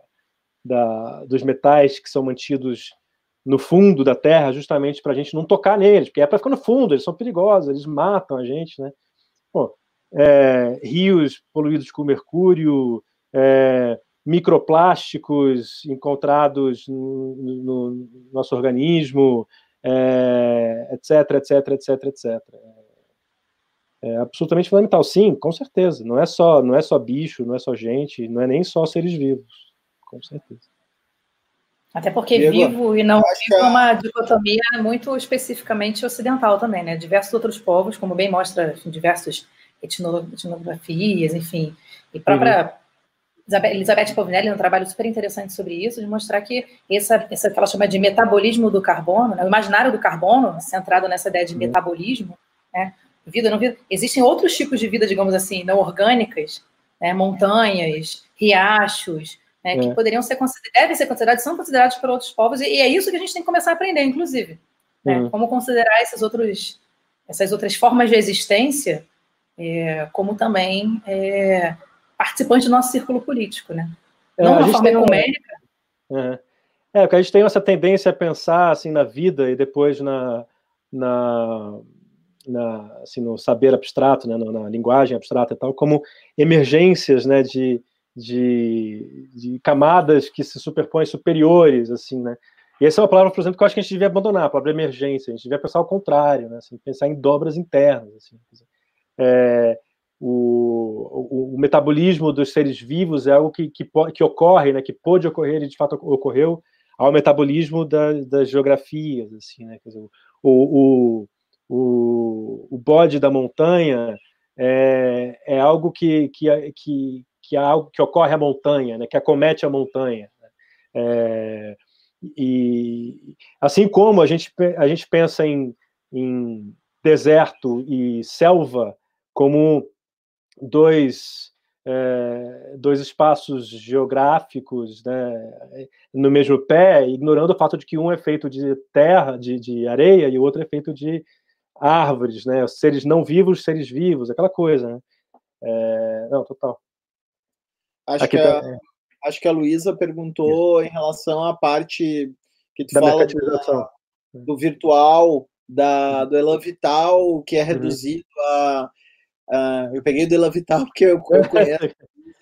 da, dos metais que são mantidos no fundo da Terra, justamente para a gente não tocar neles, porque é para ficar no fundo, eles são perigosos, eles matam a gente, né? Pô, é, rios poluídos com mercúrio, é, microplásticos encontrados no, no nosso organismo, etc, etc, etc, etc. É absolutamente fundamental, sim, com certeza. Não é só, não é só bicho, não é só gente, não é nem só seres vivos, com certeza. Até porque Diego, vivo e não vivo é uma dicotomia muito especificamente ocidental também, né? Diversos outros povos, como bem mostra assim, diversas etnografias, enfim. E própria uhum. Elizabeth Povinelli um trabalho super interessante sobre isso, de mostrar que essa, essa que ela chama de metabolismo do carbono, né? o imaginário do carbono, centrado nessa ideia de uhum. metabolismo, né? Vida, não vida. Existem outros tipos de vida, digamos assim, não orgânicas, né? montanhas, riachos, né, é. que poderiam ser devem ser considerados, são considerados por outros povos, e, é isso que a gente tem que começar a aprender, inclusive. Né, uhum. Como considerar esses outros, essas outras formas de existência é, como também é, participantes do nosso círculo político, né? É, Não uma forma ecumênica. Um... É, porque a gente tem essa tendência a pensar assim na vida e depois na, na, na assim, no saber abstrato, né, na, linguagem abstrata e tal, como emergências, né, de, de, de, camadas que se superpõem superiores, assim, né? E essa é uma palavra, por exemplo, que eu acho que a gente devia abandonar, a palavra emergência, a gente devia pensar ao contrário, né? Assim, pensar em dobras internas, assim. É, o, o, o, metabolismo dos seres vivos é algo que, que, que ocorre, né? Que pode ocorrer e de fato ocorreu ao metabolismo da, das geografias, assim, né? Dizer, o, o, o, o bode da montanha é, é algo que, que, que, que é algo que ocorre à montanha, né, que acomete a montanha. Né. É, e assim como a gente, a gente pensa em, em deserto e selva como dois, é, dois espaços geográficos né, no mesmo pé, ignorando o fato de que um é feito de terra, de, de areia, e o outro é feito de árvores, né, seres não vivos, seres vivos, aquela coisa. Né? É, não, total. Acho que, a, tá... acho que a Luísa perguntou Isso. em relação à parte que tu da fala da, do virtual, da, uhum. do Elan Vital, que é uhum. reduzido uhum. a, a, Eu peguei do Elan Vital porque eu, eu conheço.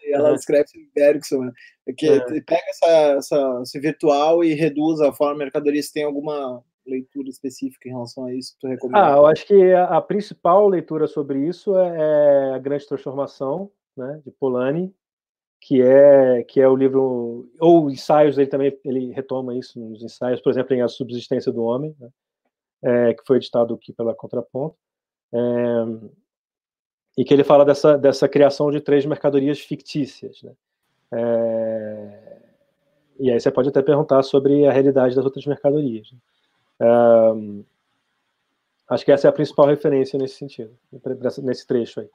e ela uhum. escreve Bergson, né? que é. pega essa, essa, esse virtual e reduz a forma mercadoria se tem alguma leitura específica em relação a isso que tu recomenda? Ah, eu acho que a, a principal leitura sobre isso é, é, a Grande Transformação, né, de Polanyi, que é que é o livro ou ensaios ele também ele retoma isso nos ensaios, por exemplo, em A Subsistência do Homem, né, é, que foi editado aqui pela Contraponto, é, e que ele fala dessa dessa criação de três mercadorias fictícias, né, é, e aí você pode até perguntar sobre a realidade das outras mercadorias. Né? É, acho que essa é a principal referência nesse sentido, nesse trecho aí.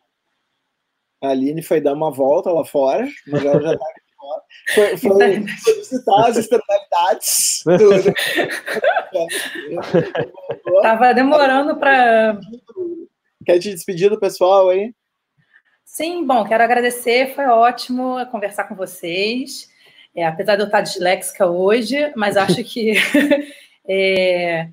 A Aline foi dar uma volta lá fora, mas ela já fora. Foi, foi, foi visitar as externalidades. Estava demorando para. Quer te despedir do pessoal aí? Sim, bom, quero agradecer, foi ótimo conversar com vocês. É, apesar de eu estar disléxica hoje, mas acho que. é...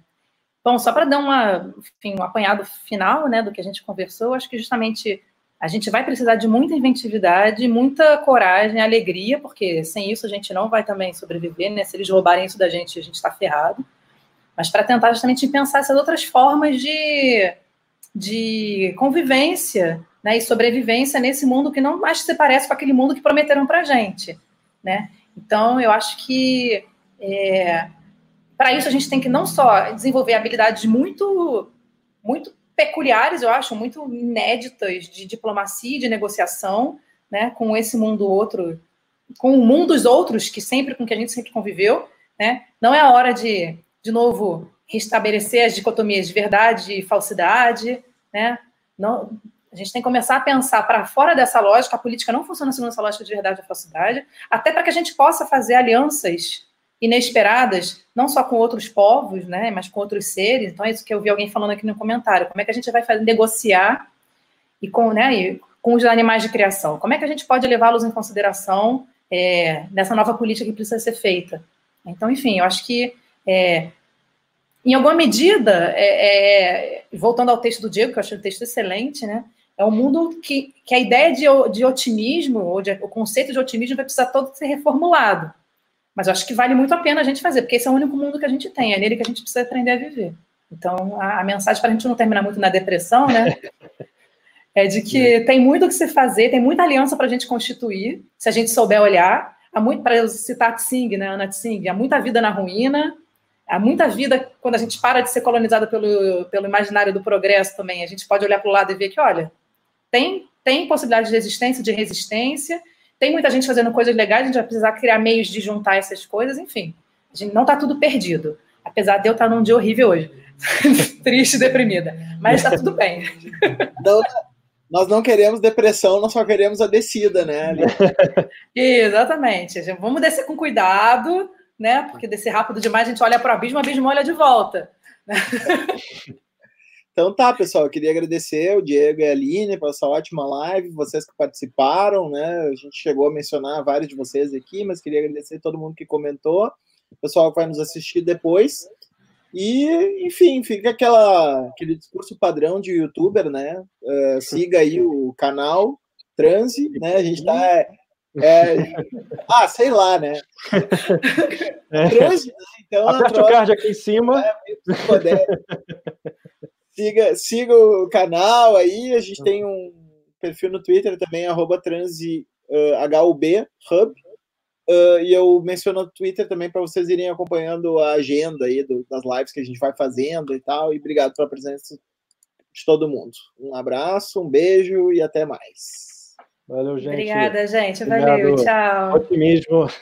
Bom, só para dar uma, enfim, um apanhado final né, do que a gente conversou, acho que justamente a gente vai precisar de muita inventividade, muita coragem, alegria, porque sem isso a gente não vai também sobreviver, né? Se eles roubarem isso da gente, a gente está ferrado. Mas para tentar justamente pensar essas outras formas de, de convivência né, e sobrevivência nesse mundo que não mais se parece com aquele mundo que prometeram para a gente. Né? Então, eu acho que é, para isso a gente tem que não só desenvolver habilidades muito, muito peculiares, eu acho, muito inéditas de diplomacia e de negociação, né, com esse mundo outro, com o mundo dos outros, que sempre com que a gente sempre conviveu, né? Não é a hora de, de novo, restabelecer as dicotomias de verdade e falsidade, né? Não, a gente tem que começar a pensar para fora dessa lógica, a política não funciona segundo essa lógica de verdade e falsidade, até para que a gente possa fazer alianças inesperadas, não só com outros povos, né, mas com outros seres. Então, é isso que eu vi alguém falando aqui no comentário. Como é que a gente vai fazer, negociar e com, né, e com os animais de criação? Como é que a gente pode levá-los em consideração é, nessa nova política que precisa ser feita? Então, enfim, eu acho que, é, em alguma medida, é, é voltando ao texto do Diego, que eu achei um texto excelente, né, é um mundo que, que a ideia de, de otimismo, ou de, o conceito de otimismo vai precisar todo ser reformulado. Mas eu acho que vale muito a pena a gente fazer, porque esse é o único mundo que a gente tem, é nele que a gente precisa aprender a viver. Então, a, a mensagem para a gente não terminar muito na depressão, né? é de que tem muito o que se fazer, tem muita aliança para a gente constituir, se a gente souber olhar. Há muito, para citar Tsing, né, Ana Tsing, há muita vida na ruína, há muita vida quando a gente para de ser colonizada pelo, pelo imaginário do progresso também. A gente pode olhar para o lado e ver que, olha, tem, tem possibilidade de existência, de resistência, tem muita gente fazendo coisas legais, a gente vai precisar criar meios de juntar essas coisas, enfim. A gente não está tudo perdido. Apesar de eu estar num dia horrível hoje. Triste, deprimida. Mas está tudo bem. Não, nós não queremos depressão, nós só queremos a descida, né? Exatamente. Vamos descer com cuidado, né? Porque descer rápido demais, a gente olha para o abismo, o abismo olha de volta. Então tá, pessoal, eu queria agradecer o Diego e a Aline por essa ótima live, vocês que participaram, né? A gente chegou a mencionar vários de vocês aqui, mas queria agradecer a todo mundo que comentou, o pessoal que vai nos assistir depois. E, enfim, fica aquela, aquele discurso padrão de youtuber, né? Uh, siga aí o canal Transe, né? A gente tá. É, é ah, sei lá, né? Transe, né? então. Aperte o card aqui em cima. É, Siga, siga o canal aí, a gente tem um perfil no Twitter também, arroba transhub, hub, uh, e eu menciono no Twitter também para vocês irem acompanhando a agenda aí do, das lives que a gente vai fazendo e tal, e obrigado pela presença de todo mundo. Um abraço, um beijo e até mais. Valeu, gente. Obrigada, gente. Valeu, Obrigado. tchau. Otimismo.